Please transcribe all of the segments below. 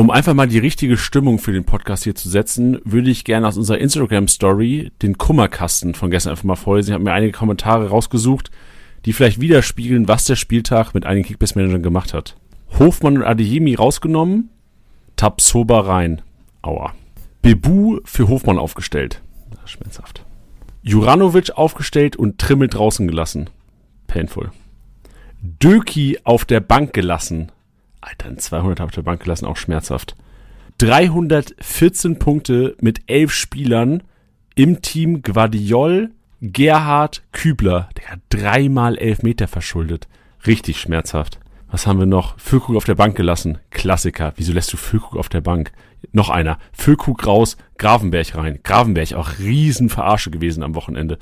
Um einfach mal die richtige Stimmung für den Podcast hier zu setzen, würde ich gerne aus unserer Instagram-Story den Kummerkasten von gestern einfach mal vorlesen. Ich habe mir einige Kommentare rausgesucht, die vielleicht widerspiegeln, was der Spieltag mit einigen Kickbase-Managern gemacht hat. Hofmann und Adeyemi rausgenommen, Tabsoba rein. Aua. Bebu für Hofmann aufgestellt. Schmerzhaft. Juranovic aufgestellt und Trimmel draußen gelassen. Painful. Döki auf der Bank gelassen. Alter, ein 200 auf der Bank gelassen, auch schmerzhaft. 314 Punkte mit 11 Spielern im Team Guardiol, Gerhard, Kübler. Der hat dreimal 11 Meter verschuldet. Richtig schmerzhaft. Was haben wir noch? Füllkrug auf der Bank gelassen. Klassiker. Wieso lässt du Füllkrug auf der Bank? Noch einer. Füllkrug raus, Gravenberg rein. Gravenberg auch riesen Verarsche gewesen am Wochenende.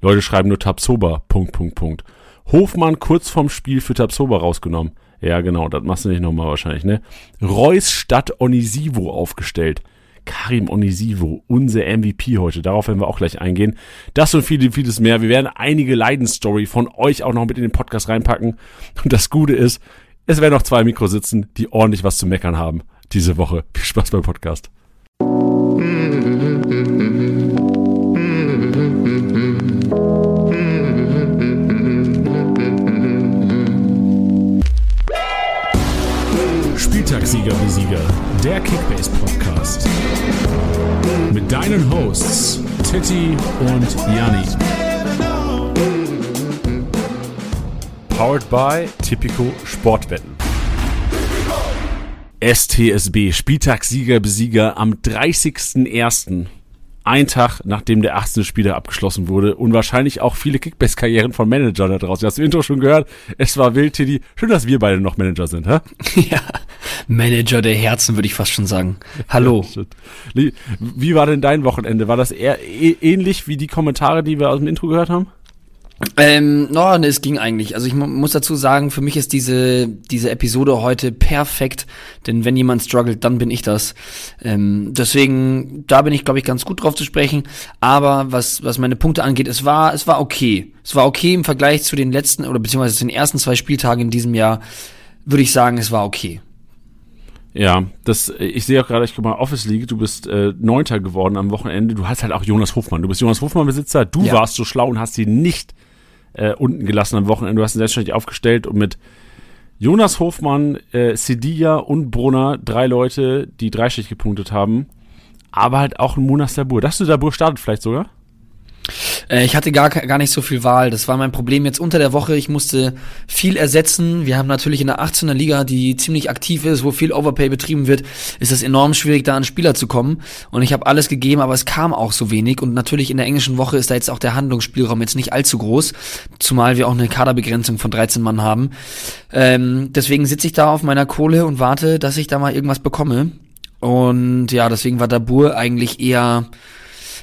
Leute schreiben nur Tabsoba. Punkt, Punkt, Punkt. Hofmann kurz vorm Spiel für Tabsoba rausgenommen. Ja, genau, das machst du nicht nochmal wahrscheinlich, ne? Reus statt Onisivo aufgestellt. Karim Onisivo, unser MVP heute. Darauf werden wir auch gleich eingehen. Das und viele, vieles mehr. Wir werden einige Leidensstory von euch auch noch mit in den Podcast reinpacken. Und das Gute ist, es werden noch zwei Mikros sitzen, die ordentlich was zu meckern haben diese Woche. Viel Spaß beim Podcast. Der Kickbase Podcast. Mit deinen Hosts Titti und Janni. Powered by Tipico Sportwetten. STSB, Spieltagssieger, Besieger am 30.01. Ein Tag, nachdem der 18. Spieler abgeschlossen wurde und wahrscheinlich auch viele Kickbase-Karrieren von Managern da draußen. Hast du Intro schon gehört? Es war wild, Tiddy. Schön, dass wir beide noch Manager sind, hä? Ja, Manager der Herzen, würde ich fast schon sagen. Hallo. wie war denn dein Wochenende? War das eher ähnlich wie die Kommentare, die wir aus dem Intro gehört haben? Ähm, no, ne, es ging eigentlich. Also ich muss dazu sagen, für mich ist diese, diese Episode heute perfekt, denn wenn jemand struggelt, dann bin ich das. Ähm, deswegen, da bin ich, glaube ich, ganz gut drauf zu sprechen. Aber was, was meine Punkte angeht, es war, es war okay. Es war okay im Vergleich zu den letzten oder beziehungsweise zu den ersten zwei Spieltagen in diesem Jahr, würde ich sagen, es war okay. Ja, das, ich sehe auch gerade, ich guck mal, Office League, du bist äh, Neunter geworden am Wochenende. Du hast halt auch Jonas Hofmann. Du bist Jonas Hofmann-Besitzer. Du ja. warst so schlau und hast sie nicht äh, unten gelassen am Wochenende. Du hast ihn selbstständig aufgestellt und mit Jonas Hofmann, äh, Sedilla und Brunner, drei Leute, die dreistellig gepunktet haben. Aber halt auch ein Munas Dabur. Dachtest du, Dabur startet vielleicht sogar? Äh, ich hatte gar, gar nicht so viel Wahl. Das war mein Problem jetzt unter der Woche. Ich musste viel ersetzen. Wir haben natürlich in der 18er Liga, die ziemlich aktiv ist, wo viel Overpay betrieben wird, ist es enorm schwierig, da an Spieler zu kommen. Und ich habe alles gegeben, aber es kam auch so wenig. Und natürlich in der englischen Woche ist da jetzt auch der Handlungsspielraum jetzt nicht allzu groß, zumal wir auch eine Kaderbegrenzung von 13 Mann haben. Ähm, deswegen sitze ich da auf meiner Kohle und warte, dass ich da mal irgendwas bekomme. Und ja, deswegen war Dabur eigentlich eher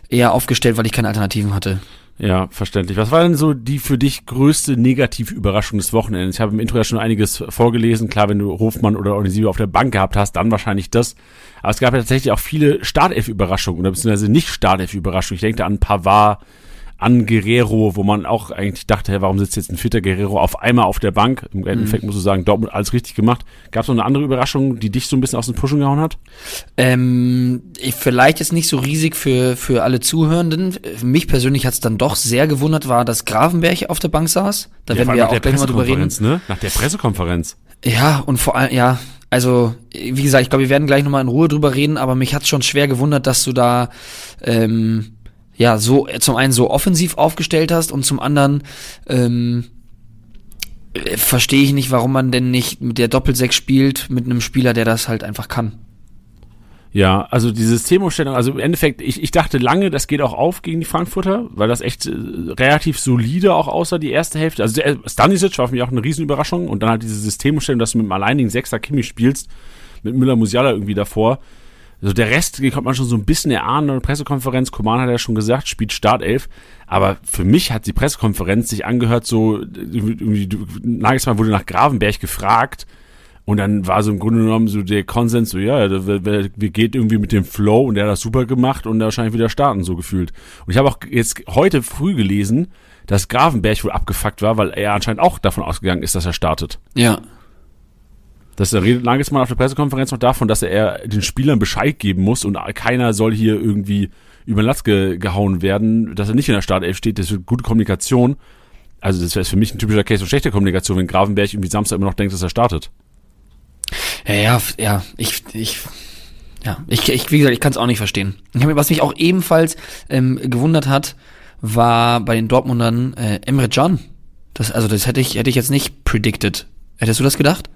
eher aufgestellt, weil ich keine Alternativen hatte. Ja, verständlich. Was war denn so die für dich größte negative Überraschung des Wochenendes? Ich habe im Intro ja schon einiges vorgelesen. Klar, wenn du Hofmann oder Onisivo auf der Bank gehabt hast, dann wahrscheinlich das. Aber es gab ja tatsächlich auch viele Startelf-Überraschungen oder beziehungsweise nicht Startelf-Überraschungen. Ich denke da an Pavard, an Guerrero, wo man auch eigentlich dachte, hey, warum sitzt jetzt ein fitter Guerrero auf einmal auf der Bank? Im Endeffekt mhm. musst du sagen, Dortmund alles richtig gemacht. Gab es noch eine andere Überraschung, die dich so ein bisschen aus dem Pushen gehauen hat? Ähm, ich, vielleicht jetzt nicht so riesig für, für alle Zuhörenden. Mich persönlich hat es dann doch sehr gewundert, war, dass Gravenberg auf der Bank saß. Da ja, werden wir auch gleich mal drüber reden. Ne? Nach der Pressekonferenz. Ja, und vor allem, ja, also, wie gesagt, ich glaube, wir werden gleich nochmal in Ruhe drüber reden, aber mich hat schon schwer gewundert, dass du da ähm, ja so zum einen so offensiv aufgestellt hast und zum anderen ähm, äh, verstehe ich nicht, warum man denn nicht mit der Doppelsechs spielt mit einem Spieler, der das halt einfach kann. Ja, also die Systemumstellung, also im Endeffekt, ich, ich dachte lange, das geht auch auf gegen die Frankfurter, weil das echt äh, relativ solide auch aussah, die erste Hälfte. Also der, Stanisic war für mich auch eine Riesenüberraschung und dann halt diese Systemumstellung, dass du mit einem alleinigen Sechser Kimi spielst, mit Müller-Musiala irgendwie davor. Also der Rest kommt man schon so ein bisschen erahnen in der Pressekonferenz. Koman hat ja schon gesagt, spielt Startelf. Aber für mich hat die Pressekonferenz sich angehört, so, irgendwie, Nagelsmann wurde nach Gravenberg gefragt. Und dann war so im Grunde genommen so der Konsens, so, ja, wir geht irgendwie mit dem Flow und der hat das super gemacht und wahrscheinlich wieder starten, so gefühlt. Und ich habe auch jetzt heute früh gelesen, dass Gravenberg wohl abgefuckt war, weil er anscheinend auch davon ausgegangen ist, dass er startet. Ja. Das redet Nagelsmann auf der Pressekonferenz noch davon, dass er den Spielern Bescheid geben muss und keiner soll hier irgendwie über den Latz ge gehauen werden, dass er nicht in der Startelf steht. Das ist gute Kommunikation. Also das wäre für mich ein typischer Case von schlechter Kommunikation, wenn Gravenberg irgendwie Samstag immer noch denkt, dass er startet. Ja, ja, ja ich, ich, ja, ich, ich wie gesagt, ich kann es auch nicht verstehen. Was mich auch ebenfalls ähm, gewundert hat, war bei den Dortmundern äh, Emre Can. Das, also das hätte ich, hätte ich jetzt nicht predicted. Hättest du das gedacht?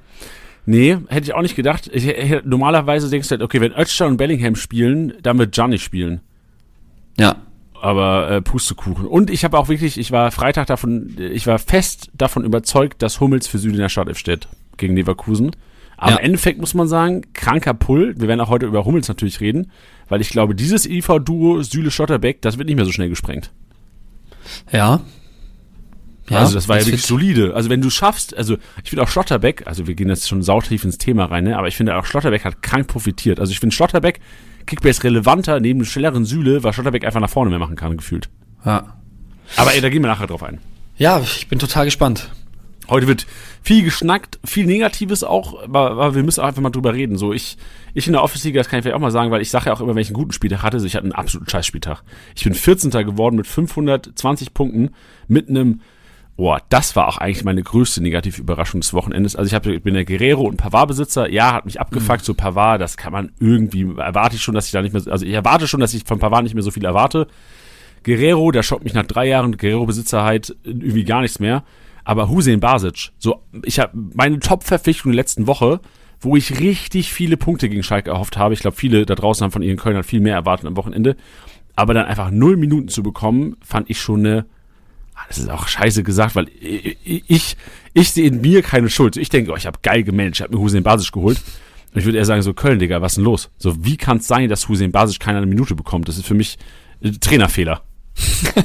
Nee, hätte ich auch nicht gedacht. Ich, ich, normalerweise denkst du halt, okay, wenn Özcan und Bellingham spielen, dann wird nicht spielen. Ja. Aber äh, Pustekuchen. Und ich habe auch wirklich, ich war Freitag davon, ich war fest davon überzeugt, dass Hummels für Süden in der Startelf steht gegen Leverkusen. Aber ja. im Endeffekt muss man sagen, kranker Pull. Wir werden auch heute über Hummels natürlich reden, weil ich glaube, dieses IV-Duo Süle-Schotterbeck, das wird nicht mehr so schnell gesprengt. Ja, ja, also das war ja wirklich solide. Also wenn du schaffst, also ich finde auch Schlotterbeck, also wir gehen jetzt schon sautief ins Thema rein, ne? aber ich finde auch Schlotterbeck hat krank profitiert. Also ich finde Schlotterbeck Kickbase relevanter neben dem schnelleren Sühle, weil Schlotterbeck einfach nach vorne mehr machen kann, gefühlt. Ja. Aber ey, da gehen wir nachher drauf ein. Ja, ich bin total gespannt. Heute wird viel geschnackt, viel Negatives auch, aber, aber, wir müssen auch einfach mal drüber reden. So, ich, ich in der Office-Liga, das kann ich vielleicht auch mal sagen, weil ich sage ja auch immer, wenn ich einen guten Spieltag hatte, so ich hatte einen absoluten Scheißspieltag. Ich bin 14. geworden mit 520 Punkten, mit einem Boah, das war auch eigentlich meine größte negative Überraschung des Wochenendes. Also ich, hab, ich bin der Guerrero und Pavard-Besitzer. Ja, hat mich abgefuckt. Mhm. So Pavard, das kann man irgendwie, erwarte ich schon, dass ich da nicht mehr, also ich erwarte schon, dass ich von Pavard nicht mehr so viel erwarte. Guerrero, der schockt mich nach drei Jahren Guerrero-Besitzer halt irgendwie gar nichts mehr. Aber Hussein Basic, so, ich habe meine Top-Verpflichtung der letzten Woche, wo ich richtig viele Punkte gegen Schalke erhofft habe. Ich glaube, viele da draußen haben von ihren Kölnern viel mehr erwartet am Wochenende. Aber dann einfach null Minuten zu bekommen, fand ich schon eine das ist auch scheiße gesagt, weil ich, ich, ich sehe in mir keine Schuld. Ich denke, oh, ich habe geil gemanagt, ich habe mir Hussein Basic geholt. Und ich würde eher sagen, so Köln, Digga, was ist denn los? So, wie kann es sein, dass Hussein Basic keine eine Minute bekommt? Das ist für mich ein Trainerfehler.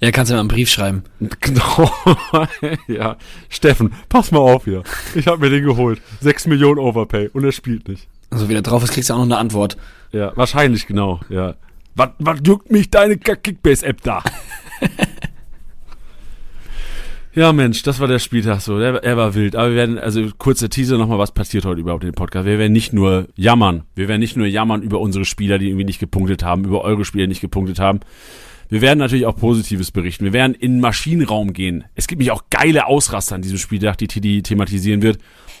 ja, kannst du mal einen Brief schreiben. Genau. ja, Steffen, pass mal auf hier. Ich habe mir den geholt. Sechs Millionen Overpay und er spielt nicht. Also, wie der drauf ist, kriegst du auch noch eine Antwort. Ja, wahrscheinlich, genau, ja. Was, was juckt mich deine Kickbase-App da? ja, Mensch, das war der Spieltag so. Der, er war wild. Aber wir werden, also kurze Teaser nochmal, was passiert heute überhaupt in dem Podcast. Wir werden nicht nur jammern. Wir werden nicht nur jammern über unsere Spieler, die irgendwie nicht gepunktet haben, über eure Spieler, die nicht gepunktet haben. Wir werden natürlich auch Positives berichten. Wir werden in den Maschinenraum gehen. Es gibt nämlich auch geile Ausraster an diesem Spieltag, die Tidi thematisieren wird.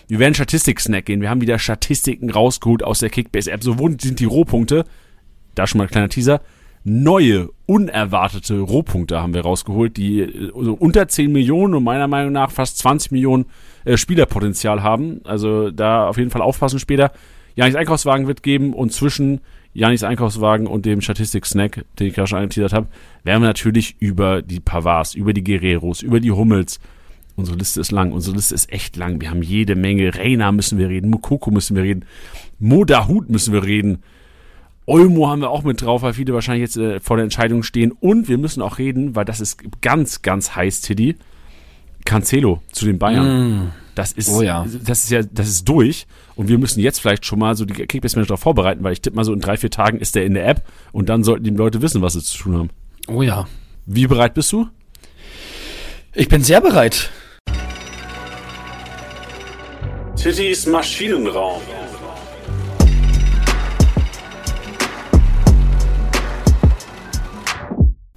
Wir werden Statistik-Snack gehen. Wir haben wieder Statistiken rausgeholt aus der Kickbase-App. So, wo sind die Rohpunkte? Da schon mal ein kleiner Teaser neue, unerwartete Rohpunkte haben wir rausgeholt, die also unter 10 Millionen und meiner Meinung nach fast 20 Millionen äh, Spielerpotenzial haben. Also da auf jeden Fall aufpassen später. Janis Einkaufswagen wird geben und zwischen Janis Einkaufswagen und dem Statistik-Snack, den ich gerade schon angeteasert habe, werden wir natürlich über die Pavards, über die Guerreros, über die Hummels, Unsere Liste ist lang, unsere Liste ist echt lang. Wir haben jede Menge. Reina müssen wir reden, Mukoko müssen wir reden, Modahut müssen wir reden. Olmo haben wir auch mit drauf, weil viele wahrscheinlich jetzt äh, vor der Entscheidung stehen. Und wir müssen auch reden, weil das ist ganz, ganz heiß, Tiddy. Cancelo zu den Bayern. Mm. Das ist, oh ja. das ist ja, das ist durch. Und wir müssen jetzt vielleicht schon mal so die Kickbase-Manager darauf vorbereiten, weil ich tippe mal so in drei, vier Tagen ist der in der App und dann sollten die Leute wissen, was sie zu tun haben. Oh ja. Wie bereit bist du? Ich bin sehr bereit. Tittys Maschinenraum.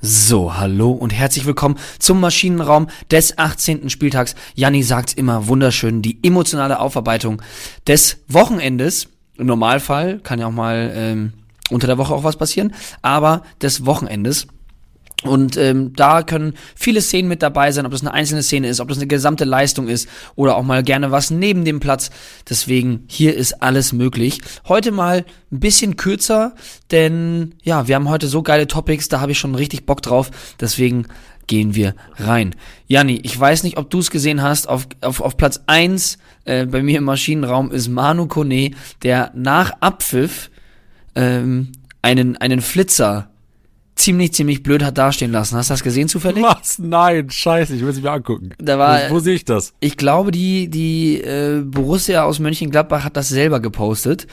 So, hallo und herzlich willkommen zum Maschinenraum des 18. Spieltags. Janni sagt immer wunderschön, die emotionale Aufarbeitung des Wochenendes. Im Normalfall kann ja auch mal ähm, unter der Woche auch was passieren, aber des Wochenendes. Und ähm, da können viele Szenen mit dabei sein, ob das eine einzelne Szene ist, ob das eine gesamte Leistung ist oder auch mal gerne was neben dem Platz. Deswegen, hier ist alles möglich. Heute mal ein bisschen kürzer, denn ja, wir haben heute so geile Topics, da habe ich schon richtig Bock drauf. Deswegen gehen wir rein. Janni, ich weiß nicht, ob du es gesehen hast, auf, auf, auf Platz eins äh, bei mir im Maschinenraum ist Manu Kone, der nach Abpfiff ähm, einen, einen Flitzer ziemlich, ziemlich blöd hat dastehen lassen. Hast du das gesehen zufällig? Was? Nein, scheiße, ich will sie mir angucken. Da war- wo, wo sehe ich das? Ich glaube, die, die äh, Borussia aus Mönchengladbach hat das selber gepostet.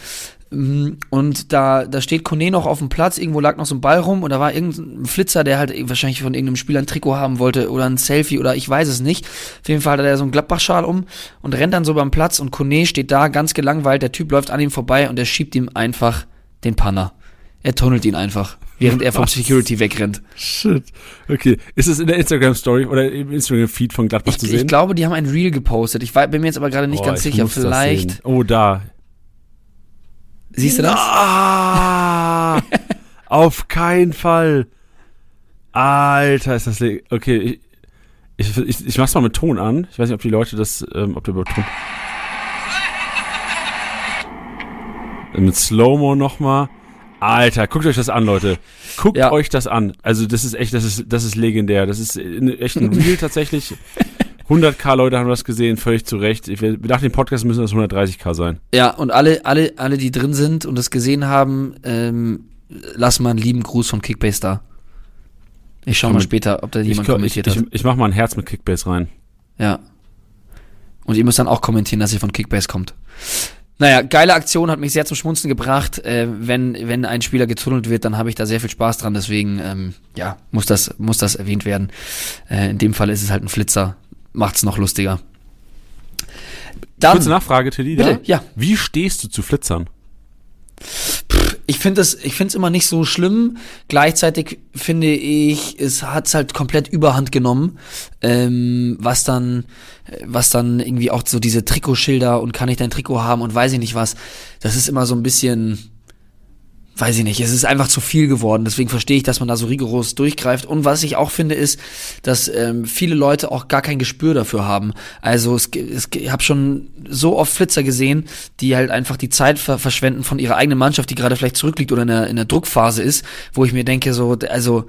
Mm, Und da, da steht Kone noch auf dem Platz, irgendwo lag noch so ein Ball rum und da war irgendein Flitzer, der halt wahrscheinlich von irgendeinem Spieler ein Trikot haben wollte oder ein Selfie oder ich weiß es nicht. Auf jeden Fall hat er so einen Gladbach-Schal um und rennt dann so beim Platz und Kone steht da ganz gelangweilt, der Typ läuft an ihm vorbei und er schiebt ihm einfach den Panner. Er tunnelt ihn einfach, während er vom Was? Security wegrennt. Shit. Okay, ist es in der Instagram-Story oder im Instagram-Feed von Gladbach Ich, zu sehen? ich glaube, die haben ein Reel gepostet. Ich bin mir jetzt aber gerade nicht Oh, ganz ich sicher. Vielleicht. Oh, da. Siehst du das? Ah, auf keinen Fall. Alter, ist das le Okay, ich, ich, ich, ich mach's mal mit Ton an. Ich weiß nicht, ob die Leute das, ähm, ob der überhaupt Ton. Mit Slow-Mo nochmal. Alter, guckt euch das an, Leute. Guckt Ja. euch das an. Also, das ist echt, das ist, das ist legendär. Das ist in- echt ein Real tatsächlich. 100k Leute haben das gesehen, völlig zu Recht. Ich, nach dem Podcast müssen das 130k sein. Ja, und alle, alle, alle, die drin sind und das gesehen haben, ähm, lass mal einen lieben Gruß von Kickbase da. Ich schau mal später, ob da jemand glaub, ich, kommentiert ich, hat. ich mach mal ein Herz mit Kickbase rein. Ja. Und ihr müsst dann auch kommentieren, dass ihr von Kickbase kommt. Naja, geile Aktion, hat mich sehr zum Schmunzen gebracht. Äh, wenn, wenn ein Spieler getunnelt wird, dann habe ich da sehr viel Spaß dran. Deswegen, ähm, ja, muss das, muss das erwähnt werden. Äh, in dem Fall ist es halt ein Flitzer. Macht's noch lustiger. Dann, Kurze Nachfrage, Tilly. Bitte, ja. Wie stehst du zu Flitzern? Ich finde es, ich finde es immer nicht so schlimm. Gleichzeitig finde ich, es hat's halt komplett Überhand genommen, ähm, was dann, was dann irgendwie auch so diese Trikotschilder und kann ich dein Trikot haben und weiß ich nicht was. Das ist immer so ein bisschen, weiß ich nicht, es ist einfach zu viel geworden. Deswegen verstehe ich, dass man da so rigoros durchgreift. Und was ich auch finde, ist, dass ähm, viele Leute auch gar kein Gespür dafür haben. Also es, es, ich habe schon so oft Flitzer gesehen, die halt einfach die Zeit ver verschwenden von ihrer eigenen Mannschaft, die gerade vielleicht zurückliegt oder in der, in der Druckphase ist, wo ich mir denke, so, also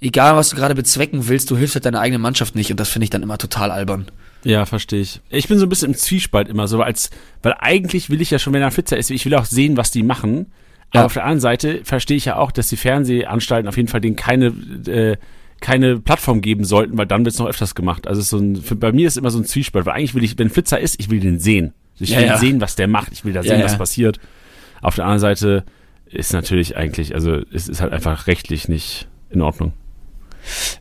egal was du gerade bezwecken willst, du hilfst halt deiner eigenen Mannschaft nicht und das finde ich dann immer total albern. Ja, verstehe ich. Ich bin so ein bisschen im Zwiespalt immer so, als, weil eigentlich will ich ja schon, wenn er ein Flitzer ist, ich will auch sehen, was die machen. Ja. Aber auf der anderen Seite verstehe ich ja auch, dass die Fernsehanstalten auf jeden Fall denen keine, äh, keine Plattform geben sollten, weil dann wird es noch öfters gemacht. Also so ein, für, bei mir ist immer so ein Zwiespalt, weil eigentlich will ich, wenn ein Flitzer ist, ich will den sehen. Ich Ja, will ja. sehen, was der macht. Ich will da Ja, sehen, ja. was passiert. Auf der anderen Seite ist natürlich eigentlich, also es ist halt einfach rechtlich nicht in Ordnung.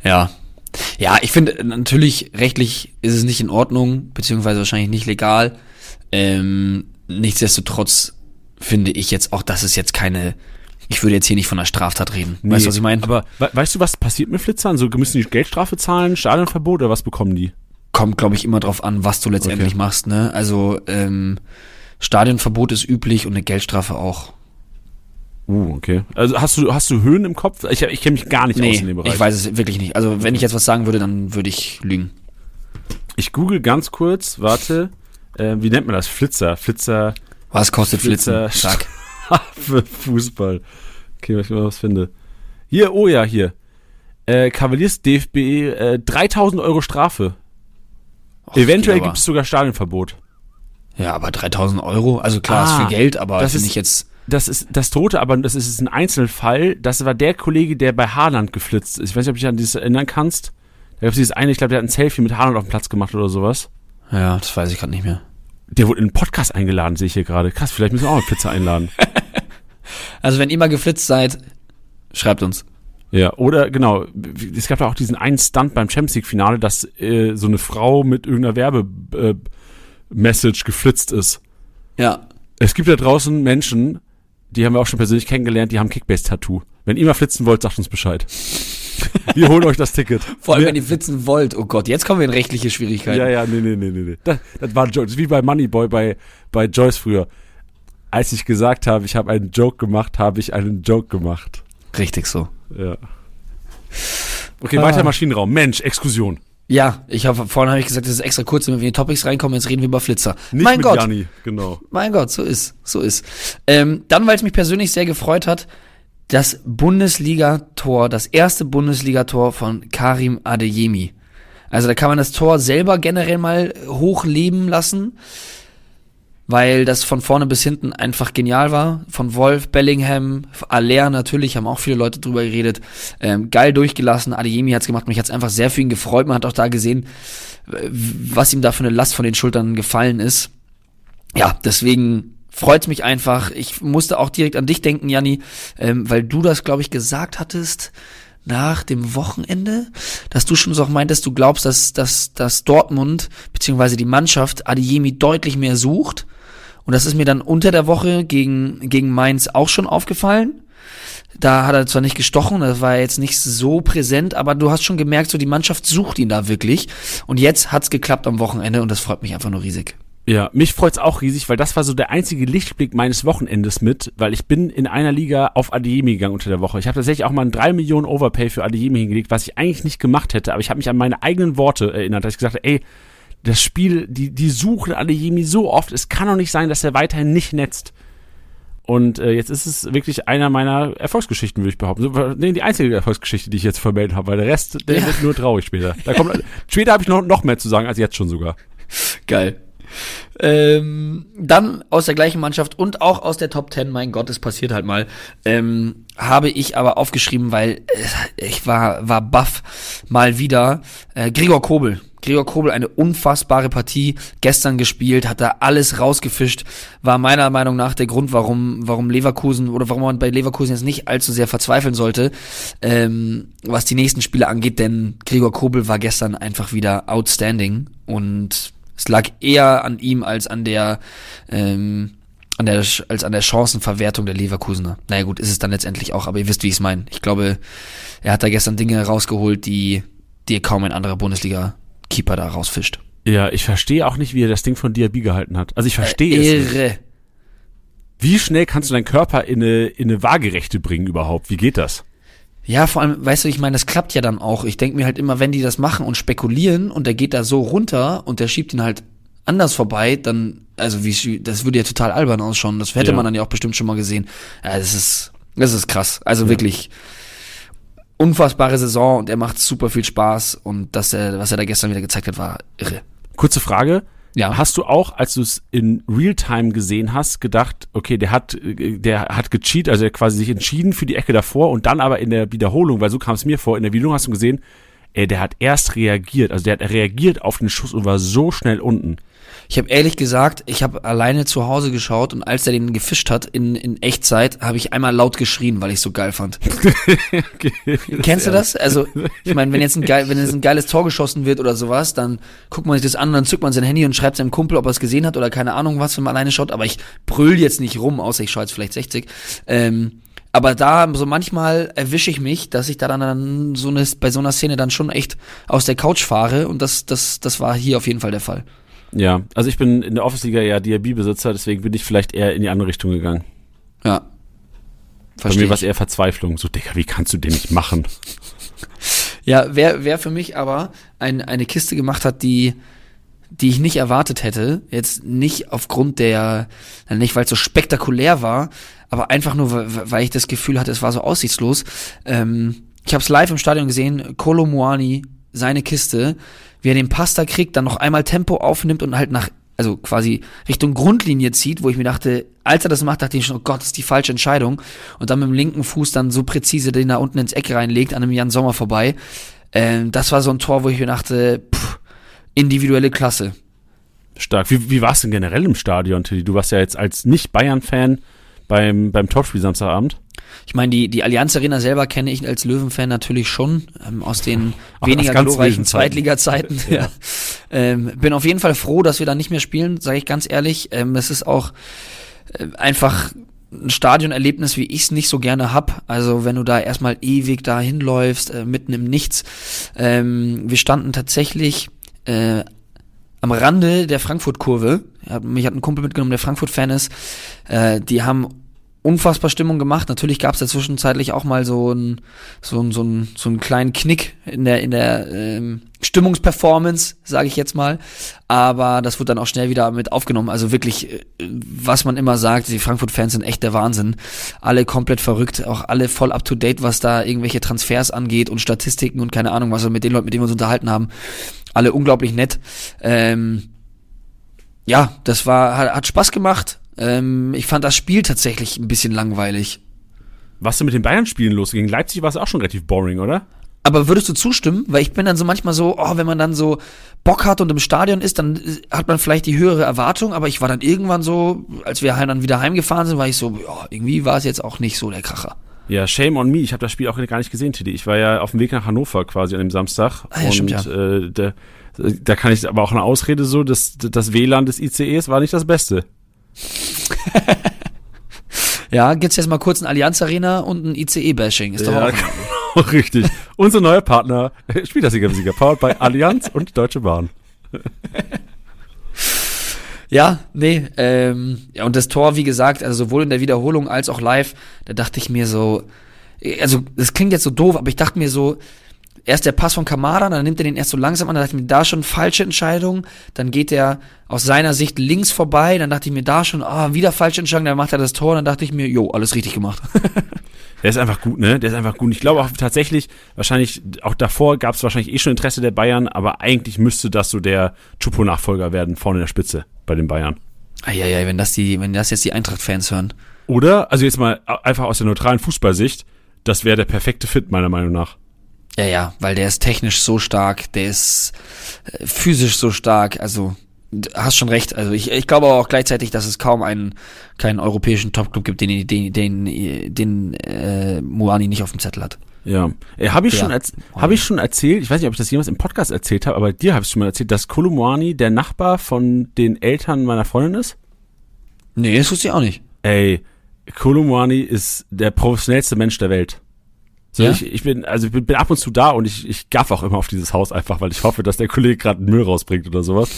Ja. Ja, ich finde, natürlich, rechtlich ist es nicht in Ordnung, beziehungsweise wahrscheinlich nicht legal. Ähm, nichtsdestotrotz finde ich jetzt auch, dass es jetzt keine, ich würde jetzt hier nicht von einer Straftat reden. weißt du, was ich meine? Aber we weißt du, was passiert mit Flitzern? So müssen die Geldstrafe zahlen, Stadionverbot oder was bekommen die? Kommt, glaube ich, immer drauf an, was du letztendlich Okay. machst, ne? Also, ähm, Stadionverbot ist üblich und eine Geldstrafe auch. Uh, okay. Also hast du hast du Höhen im Kopf? Ich, ich kenne mich gar nicht aus in dem Bereich. ich weiß es wirklich nicht. Also, wenn ich jetzt was sagen würde, dann würde ich lügen. Ich google ganz kurz, warte. Äh, wie nennt man das? Flitzer. Flitzer Was kostet Flitzen? Flitzer- Sag. für Fußball. Okay, wenn ich mal was finde. Hier, oh ja, hier. Äh, Cavaliers DFB, äh, 3000 Euro Strafe. Och, Eventuell gibt es sogar Stadionverbot. Ja, aber 3000 Euro, also klar, Ah, ist viel Geld, aber das ist- ich jetzt, Das ist das Tote, aber das ist ein Einzelfall. Das war der Kollege, der bei Haaland geflitzt ist. Ich weiß nicht, ob du dich an dieses erinnern kannst. Da gab es dieses eine, ich glaube, der hat ein Selfie mit Haaland auf dem Platz gemacht oder sowas. ja, das weiß ich gerade nicht mehr. Der wurde in einen Podcast eingeladen, sehe ich hier gerade. Krass, vielleicht müssen wir auch einen Flitzer einladen. Also wenn ihr mal geflitzt seid, schreibt uns. ja, oder genau, es gab ja auch diesen einen Stunt beim Champions League Finale, dass äh, so eine Frau mit irgendeiner Werbe äh, geflitzt ist. Ja. Es gibt da draußen Menschen, die haben wir auch schon persönlich kennengelernt, die haben Kickbase-Tattoo. Wenn ihr mal flitzen wollt, sagt uns Bescheid. Wir holen euch das Ticket. Vor allem, Wir- wenn ihr flitzen wollt. Oh Gott, jetzt kommen wir in rechtliche Schwierigkeiten. Ja, ja, nee, nee, nee, nee. Das, das war Joyce. Das ist wie bei Moneyboy bei, bei Joyce früher. Als ich gesagt habe, ich habe einen Joke gemacht, habe ich einen Joke gemacht. Richtig so. Ja. Okay, Ah. weiter Maschinenraum. Mensch, Exkursion. Ja, ich habe vorhin habe ich gesagt, das ist extra kurz, damit wir in die Topics reinkommen, jetzt reden wir über Flitzer. Nicht mein mit Gott, Janni, genau. mein Gott, so ist, so ist. Ähm, dann, weil es mich persönlich sehr gefreut hat, das Bundesligator, das erste Bundesligator von Karim Adeyemi. Also da kann man das Tor selber generell mal hochleben lassen. weil das von vorne bis hinten einfach genial war. Von Wolf, Bellingham, Aller natürlich, haben auch viele Leute drüber geredet. Ähm, geil durchgelassen, Adeyemi hat's gemacht, mich hat's einfach sehr für ihn gefreut. Man hat auch da gesehen, was ihm da für eine Last von den Schultern gefallen ist. Ja, deswegen freut's mich einfach. Ich musste auch direkt an dich denken, Janni, ähm, weil du das, glaube ich, gesagt hattest nach dem Wochenende, dass du schon so auch meintest, du glaubst, dass, dass, dass Dortmund beziehungsweise die Mannschaft Adeyemi deutlich mehr sucht. Und das ist mir dann unter der Woche gegen, gegen Mainz auch schon aufgefallen. Da hat er zwar nicht gestochen, das war jetzt nicht so präsent, aber du hast schon gemerkt, so die Mannschaft sucht ihn da wirklich. Und jetzt hat's geklappt am Wochenende und das freut mich einfach nur riesig. Ja, mich freut's auch riesig, weil das war so der einzige Lichtblick meines Wochenendes mit, weil ich bin in einer Liga auf Adeyemi gegangen unter der Woche. Ich habe tatsächlich auch mal ein 3 Millionen Overpay für Adeyemi hingelegt, was ich eigentlich nicht gemacht hätte, aber ich habe mich an meine eigenen Worte erinnert, dass ich gesagt habe, ey, das Spiel, die, die suchen Adeyemi so oft, es kann doch nicht sein, dass er weiterhin nicht netzt. Und äh, jetzt ist es wirklich einer meiner Erfolgsgeschichten, würde ich behaupten. Nee, die einzige Erfolgsgeschichte, die ich jetzt vermeldet habe, weil der Rest, der Ja. wird nur traurig später. Da kommt, später habe ich noch, noch mehr zu sagen als jetzt schon sogar. Geil. Ähm, dann aus der gleichen Mannschaft und auch aus der Top 10, mein Gott, es passiert halt mal, ähm, habe ich aber aufgeschrieben, weil äh, ich war, war baff mal wieder. Äh, Gregor Kobel. Gregor Kobel, eine unfassbare Partie, gestern gespielt, hat da alles rausgefischt, war meiner Meinung nach der Grund, warum, warum Leverkusen oder warum man bei Leverkusen jetzt nicht allzu sehr verzweifeln sollte, ähm, was die nächsten Spiele angeht, denn Gregor Kobel war gestern einfach wieder outstanding und es lag eher an ihm als an der, ähm, an der, als an der Chancenverwertung der Leverkusener. Naja gut, ist es dann letztendlich auch, aber ihr wisst, wie ich es meine. Ich glaube, er hat da gestern Dinge rausgeholt, die dir kaum ein anderer Bundesliga-Keeper da rausfischt. Ja, ich verstehe auch nicht, wie er das Ding von Diaby gehalten hat. Also ich verstehe es nicht. Irre. Wie schnell kannst du deinen Körper in eine, in eine Waagerechte bringen überhaupt? Wie geht das? Ja, vor allem, weißt du, ich meine, das klappt ja dann auch. Ich denke mir halt immer, wenn die das machen und spekulieren und der geht da so runter und der schiebt ihn halt anders vorbei, dann, also wie, das würde ja total albern ausschauen. Das hätte Ja. man dann ja auch bestimmt schon mal gesehen. Ja, das ist, das ist krass. Also wirklich unfassbare Saison und er macht super viel Spaß und dass er, was er da gestern wieder gezeigt hat, war irre. Kurze Frage. Ja. Hast du auch, als du es in Realtime gesehen hast, gedacht, okay, der hat, der hat gecheat, also er quasi sich entschieden für die Ecke davor und dann aber in der Wiederholung, weil so kam es mir vor, in der Wiederholung hast du gesehen, ey, der hat erst reagiert, also der hat reagiert auf den Schuss und war so schnell unten. Ich habe ehrlich gesagt, ich habe alleine zu Hause geschaut und als er den gefischt hat in, in Echtzeit, habe ich einmal laut geschrien, weil ich so geil fand. Kennst du das? Also, ich meine, wenn jetzt ein geil, wenn jetzt ein geiles Tor geschossen wird oder sowas, dann guckt man sich das an, dann zückt man sein Handy und schreibt seinem Kumpel, ob er es gesehen hat oder keine Ahnung was, wenn man alleine schaut. Aber ich brüll jetzt nicht rum, außer ich schaue jetzt vielleicht 60. Ähm, aber da, so manchmal erwische ich mich, dass ich da dann, dann so eine, bei so einer Szene dann schon echt aus der Couch fahre und das, das, das war hier auf jeden Fall der Fall. Ja, also ich bin in der Office-Liga ja Diaby-Besitzer, deswegen bin ich vielleicht eher in die andere Richtung gegangen. Ja. Bei Verstehe. mir war es eher Verzweiflung. So, Digga, wie kannst du den nicht machen? Ja, wer, wer für mich aber ein, eine Kiste gemacht hat, die, die ich nicht erwartet hätte, jetzt nicht aufgrund der, nicht weil es so spektakulär war, aber einfach nur, weil- ich das Gefühl hatte, es war so aussichtslos. Ähm, ich habe es live im Stadion gesehen, Kolo Muani, seine Kiste, wie er den Pasta kriegt, dann noch einmal Tempo aufnimmt und halt nach, also quasi Richtung Grundlinie zieht, wo ich mir dachte, als er das macht, dachte ich schon, oh Gott, das ist die falsche Entscheidung. Und dann mit dem linken Fuß dann so präzise den da unten ins Eck reinlegt, an einem Jan Sommer vorbei. Ähm, das war so ein Tor, wo ich mir dachte, pff, individuelle Klasse. Stark. Wie, wie war es denn generell im Stadion, Tilly? Du warst ja jetzt als Nicht-Bayern-Fan beim, beim Topspiel Samstagabend. Ich meine, die, die Allianz Arena selber kenne ich als Löwenfan natürlich schon, ähm, aus den Auch weniger glorreichen. Zweitliga-Zeiten. Ja. ähm, bin auf jeden Fall froh, dass wir da nicht mehr spielen, sage ich ganz ehrlich. Ähm, es ist auch äh, einfach ein Stadionerlebnis, wie ich es nicht so gerne hab. Also wenn du da erstmal ewig da hinläufst, äh, mitten im Nichts. Ähm, wir standen tatsächlich äh, am Rande der Frankfurt-Kurve. Ja, mich hat ein Kumpel mitgenommen, der Frankfurt-Fan ist. Äh, die haben unfassbar Stimmung gemacht. Natürlich gab es da zwischenzeitlich auch mal so ein so ein so ein so einen kleinen Knick in der in der ähm, Stimmungsperformance, sage ich jetzt mal. Aber das wurde dann auch schnell wieder mit aufgenommen. Also wirklich, äh, was man immer sagt, die Frankfurt-Fans sind echt der Wahnsinn. Alle komplett verrückt, auch alle voll up to date, was da irgendwelche Transfers angeht und Statistiken und keine Ahnung, was wir mit den Leuten, mit denen wir uns unterhalten haben. Alle unglaublich nett. Ähm, ja, das war, hat, hat Spaß gemacht. Ähm, ich fand das Spiel tatsächlich ein bisschen langweilig. Was denn mit den Bayern-Spielen los? Gegen Leipzig war es auch schon relativ boring, oder? Aber würdest du zustimmen? Weil ich bin dann so manchmal so, oh, wenn man dann so Bock hat und im Stadion ist, dann hat man vielleicht die höhere Erwartung, aber ich war dann irgendwann so, als wir dann wieder heimgefahren sind, war ich so, ja, irgendwie war es jetzt auch nicht so der Kracher. Ja, shame on me. Ich habe das Spiel auch gar nicht gesehen, Teddy. Ich war ja auf dem Weg nach Hannover quasi an dem Samstag. Ah, ja, und stimmt, ja. äh, da, da kann ich aber auch eine Ausrede so, dass das WLAN des ICEs war nicht das Beste. Ja, gibt's jetzt mal kurz ein Allianz Arena und ein ICE-Bashing. Ist doch Ja, auch. genau, richtig. Unser neuer Partner, Spielersieger-Sieger, powered by Allianz und Deutsche Bahn. Ja, nee, ähm, ja, und das Tor, wie gesagt, also sowohl in der Wiederholung als auch live, da dachte ich mir so, also das klingt jetzt so doof, aber ich dachte mir so, erst der Pass von Kamara, dann nimmt er den erst so langsam an, dann dachte ich mir, da schon falsche Entscheidung, dann geht er aus seiner Sicht links vorbei, dann dachte ich mir, da schon, ah, wieder falsche Entscheidung, dann macht er das Tor, dann dachte ich mir, jo, alles richtig gemacht. Der ist einfach gut, ne? Der ist einfach gut. Und ich glaube auch tatsächlich, wahrscheinlich, auch davor gab es wahrscheinlich eh schon Interesse der Bayern, aber eigentlich müsste das so der Chupo-Nachfolger werden, vorne in der Spitze bei den Bayern. Eieiei, wenn das die, wenn das jetzt die Eintracht-Fans hören. Oder, also jetzt mal einfach aus der neutralen Fußballsicht, das wäre der perfekte Fit, meiner Meinung nach. Ja, ja, weil der ist technisch so stark, der ist äh, physisch so stark, also d- hast schon recht. Also ich, ich glaube aber auch gleichzeitig, dass es kaum einen keinen europäischen Topclub gibt, den den den, den äh, Moani nicht auf dem Zettel hat. Ja. Äh, habe ich, Ja. schon erz- hab ich schon erzählt, ich weiß nicht, ob ich das jemals im Podcast erzählt habe, aber dir habe ich schon mal erzählt, dass Kolumwani der Nachbar von den Eltern meiner Freundin ist? Nee, das wusste ich auch nicht. Ey, Kolumwani ist der professionellste Mensch der Welt. So, Ja? ich, ich bin, also ich bin, bin ab und zu da und ich, ich gaff auch immer auf dieses Haus einfach, weil ich hoffe, dass der Kollege gerade Müll rausbringt oder sowas.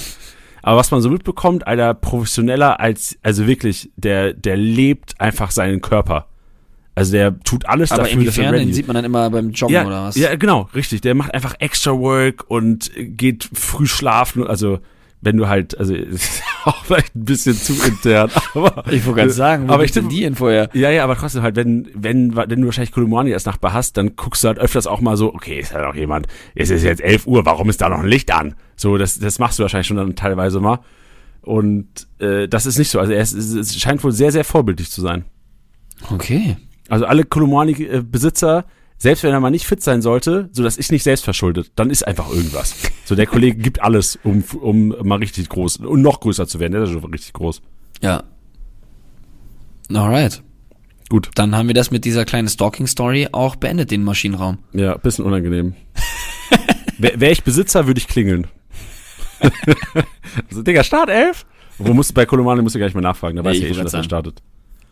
Aber was man so mitbekommt, Alter, professioneller als, also wirklich, der, der lebt einfach seinen Körper. Also der tut alles Aber dafür, dass er inwiefern, den sieht man dann immer beim Joggen ja, oder was? Ja, genau, richtig. Der macht einfach extra Work und geht früh schlafen. Also, wenn du halt, also, ist auch vielleicht ein bisschen zu intern, aber. Ich wollte gerade sagen, aber ich tippe- die Info her? Ja, ja, aber trotzdem halt, wenn, wenn, wenn du wahrscheinlich Kolumani als Nachbar hast, dann guckst du halt öfters auch mal so, okay, ist halt auch jemand, es ist jetzt 11 Uhr, warum ist da noch ein Licht an? So, das, das machst du wahrscheinlich schon dann teilweise mal. Und äh, das ist nicht so. Also er ist, es es scheint wohl sehr, sehr vorbildlich zu sein. Okay. Also alle Kolumani-Besitzer, selbst wenn er mal nicht fit sein sollte, so das ist nicht selbst verschuldet, dann ist einfach irgendwas. So der Kollege gibt alles, um, um mal richtig groß und noch größer zu werden. Der ist ja schon richtig groß. Ja. Alright. Gut. Dann haben wir das mit dieser kleinen Stalking-Story auch beendet, den Maschinenraum. Ja, bisschen unangenehm. Wäre wär ich Besitzer, würde ich klingeln. also, Digga, Start 11? Wo musst du bei Kolumani musst du gar nicht mehr nachfragen, da Nee, weiß ich ja eh schon, dass er startet.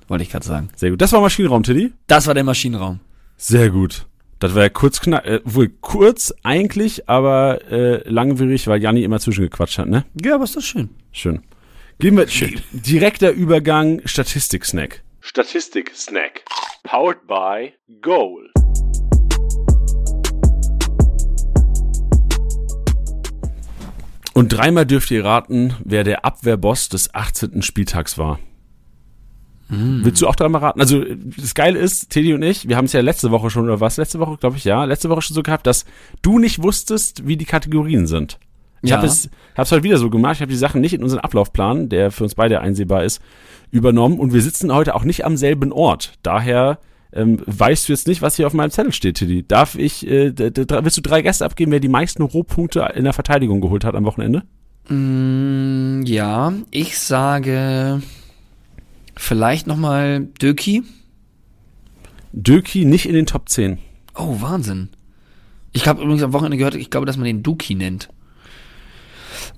Wollte ich gerade sagen. Sehr gut. Das war Maschinenraum, Tiddy. Das war der Maschinenraum. Sehr gut. Das war ja kurz knapp, äh, wohl kurz eigentlich, aber äh, langwierig, weil Janni immer zwischengequatscht hat, ne? Ja, aber ist das schön. Schön. Gehen wir direkter Übergang Statistik-Snack. Statistik-Snack. Powered by Goal. Und dreimal dürft ihr raten, wer der Abwehrboss des 18. Spieltags war. Willst du auch dreimal raten? Also, das Geile ist, Teddy und ich, wir haben es ja letzte Woche schon, oder was? Letzte Woche, glaube ich, ja. Letzte Woche schon so gehabt, dass du nicht wusstest, wie die Kategorien sind. Ich Ja. habe es hab's heute wieder so gemacht. Ich habe die Sachen nicht in unseren Ablaufplan, der für uns beide einsehbar ist, übernommen. Und wir sitzen heute auch nicht am selben Ort. Daher ähm, weißt du jetzt nicht, was hier auf meinem Zettel steht, Tiddy. Darf ich, äh, willst du drei Gäste abgeben, wer die meisten Rohpunkte in der Verteidigung geholt hat am Wochenende? Mm, ja, ich sage vielleicht nochmal Döki. Döki nicht in den Top 10. Oh, Wahnsinn. Ich habe übrigens am Wochenende gehört, ich glaube, dass man den Duki nennt.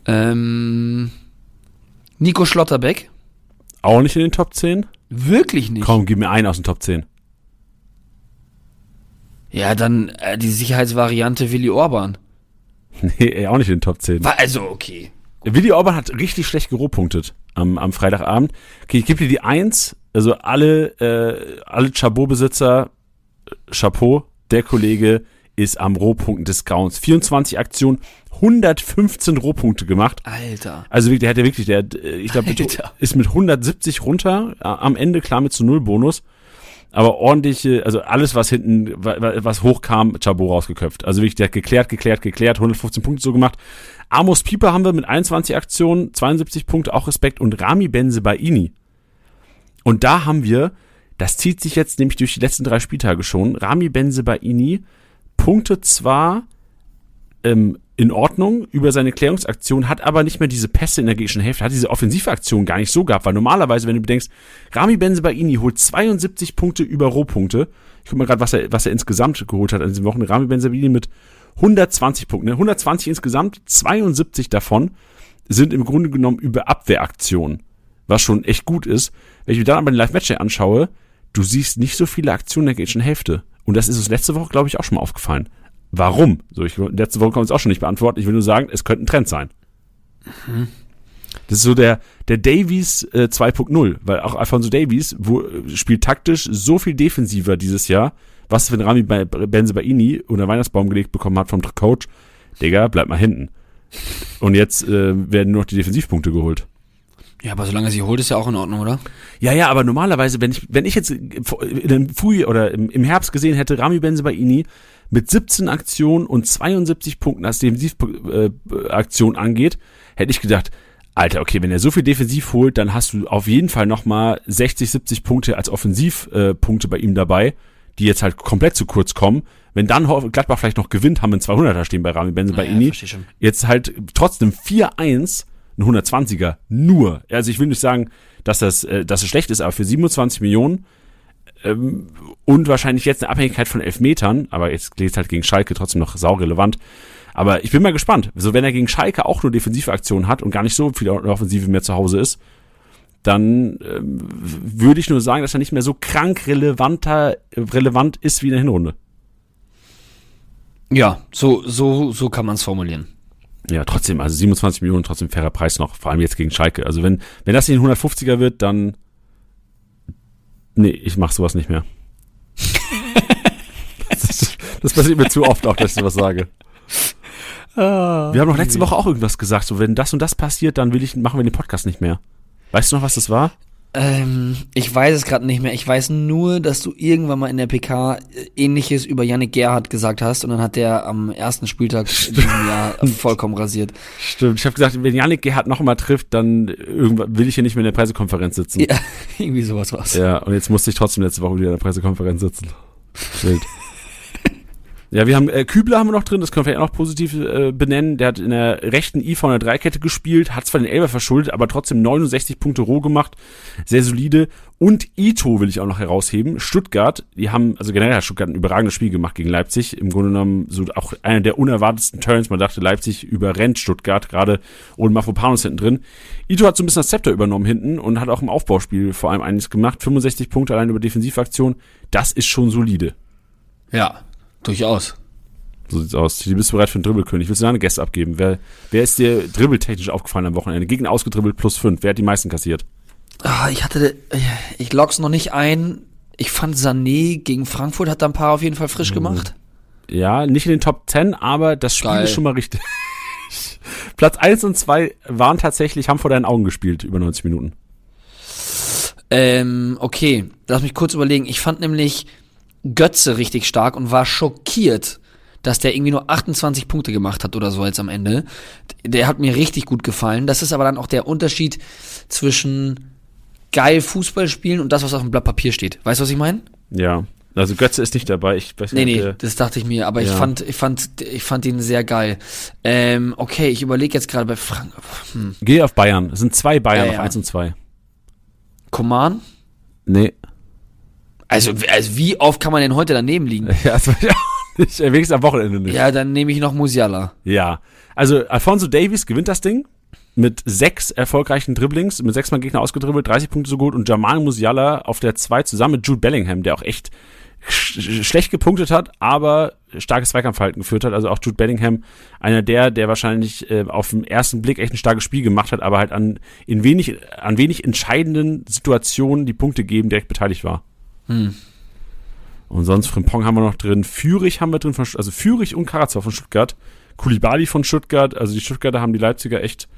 Ähm, Nico Schlotterbeck. Auch nicht in den Top 10? Wirklich nicht. Komm, gib mir einen aus den Top 10. Ja, dann äh, die Sicherheitsvariante Willi Orban. Nee, auch nicht in den Top 10. War also okay. Willi Orban hat richtig schlecht gerohpunktet am, am Freitagabend. Okay, ich gebe dir die Eins. Also alle, äh, alle Chabot-Besitzer, Chapeau, der Kollege ist am Rohpunkten des Grauens. 24 Aktionen, 115 Rohpunkte gemacht. Alter. Also wirklich, der hat ja wirklich, der, äh, ich glaube, ist mit 170 runter, äh, am Ende klar mit zu Null Bonus. Aber ordentliche, also alles, was hinten, was hochkam, Chabot rausgeköpft. Also wirklich, der hat geklärt, geklärt, geklärt, 115 Punkte so gemacht. Amos Pieper haben wir mit 21 Aktionen, 72 Punkte, auch Respekt. Und Rami Benzebaini. Und da haben wir, das zieht sich jetzt nämlich durch die letzten drei Spieltage schon, Rami Benzebaini Punkte zwar ähm, in Ordnung über seine Klärungsaktion, hat aber nicht mehr diese Pässe in der gegnerischen Hälfte, hat diese Offensivaktion gar nicht so gehabt, weil normalerweise, wenn du bedenkst, Rami Benzebaini holt 72 Punkte über Rohpunkte. Ich guck mal gerade, was er, was er insgesamt geholt hat an diesen Wochen. Rami Benzebaini mit 120 Punkten, ne? 120 insgesamt, 72 davon sind im Grunde genommen über Abwehraktionen, was schon echt gut ist. Wenn ich mir dann aber den Live-Match anschaue, du siehst nicht so viele Aktionen in der gegnerischen Hälfte. Und das ist uns letzte Woche, glaube ich, auch schon mal aufgefallen. Warum? So, ich, letzte Woche kann ich es auch schon nicht beantworten. Ich will nur sagen, es könnte ein Trend sein. Mhm. Das ist so der, der Davies äh, 2.0, weil auch Alfonso Davies wo, spielt taktisch so viel defensiver dieses Jahr. Was, wenn Rami bei Benzebaini unter Weihnachtsbaum gelegt bekommen hat vom Coach? Digga, bleib mal hinten. Und jetzt äh, werden nur noch die Defensivpunkte geholt. Ja, aber solange sie holt, ist ja auch in Ordnung, oder? Ja, ja, aber normalerweise, wenn ich, wenn ich jetzt in dem Früh oder im, im Herbst gesehen hätte, Rami Benzebaini mit 17 Aktionen und 72 Punkten, was Defensivaktion äh, angeht, hätte ich gedacht, Alter, okay, wenn er so viel defensiv holt, dann hast du auf jeden Fall nochmal 60, 70 Punkte als Offensivpunkte äh, bei ihm dabei, die jetzt halt komplett zu kurz kommen. Wenn dann Gladbach vielleicht noch gewinnt, haben wir einen 200er stehen bei Rami Benze bei ja, Ini. Jetzt halt trotzdem 4-1, ein 120er, nur. Also ich will nicht sagen, dass das, äh, dass es schlecht ist, aber für 27 Millionen ähm, und wahrscheinlich jetzt eine Abhängigkeit von Elfmetern, aber jetzt geht es halt gegen Schalke trotzdem noch saurelevant. Aber ich bin mal gespannt. So, wenn er gegen Schalke auch nur defensive Aktionen hat und gar nicht so viel Offensive mehr zu Hause ist, dann ähm, würde ich nur sagen, dass er nicht mehr so krank relevanter, relevant ist wie in der Hinrunde. Ja, so, so, so kann man es formulieren. Ja, trotzdem, also 27 Millionen, trotzdem fairer Preis noch, vor allem jetzt gegen Schalke. Also wenn, wenn das nicht ein 150er wird, dann Nee, ich mach sowas nicht mehr. das, das, passiert mir zu oft auch, dass ich sowas sage. Ah, wir haben noch letzte Woche auch irgendwas gesagt, so wenn das und das passiert, dann will ich, machen wir den Podcast nicht mehr. Weißt du noch, was das war? Ähm, ich weiß es gerade nicht mehr. Ich weiß nur, dass du irgendwann mal in der PK äh, ähnliches über Yannick Gerhardt gesagt hast und dann hat der am ersten Spieltag in diesem Jahr vollkommen rasiert. Stimmt. Ich habe gesagt, wenn Yannick Gerhardt noch mal trifft, dann irgendwann will ich hier nicht mehr in der Pressekonferenz sitzen. Ja, irgendwie sowas war's. Ja, und jetzt musste ich trotzdem letzte Woche wieder in der Pressekonferenz sitzen. Wild. Ja, wir haben äh, Kübler haben wir noch drin, das können wir vielleicht auch noch positiv äh, benennen. Der hat in der rechten I von der Dreikette gespielt, hat zwar den Elber verschuldet, aber trotzdem 69 Punkte roh gemacht, sehr solide. Und Ito will ich auch noch herausheben. Stuttgart, die haben, also generell hat Stuttgart ein überragendes Spiel gemacht gegen Leipzig. Im Grunde genommen so auch einer der unerwartetsten Turns. Man dachte, Leipzig überrennt Stuttgart, gerade ohne Mafropanos hinten drin. Ito hat so ein bisschen das Zepter übernommen hinten und hat auch im Aufbauspiel vor allem einiges gemacht. 65 Punkte allein über Defensivaktion. Das ist schon solide. Ja, Durchaus. So sieht's aus. Du bist bereit für einen Dribbelkönig. Willst du da eine Gäste abgeben? Wer, wer ist dir dribbeltechnisch aufgefallen am Wochenende? Gegner ausgedribbelt plus fünf. Wer hat die meisten kassiert? Ah, ich hatte, ich log's noch nicht ein. Ich fand Sané gegen Frankfurt hat da ein paar auf jeden Fall frisch mhm. gemacht. Ja, nicht in den Top 10, aber das Spiel Geil. ist schon mal richtig. Platz 1 und 2 waren tatsächlich, haben vor deinen Augen gespielt, über 90 Minuten. Ähm, okay, lass mich kurz überlegen. Ich fand nämlich, Götze richtig stark und war schockiert, dass der irgendwie nur 28 Punkte gemacht hat oder so jetzt am Ende. Der hat mir richtig gut gefallen. Das ist aber dann auch der Unterschied zwischen geil Fußball spielen und das, was auf dem Blatt Papier steht. Weißt du, was ich meine? Ja. Also Götze ist nicht dabei. Ich weiß nicht, nee, nee, das dachte ich mir, aber ja. ich fand, ich fand, ich fand ihn sehr geil. Ähm, okay, ich überlege jetzt gerade bei Frank. Hm. Geh auf Bayern. Es sind zwei Bayern ja. auf 1 und 2. Koman? Nee. Also, also wie oft kann man denn heute daneben liegen? Ja, das ich auch nicht. Wenigstens am Wochenende nicht. Ja, dann nehme ich noch Musiala. Ja. Also Alfonso Davies gewinnt das Ding mit sechs erfolgreichen Dribblings, mit sechsmal Gegner ausgedribbelt, 30 Punkte so gut und Jamal Musiala auf der 2 zusammen mit Jude Bellingham, der auch echt sch schlecht gepunktet hat, aber starkes Zweikampfverhalten geführt hat. Also auch Jude Bellingham, einer der, der wahrscheinlich äh, auf den ersten Blick echt ein starkes Spiel gemacht hat, aber halt an, in wenig, an wenig entscheidenden Situationen die Punkte geben, direkt beteiligt war. Hm. Und sonst Frimpong haben wir noch drin. Fürich haben wir drin, von, also Fürich und Karazor von Stuttgart. Kulibali von Stuttgart. Also die Stuttgarter haben die Leipziger echt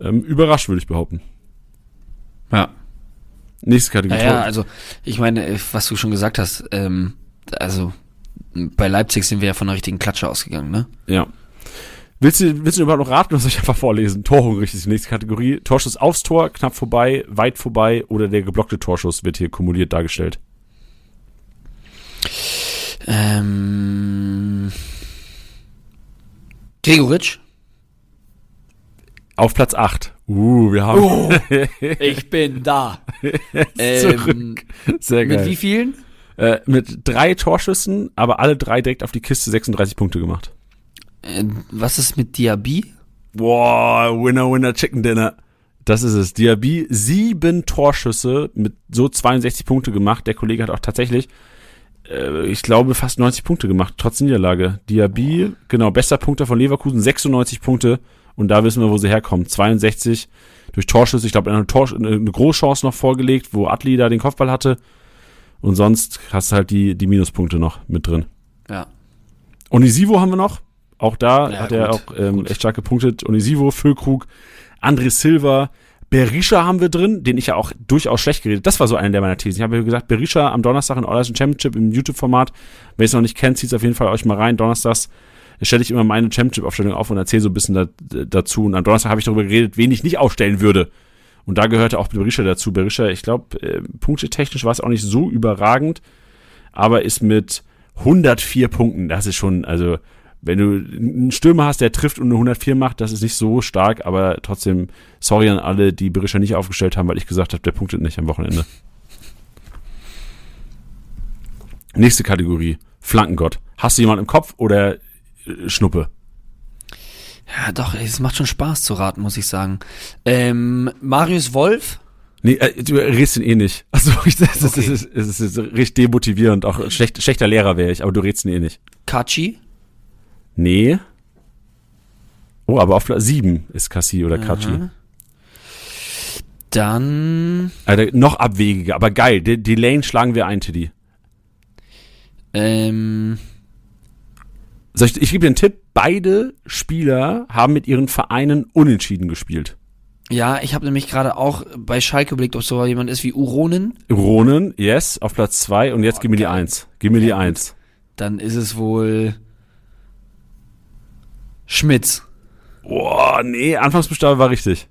ähm, überrascht, würde ich behaupten. Ja. Nächste Kategorie. Ja, ja, also ich meine, äh, was du schon gesagt hast, ähm, also bei Leipzig sind wir ja von einer richtigen Klatsche ausgegangen, ne? Ja. Willst du, willst du überhaupt noch raten oder soll ich einfach vorlesen? Torhungrig ist die nächste Kategorie. Torschuss aufs Tor, knapp vorbei, weit vorbei oder der geblockte Torschuss wird hier kumuliert dargestellt. Ähm, Gregoritsch? Auf Platz 8. Uh, wir haben Oh, ich bin da. ähm. Sehr geil. mit wie vielen? Äh, mit drei Torschüssen, aber alle drei direkt auf die Kiste 36 Punkte gemacht. Äh, was ist mit Diaby? Boah, Winner, Winner, Chicken Dinner. Das ist es. Diaby, sieben Torschüsse mit so 62 Punkte gemacht. Der Kollege hat auch tatsächlich, äh, ich glaube, fast 90 Punkte gemacht, trotz Niederlage. Diaby, genau, bester Punkter von Leverkusen, 96 Punkte. Und da wissen wir, wo sie herkommen. 62 durch Torschüsse. Ich glaube, eine, Tor, eine Großchance noch vorgelegt, wo Atli da den Kopfball hatte. Und sonst hast du halt die, die Minuspunkte noch mit drin. Ja. Onisivo haben wir noch. Auch da Ja, hat er gut, auch ähm, echt stark gepunktet. Onisivo, Füllkrug, André Silva, Berisha haben wir drin, den ich ja auch durchaus schlecht geredet. Das war so eine der meiner Thesen. Ich habe ja gesagt, Berisha am Donnerstag in Eulersen Championship im YouTube-Format. Wer es noch nicht kennt, zieht auf jeden Fall euch mal rein. Donnerstags stelle ich immer meine Championship-Aufstellung auf und erzähle so ein bisschen da, dazu. Und am Donnerstag habe ich darüber geredet, wen ich nicht aufstellen würde. Und da gehörte auch Berisha dazu. Berisha, ich glaube, äh, punktetechnisch war es auch nicht so überragend, aber ist mit 104 Punkten, das ist schon, also wenn du einen Stürmer hast, der trifft und eine 104 macht, das ist nicht so stark, aber trotzdem sorry an alle, die Berisha nicht aufgestellt haben, weil ich gesagt habe, der punktet nicht am Wochenende. Nächste Kategorie, Flankengott. Hast du jemanden im Kopf oder äh, Schnuppe? Ja, doch, ey, es macht schon Spaß zu raten, muss ich sagen. Ähm, Marius Wolf? Nee, äh, du redest ihn eh nicht. Also ich, das, ist, Okay. das, ist, das ist richtig demotivierend. Auch schlecht, schlechter Lehrer wäre ich, aber du redest ihn eh nicht. Kachi? Nee. Oh, aber auf Platz 7 ist Kassi oder Kachi. Aha. Dann, Also noch abwegiger, aber geil. Die, die Lane schlagen wir ein, Tiddy. ähm, Soll ich, ich gebe dir einen Tipp. Beide Spieler haben mit ihren Vereinen unentschieden gespielt. ja, ich habe nämlich gerade auch bei Schalke geblickt, ob so jemand ist wie Uronen. Ronen, yes, auf Platz 2 und jetzt gib mir die geil. 1. Gib mir die Ja, gut. 1. Dann ist es wohl Schmitz. Boah, nee, Anfangsbuchstabe war richtig.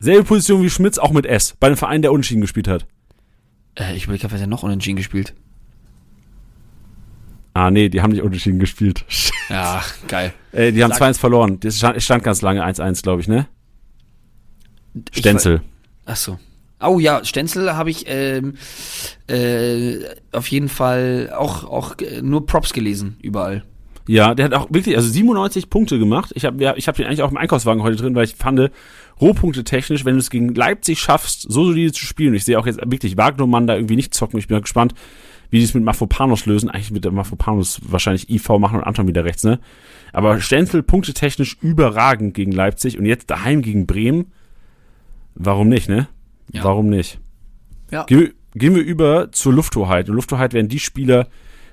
Selbe Position wie Schmitz, auch mit S. Bei einem Verein, der unentschieden gespielt hat. Äh, ich überlege, wer hat denn noch unentschieden gespielt? Ah, nee, die haben nicht unentschieden gespielt. Ja, geil. äh, die haben Sag- 2-1 verloren. Das stand, es stand ganz lange 1-1, glaube ich, ne? Ich Stenzel. Ach so. Oh ja, Stenzel habe ich ähm, äh, auf jeden Fall auch, auch äh, nur Props gelesen, überall. Ja, der hat auch wirklich, also 97 Punkte gemacht. Ich habe ich hab den eigentlich auch im Einkaufswagen heute drin, weil ich fand, Rohpunkte technisch, wenn du es gegen Leipzig schaffst, so solide zu spielen. Ich sehe auch jetzt wirklich Wagnermann da irgendwie nicht zocken. Ich bin gespannt, wie die es mit Mafropanos lösen. Eigentlich wird der Mafropanos wahrscheinlich IV machen und Anton wieder rechts, ne? Aber Stenzel punkte technisch überragend gegen Leipzig und jetzt daheim gegen Bremen. Warum nicht, ne? Ja. Warum nicht? Ja. Gehen wir, gehen wir über zur Lufthoheit. Und Lufthoheit werden die Spieler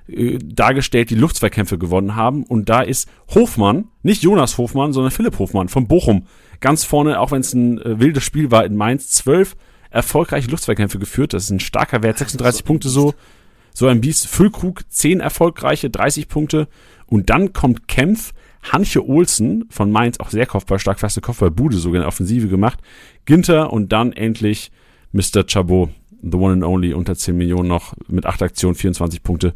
äh, dargestellt, die Luftzweikämpfe gewonnen haben. Und da ist Hofmann, nicht Jonas Hofmann, sondern Philipp Hofmann von Bochum. Ganz vorne, auch wenn es ein äh, wildes Spiel war in Mainz, zwölf erfolgreiche Luftzweikämpfe geführt. Das ist ein starker Wert, 36 Punkte so. So ein Biest. Füllkrug, 10 erfolgreiche, 30 Punkte. Und dann kommt Kempf, Hanche Olsen von Mainz, auch sehr kopfballstark, feste Kopfballbude sogar in der Offensive gemacht. Ginter und dann endlich Mr. Chabot, the one and only, unter 10 Millionen noch, mit 8 Aktionen, 24 Punkte,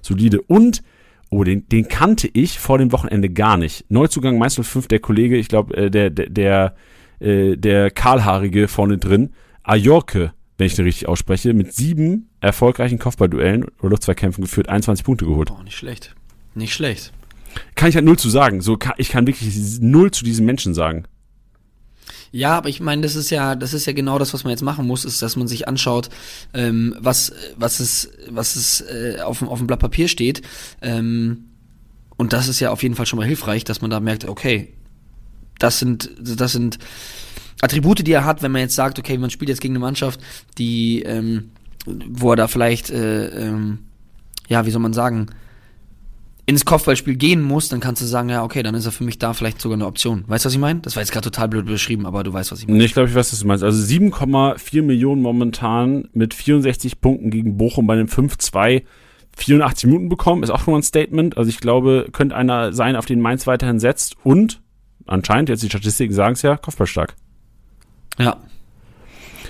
solide. Und, oh, den, den kannte ich vor dem Wochenende gar nicht. Neuzugang Mainz 05, der Kollege, ich glaube, äh, der, der, der, äh, der Kahlhaarige vorne drin, Ajorke, wenn ich den richtig ausspreche, mit sieben erfolgreichen Kopfballduellen oder Luftzweikämpfen geführt, 21 Punkte geholt. Boah, nicht schlecht. Nicht schlecht. Kann ich halt null zu sagen. So, kann, ich kann wirklich null zu diesem Menschen sagen. Ja, aber ich meine, das ist ja, das ist ja genau das, was man jetzt machen muss, ist, dass man sich anschaut, ähm, was, was es, was es äh, auf, dem- auf dem Blatt Papier steht. Ähm, und das ist ja auf jeden Fall schon mal hilfreich, dass man da merkt, okay, das sind, das sind Attribute, die er hat, wenn man jetzt sagt, okay, man spielt jetzt gegen eine Mannschaft, die, ähm, wo er da vielleicht, äh, ähm, ja, wie soll man sagen, ins Kopfballspiel gehen muss, dann kannst du sagen, ja, okay, dann ist er für mich da vielleicht sogar eine Option. Weißt du, was ich meine? Das war jetzt gerade total blöd beschrieben, aber du weißt, was ich meine. Nee, ich glaube, ich weiß, was du meinst. Also 7,4 Millionen momentan mit 64 Punkten gegen Bochum bei einem 5-2 84 Minuten bekommen, ist auch schon mal ein Statement. Also ich glaube, könnte einer sein, auf den Mainz weiterhin setzt und anscheinend, jetzt die Statistiken sagen es ja, Kopfballstark. Ja.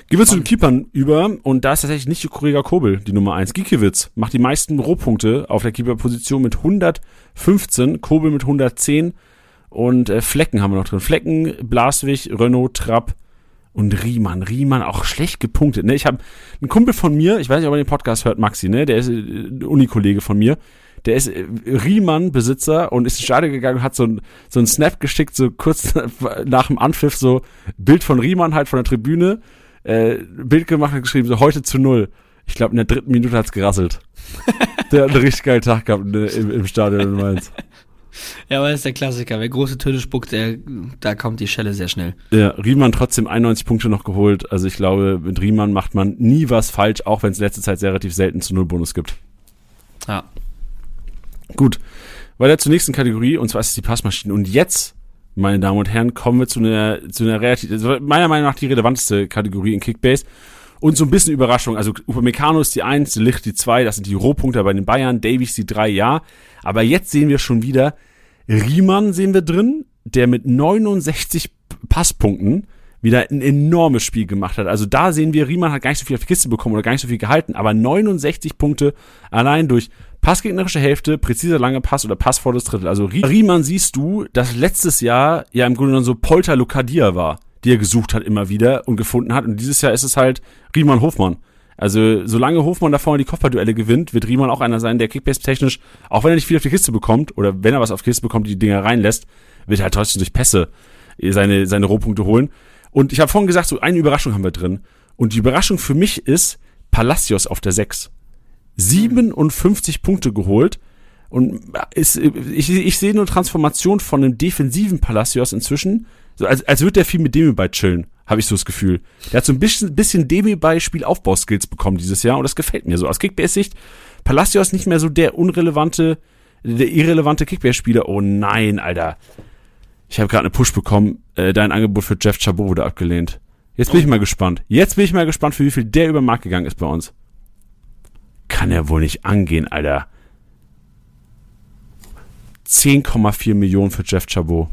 Gehen wir zu den Keepern über und da ist tatsächlich nicht Kuriga Kobel die Nummer 1. Gikiewicz macht die meisten Rohpunkte auf der Keeperposition mit 115, Kobel mit 110 und äh, Flecken haben wir noch drin. Flecken, Blaswig, Renault, Trapp und Riemann. Riemann auch schlecht gepunktet. Ne? Ich habe einen Kumpel von mir, ich weiß nicht, ob er den Podcast hört, Maxi, ne? der ist äh, ein Unikollege von mir. Der ist äh, Riemann-Besitzer und ist ins Stadion gegangen und hat so ein, so ein Snap geschickt, so kurz nach dem Anpfiff, so Bild von Riemann halt von der Tribüne äh, Bild gemacht und geschrieben, so heute zu null. Ich glaube, in der dritten Minute hat's gerasselt. der hat einen richtig geilen Tag gehabt ne, im, im Stadion in Mainz. Ja, aber das ist der Klassiker. Wer große Töne spuckt, der, da kommt die Schelle sehr schnell. Ja, Riemann trotzdem 91 Punkte noch geholt. Also ich glaube, mit Riemann macht man nie was falsch, auch wenn es letzte Zeit sehr relativ selten zu Null Bonus gibt. Ja. Gut. Weiter zur nächsten Kategorie, und zwar ist es die Passmaschine. Und jetzt meine Damen und Herren, kommen wir zu einer, zu einer relativ, also meiner Meinung nach die relevanteste Kategorie in Kickbase. Und so ein bisschen Überraschung. Also Upamecano ist die 1, Licht die 2, das sind die Rohpunkte bei den Bayern, Davies die 3, ja. Aber jetzt sehen wir schon wieder, Riemann sehen wir drin, der mit 69 Passpunkten wieder ein enormes Spiel gemacht hat. Also da sehen wir, Riemann hat gar nicht so viel auf die Kiste bekommen oder gar nicht so viel gehalten, aber 69 Punkte allein durch Passgegnerische Hälfte, präziser langer Pass oder Pass vor das Drittel. Also Riemann siehst du, dass letztes Jahr ja im Grunde genommen so Polter Lucadia war, die er gesucht hat immer wieder und gefunden hat. Und dieses Jahr ist es halt Riemann Hofmann. Also solange Hofmann da vorne die Kopfballduelle gewinnt, wird Riemann auch einer sein, der Kickbase-technisch, auch wenn er nicht viel auf die Kiste bekommt, oder wenn er was auf die Kiste bekommt, die Dinger reinlässt, wird er halt trotzdem durch Pässe seine, seine Rohpunkte holen. Und ich habe vorhin gesagt, so eine Überraschung haben wir drin. Und die Überraschung für mich ist Palacios auf der 6. 57 Punkte geholt. Und ist, ich, ich sehe nur Transformation von einem defensiven Palacios inzwischen. So, als, als würde der viel mit Demi bei chillen, habe ich so das Gefühl. Der hat so ein bisschen, bisschen Demi bei Spielaufbauskills bekommen dieses Jahr und das gefällt mir so. Aus Kickbase-Sicht, Palacios nicht mehr so der unrelevante, der irrelevante Kickbase-Spieler. Oh nein, Alter. Ich habe gerade eine Push bekommen. Äh, dein Angebot für Jeff Chabot wurde abgelehnt. Jetzt bin ich mal gespannt. Jetzt bin ich mal gespannt, für wie viel der über den Markt gegangen ist bei uns kann er wohl nicht angehen, Alter. 10,4 Millionen für Jeff Chabot.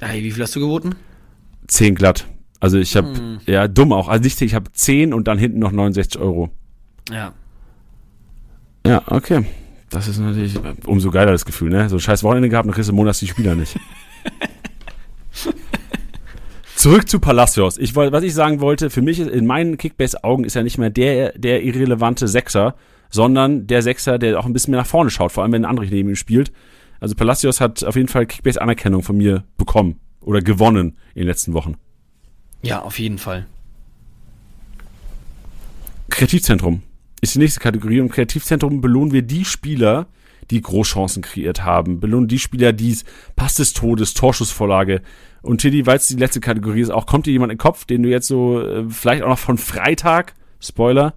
Hey, wie viel hast du geboten? 10 glatt. Also ich habe, hm. ja, dumm auch. Also nicht, ich habe 10 und dann hinten noch 69 Euro. Ja. Ja, okay. Das ist natürlich umso geiler das Gefühl, ne? So ein scheiß Wochenende gehabt und kriegst du Monats die Spieler nicht. Zurück zu Palacios. Ich wollte, was ich sagen wollte, für mich ist, in meinen Kickbase-Augen ist er nicht mehr der, der irrelevante Sechser, sondern der Sechser, der auch ein bisschen mehr nach vorne schaut, vor allem wenn ein anderer neben ihm spielt. Also Palacios hat auf jeden Fall Kickbase-Anerkennung von mir bekommen oder gewonnen in den letzten Wochen. Ja, auf jeden Fall. Kreativzentrum ist die nächste Kategorie. Und im Kreativzentrum belohnen wir die Spieler, die Großchancen kreiert haben. Belohnen die Spieler, die es Pass des Todes, Torschussvorlage, und Tilly, weil es die letzte Kategorie ist, auch kommt dir jemand in den Kopf, den du jetzt so, äh, vielleicht auch noch von Freitag, Spoiler,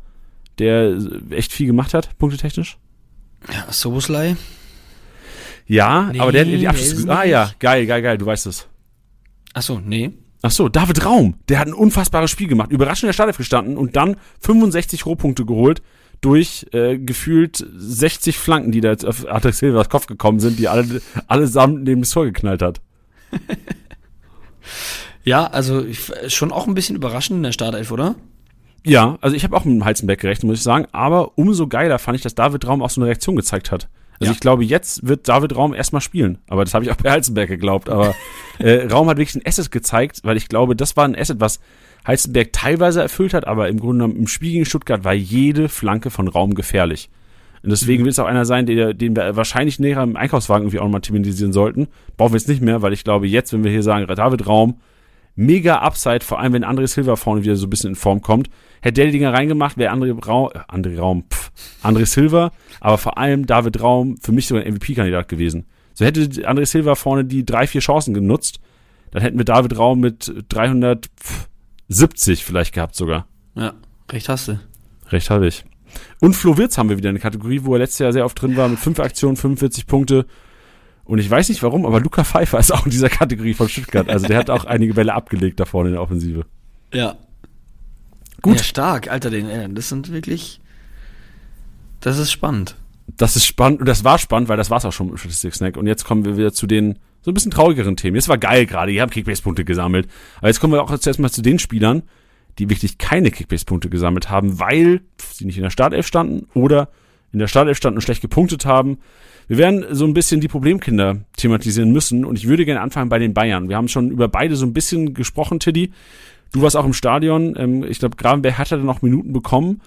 der echt viel gemacht hat, punktetechnisch? Ja, Soboslai. Ja, nee, aber der hat die Abschlüsse. Ah ja, geil, geil, geil, du weißt es. Ach so, nee. Ach so, David Raum, der hat ein unfassbares Spiel gemacht, überraschend in der Startelf gestanden und dann 65 Rohpunkte geholt durch äh, gefühlt 60 Flanken, die da jetzt auf Alex Silvers Kopf gekommen sind, die alle allesamt neben das Tor geknallt hat. Ja, also ich, schon auch ein bisschen überraschend in der Startelf, oder? Ja, also ich habe auch mit dem Heizenberg gerechnet, muss ich sagen. Aber umso geiler fand ich, dass David Raum auch so eine Reaktion gezeigt hat. Also ja. ich glaube, jetzt wird David Raum erstmal spielen. Aber das habe ich auch bei Heizenberg geglaubt. Aber äh, Raum hat wirklich ein Asset gezeigt, weil ich glaube, das war ein Asset, was Heizenberg teilweise erfüllt hat, aber im Grunde genommen im Spiel gegen Stuttgart war jede Flanke von Raum gefährlich. Und deswegen mhm. wird es auch einer sein, der, den wir wahrscheinlich näher im Einkaufswagen irgendwie auch nochmal thematisieren sollten. Brauchen wir jetzt nicht mehr, weil ich glaube, jetzt, wenn wir hier sagen, David Raum, mega Upside, vor allem wenn André Silva vorne wieder so ein bisschen in Form kommt. Hätte der die Dinger reingemacht, wäre André Raum, äh, André Raum, pff, André Silva, aber vor allem David Raum für mich sogar ein MVP-Kandidat gewesen. So hätte André Silva vorne die drei, vier Chancen genutzt, dann hätten wir David Raum mit 370 vielleicht gehabt sogar. Ja, recht hast du. Recht habe ich. Und Flo Wirtz haben wir wieder eine Kategorie, wo er letztes Jahr sehr oft drin war, mit fünf Aktionen, 45 Punkte. Und ich weiß nicht warum, aber Luca Pfeiffer ist auch in dieser Kategorie von Stuttgart. Also der hat auch einige Bälle abgelegt da vorne in der Offensive. Ja. Gut. Ja, stark, Alter, den, äh, das sind wirklich, das ist spannend. Das ist spannend, und das war spannend, weil das war's auch schon im Statistik Snack. Und jetzt kommen wir wieder zu den so ein bisschen traurigeren Themen. Jetzt war geil gerade, die haben Kickbase-Punkte gesammelt. Aber jetzt kommen wir auch jetzt erstmal zu den Spielern, die wirklich keine Kickbase-Punkte gesammelt haben, weil sie nicht in der Startelf standen oder in der Startelf standen und schlecht gepunktet haben. Wir werden so ein bisschen die Problemkinder thematisieren müssen und ich würde gerne anfangen bei den Bayern. Wir haben schon über beide so ein bisschen gesprochen, Tiddy. Du warst auch im Stadion. Ähm, ich glaube, Gravenberg hat dann noch Minuten bekommen.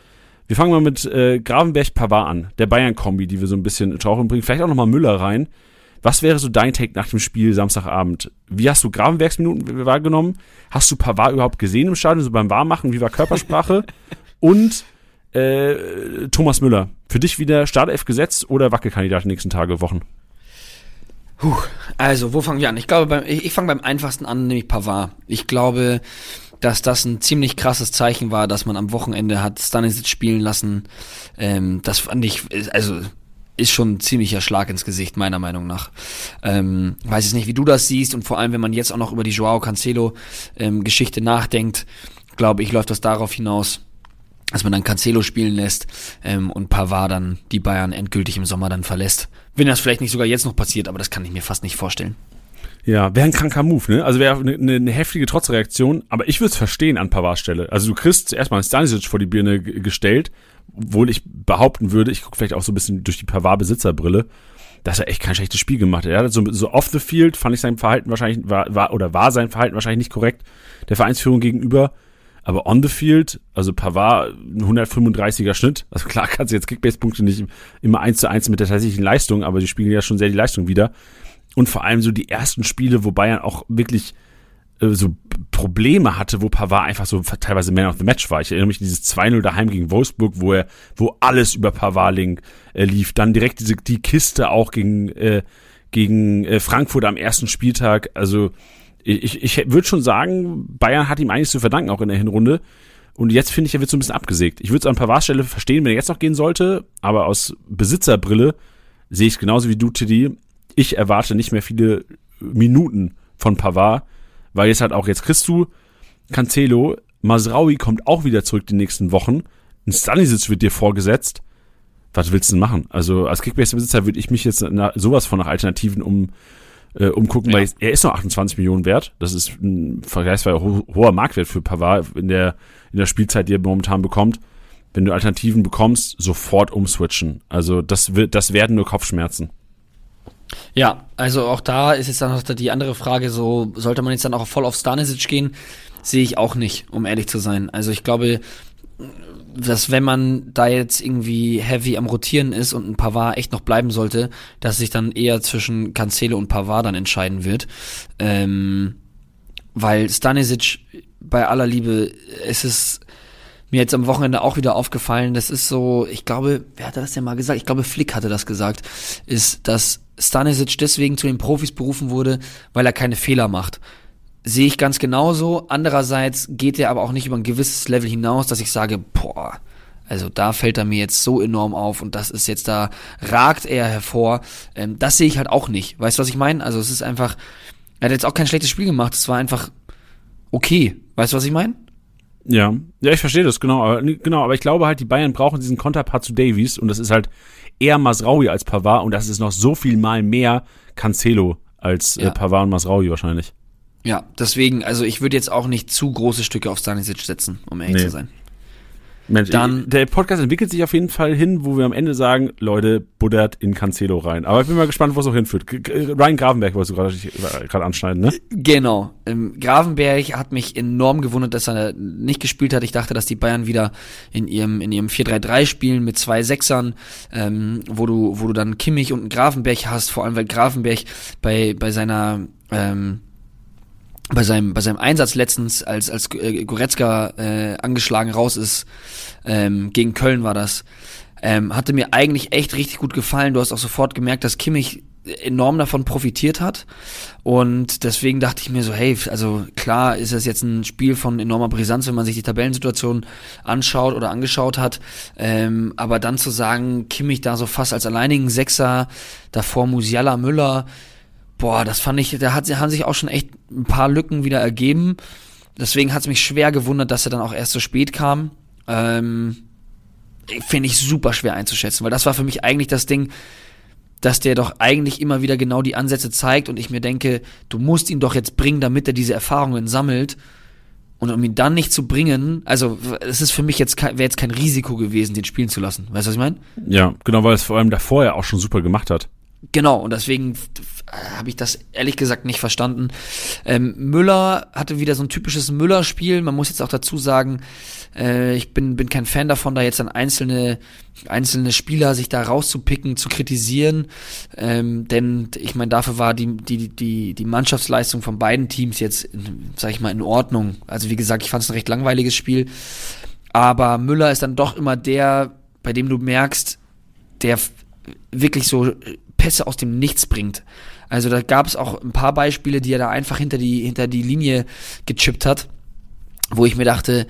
Wir fangen mal mit äh, Gravenberg-Pavard an, der Bayern-Kombi, die wir so ein bisschen in Tauchen bringen. Vielleicht auch nochmal Müller rein. Was wäre so dein Take nach dem Spiel Samstagabend? Wie hast du Gravenbergsminuten wahrgenommen? Hast du Pavard überhaupt gesehen im Stadion, so beim Warmmachen? Wie war Körpersprache? Und äh, Thomas Müller, für dich wieder Startelf gesetzt oder Wackelkandidat in den nächsten Tage, Wochen? Puh, also, wo fangen wir an? Ich glaube, beim, ich, ich fange beim einfachsten an, nämlich Pavard. Ich glaube, dass das ein ziemlich krasses Zeichen war, dass man am Wochenende hat Stanisic spielen lassen. Ähm, das fand ich, also ist schon ein ziemlicher Schlag ins Gesicht, meiner Meinung nach. Ähm, weiß jetzt nicht, wie du das siehst und vor allem, wenn man jetzt auch noch über die Joao Cancelo ähm, nachdenkt, glaube ich, läuft das darauf hinaus, dass man dann Cancelo spielen lässt ähm, und Pavard dann die Bayern endgültig im Sommer dann verlässt. Wenn das vielleicht nicht sogar jetzt noch passiert, aber das kann ich mir fast nicht vorstellen. Ja, wäre ein kranker Move, ne? Also wäre eine, eine, eine heftige Trotzreaktion, aber ich würde es verstehen an Pavards Stelle. Also du kriegst erstmal Stanisic vor die Birne gestellt, obwohl ich behaupten würde, ich gucke vielleicht auch so ein bisschen durch die Pavard-Besitzerbrille, dass er echt kein schlechtes Spiel gemacht hat. Er hat so, so off the field fand ich sein Verhalten wahrscheinlich, war, war, oder war sein Verhalten wahrscheinlich nicht korrekt, der Vereinsführung gegenüber. Aber on the field, also Pavard, ein 135er Schnitt. Also klar kannst du jetzt Kickbase-Punkte nicht immer eins zu eins mit der tatsächlichen Leistung, aber die spielen ja schon sehr die Leistung wieder. Und vor allem so die ersten Spiele, wo Bayern auch wirklich äh, so Probleme hatte, wo Pavard einfach so teilweise Man of the Match war. Ich erinnere mich an dieses 2-0 daheim gegen Wolfsburg, wo er, wo alles über Pavard äh, lief. Dann direkt diese, die Kiste auch gegen, äh, gegen äh, Frankfurt am ersten Spieltag. Also ich, ich würde schon sagen, Bayern hat ihm eigentlich zu verdanken, auch in der Hinrunde. Und jetzt finde ich, er wird so ein bisschen abgesägt. Ich würde es an Pavards Stelle verstehen, wenn er jetzt noch gehen sollte, aber aus Besitzerbrille sehe ich es genauso wie du, Tiddy ich erwarte nicht mehr viele Minuten von Pavard, weil jetzt halt auch jetzt kriegst du Cancelo, Masraui kommt auch wieder zurück die nächsten Wochen, ein Stanisic wird dir vorgesetzt. Was willst du denn machen? Also als Kickbase-Besitzer würde ich mich jetzt nach, sowas von nach Alternativen um äh, umgucken, ja. weil er ist noch 28 Millionen wert. Das ist ein vergleichsweise ho hoher Marktwert für Pavard in der, in der Spielzeit, die er momentan bekommt. Wenn du Alternativen bekommst, sofort umswitchen. Also das wird, das werden nur Kopfschmerzen. Ja, also auch da ist jetzt dann noch die andere Frage, so sollte man jetzt dann auch voll auf Stanisic gehen? Sehe ich auch nicht, um ehrlich zu sein. Also ich glaube, dass wenn man da jetzt irgendwie heavy am Rotieren ist und ein Pavard echt noch bleiben sollte, dass sich dann eher zwischen Cancelo und Pavard dann entscheiden wird. Ähm, weil Stanisic bei aller Liebe, es ist mir jetzt am Wochenende auch wieder aufgefallen, das ist so, ich glaube, wer hat das denn mal gesagt? Ich glaube, Flick hatte das gesagt, ist, dass Stanisic deswegen zu den Profis berufen wurde, weil er keine Fehler macht. Sehe ich ganz genauso. Andererseits geht er aber auch nicht über ein gewisses Level hinaus, dass ich sage, boah, also da fällt er mir jetzt so enorm auf und das ist jetzt da, ragt er hervor. Ähm, das sehe ich halt auch nicht. Weißt du, was ich meine? Also es ist einfach, er hat jetzt auch kein schlechtes Spiel gemacht. Es war einfach okay. Weißt du, was ich meine? Ja, ja, ich verstehe das, genau. Aber, genau, aber ich glaube halt, die Bayern brauchen diesen Konterpart zu Davies und das ist halt eher Masraui als Pavard und das ist noch so viel mal mehr Cancelo als äh, ja. äh, Pavard und Masraui wahrscheinlich. Ja, deswegen, also ich würde jetzt auch nicht zu große Stücke auf Stanisic setzen, um ehrlich nee. zu sein. Mensch, dann, der Podcast entwickelt sich auf jeden Fall hin, wo wir am Ende sagen, Leute, buddert in Cancelo rein. Aber ich bin mal gespannt, wo es noch hinführt. Ryan Gravenberg wolltest du gerade gerade anschneiden, ne? Genau. Ähm, Gravenberg hat mich enorm gewundert, dass er nicht gespielt hat. Ich dachte, dass die Bayern wieder in ihrem in ihrem 4-3-3 spielen mit zwei Sechsern, ähm, wo du wo du dann Kimmich und Gravenberg hast, vor allem weil Gravenberg bei bei seiner ähm, bei seinem, bei seinem Einsatz letztens, als, als äh, Goretzka äh, angeschlagen raus ist, ähm, gegen Köln war das, ähm, hatte mir eigentlich echt richtig gut gefallen. Du hast auch sofort gemerkt, dass Kimmich enorm davon profitiert hat. Und deswegen dachte ich mir so, hey, also klar ist das jetzt ein Spiel von enormer Brisanz, wenn man sich die Tabellensituation anschaut oder angeschaut hat. Ähm, aber dann zu sagen, Kimmich da so fast als alleinigen Sechser, davor Musiala Müller, boah, das fand ich, da hat, haben sich auch schon echt ein paar Lücken wieder ergeben. Deswegen hat es mich schwer gewundert, dass er dann auch erst so spät kam. Ähm, Finde ich super schwer einzuschätzen, weil das war für mich eigentlich das Ding, dass der doch eigentlich immer wieder genau die Ansätze zeigt und ich mir denke, du musst ihn doch jetzt bringen, damit er diese Erfahrungen sammelt. Und um ihn dann nicht zu bringen, also es ist für mich jetzt wäre jetzt kein Risiko gewesen, den spielen zu lassen. Weißt du, was ich meine? Ja, genau, weil es vor allem davor ja auch schon super gemacht hat. Genau, und deswegen habe ich das ehrlich gesagt nicht verstanden. Ähm, Müller hatte wieder so ein typisches Müller-Spiel. Man muss jetzt auch dazu sagen, äh, ich bin, bin kein Fan davon, da jetzt dann einzelne, einzelne Spieler sich da rauszupicken, zu kritisieren. Ähm, denn ich meine, dafür war die, die, die, die Mannschaftsleistung von beiden Teams jetzt, sag ich mal, in Ordnung. Also wie gesagt, ich fand es ein recht langweiliges Spiel. Aber Müller ist dann doch immer der, bei dem du merkst, der wirklich so Pässe aus dem Nichts bringt. Also da gab es auch ein paar Beispiele, die er da einfach hinter die, hinter die Linie gechippt hat, wo ich mir dachte,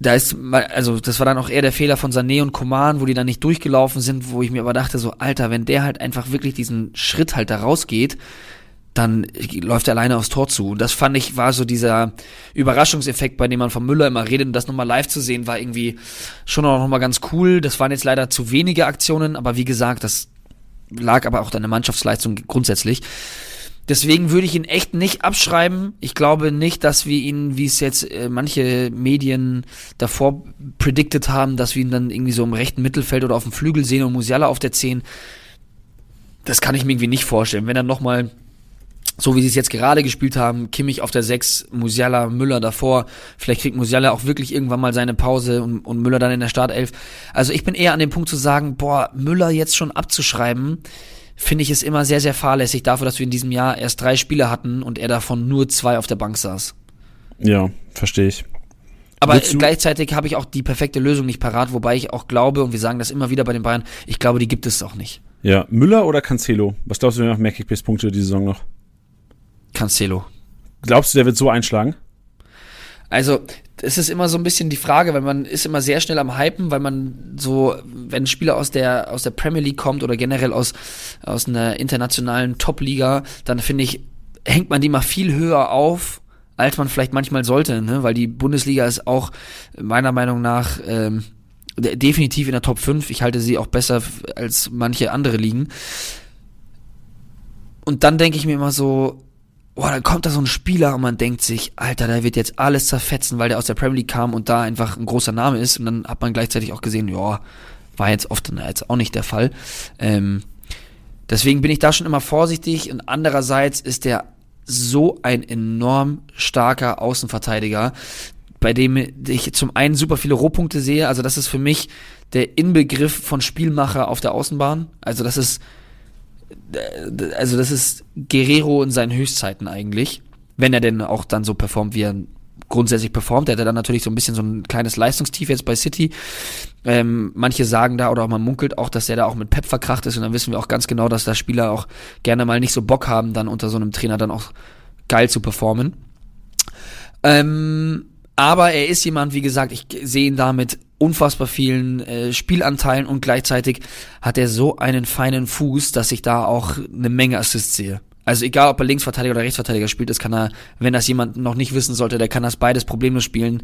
da ist, also das war dann auch eher der Fehler von Sané und Koman, wo die dann nicht durchgelaufen sind, wo ich mir aber dachte, so, Alter, wenn der halt einfach wirklich diesen Schritt halt da rausgeht, dann läuft er alleine aufs Tor zu. Und das fand ich, war so dieser Überraschungseffekt, bei dem man von Müller immer redet und das nochmal live zu sehen, war irgendwie schon auch nochmal ganz cool. Das waren jetzt leider zu wenige Aktionen, aber wie gesagt, das lag aber auch der Mannschaftsleistung grundsätzlich. Deswegen würde ich ihn echt nicht abschreiben. Ich glaube nicht, dass wir ihn, wie es jetzt äh, manche Medien davor predicted haben, dass wir ihn dann irgendwie so im rechten Mittelfeld oder auf dem Flügel sehen und Musiala auf der 10. Das kann ich mir irgendwie nicht vorstellen. Wenn er nochmal so wie sie es jetzt gerade gespielt haben, Kimmich auf der 6, Musiala, Müller davor. Vielleicht kriegt Musiala auch wirklich irgendwann mal seine Pause und, und Müller dann in der Startelf. Also ich bin eher an dem Punkt zu sagen, boah, Müller jetzt schon abzuschreiben, finde ich es immer sehr, sehr fahrlässig dafür, dass wir in diesem Jahr erst drei Spiele hatten und er davon nur zwei auf der Bank saß. Ja, verstehe ich. Aber gleichzeitig habe ich auch die perfekte Lösung nicht parat, wobei ich auch glaube, und wir sagen das immer wieder bei den Bayern, ich glaube, die gibt es auch nicht. Ja, Müller oder Cancelo? Was glaubst du, wer macht mehr Kickbase-Punkte die Saison noch? Cancelo. Glaubst du, der wird so einschlagen? Also, es ist immer so ein bisschen die Frage, weil man ist immer sehr schnell am Hypen, weil man so, wenn ein Spieler aus der, aus der Premier League kommt oder generell aus, aus einer internationalen Top-Liga, dann finde ich, hängt man die mal viel höher auf, als man vielleicht manchmal sollte, ne? weil die Bundesliga ist auch meiner Meinung nach ähm, definitiv in der Top 5. Ich halte sie auch besser als manche andere Ligen. Und dann denke ich mir immer so, boah, dann kommt da so ein Spieler und man denkt sich, Alter, der wird jetzt alles zerfetzen, weil der aus der Premier League kam und da einfach ein großer Name ist. Und dann hat man gleichzeitig auch gesehen, ja, war jetzt oft jetzt auch nicht der Fall. Ähm, deswegen bin ich da schon immer vorsichtig und andererseits ist der so ein enorm starker Außenverteidiger, bei dem ich zum einen super viele Rohpunkte sehe. Also das ist für mich der Inbegriff von Spielmacher auf der Außenbahn. Also das ist also das ist Guerrero in seinen Höchstzeiten eigentlich, wenn er denn auch dann so performt, wie er grundsätzlich performt. Er hat dann natürlich so ein bisschen so ein kleines Leistungstief jetzt bei City. Ähm, manche sagen da oder auch man munkelt auch, dass er da auch mit Pep verkracht ist und dann wissen wir auch ganz genau, dass da Spieler auch gerne mal nicht so Bock haben, dann unter so einem Trainer dann auch geil zu performen. Ähm, aber er ist jemand, wie gesagt, ich sehe ihn da mit unfassbar vielen äh, Spielanteilen und gleichzeitig hat er so einen feinen Fuß, dass ich da auch eine Menge Assists sehe. Also egal, ob er Linksverteidiger oder Rechtsverteidiger spielt, das kann er, wenn das jemand noch nicht wissen sollte, der kann das beides problemlos spielen,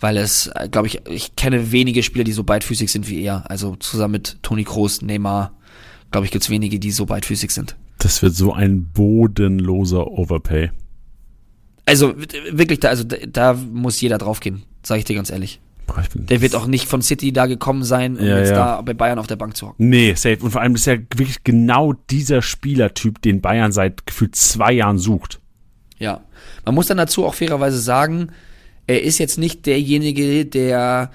weil es, äh, glaube ich, ich kenne wenige Spieler, die so beidfüßig sind wie er. Also zusammen mit Toni Kroos, Neymar, glaube ich, gibt's wenige, die so beidfüßig sind. Das wird so ein bodenloser Overpay. Also wirklich, da, also da muss jeder draufgehen, sage ich dir ganz ehrlich. Der wird auch nicht von City da gekommen sein, um ja, jetzt ja. da bei Bayern auf der Bank zu hocken. Nee, safe. Und vor allem ist er wirklich genau dieser Spielertyp, den Bayern seit gefühlt zwei Jahren sucht. Ja. Man muss dann dazu auch fairerweise sagen, er ist jetzt nicht derjenige, der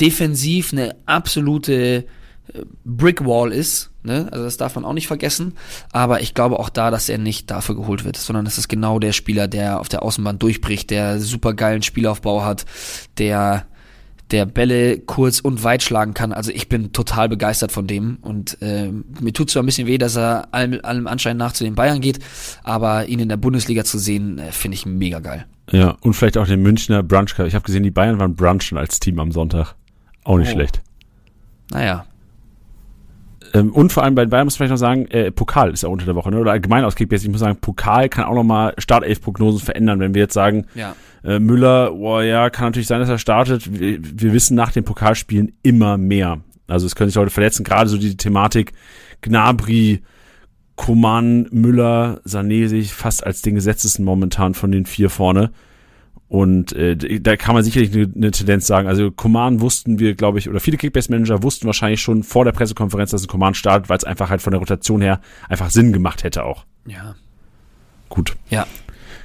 defensiv eine absolute äh, Brickwall ist. Ne? Also das darf man auch nicht vergessen. Aber ich glaube auch da, dass er nicht dafür geholt wird, sondern das ist genau der Spieler, der auf der Außenbahn durchbricht, der super geilen Spielaufbau hat, der der Bälle kurz und weit schlagen kann. Also ich bin total begeistert von dem und äh, mir tut zwar ein bisschen weh, dass er allem, allem Anschein nach zu den Bayern geht, aber ihn in der Bundesliga zu sehen, äh, finde ich mega geil. Ja, und vielleicht auch den Münchner Brunch. Ich habe gesehen, die Bayern waren brunchen als Team am Sonntag. Auch nicht Oh. schlecht. Naja, Ähm, und vor allem bei den Bayern muss man vielleicht noch sagen, äh, Pokal ist ja unter der Woche, ne? oder allgemein aus Kickbase. Ich muss sagen, Pokal kann auch nochmal Startelf-Prognosen verändern. Wenn wir jetzt sagen, ja. äh, Müller, boah, ja, kann natürlich sein, dass er startet. Wir, wir wissen nach den Pokalspielen immer mehr. Also es können sich Leute verletzen, gerade so die Thematik Gnabry, Koman, Müller, Sané sehe ich fast als den gesetztesten momentan von den vier vorne. Und äh, da kann man sicherlich eine, eine Tendenz sagen. Also Coman wussten wir, glaube ich, oder viele Kickbase-Manager wussten wahrscheinlich schon vor der Pressekonferenz, dass ein Coman startet, weil es einfach halt von der Rotation her einfach Sinn gemacht hätte auch. Ja. Gut. Ja.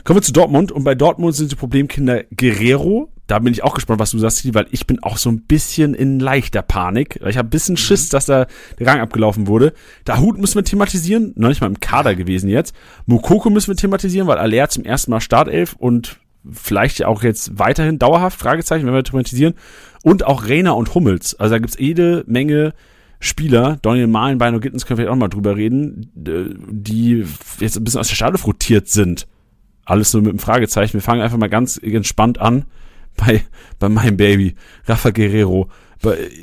Kommen wir zu Dortmund. Und bei Dortmund sind die Problemkinder Guerrero. Da bin ich auch gespannt, was du sagst, weil ich bin auch so ein bisschen in leichter Panik. Ich habe ein bisschen Schiss, dass da der Rang abgelaufen wurde. Dahut müssen wir thematisieren. Noch nicht mal im Kader gewesen jetzt. Mukoko müssen wir thematisieren, weil Aller zum ersten Mal Startelf und vielleicht auch jetzt weiterhin dauerhaft, Fragezeichen, wenn wir thematisieren. Und auch Reiner und Hummels. Also da gibt's jede Menge Spieler, Daniel Mahlen, Beino Gittens können wir vielleicht auch mal drüber reden, die jetzt ein bisschen aus der Stade rotiert sind. Alles so mit einem Fragezeichen. Wir fangen einfach mal ganz entspannt an bei, bei meinem Baby, Rafa Guerrero.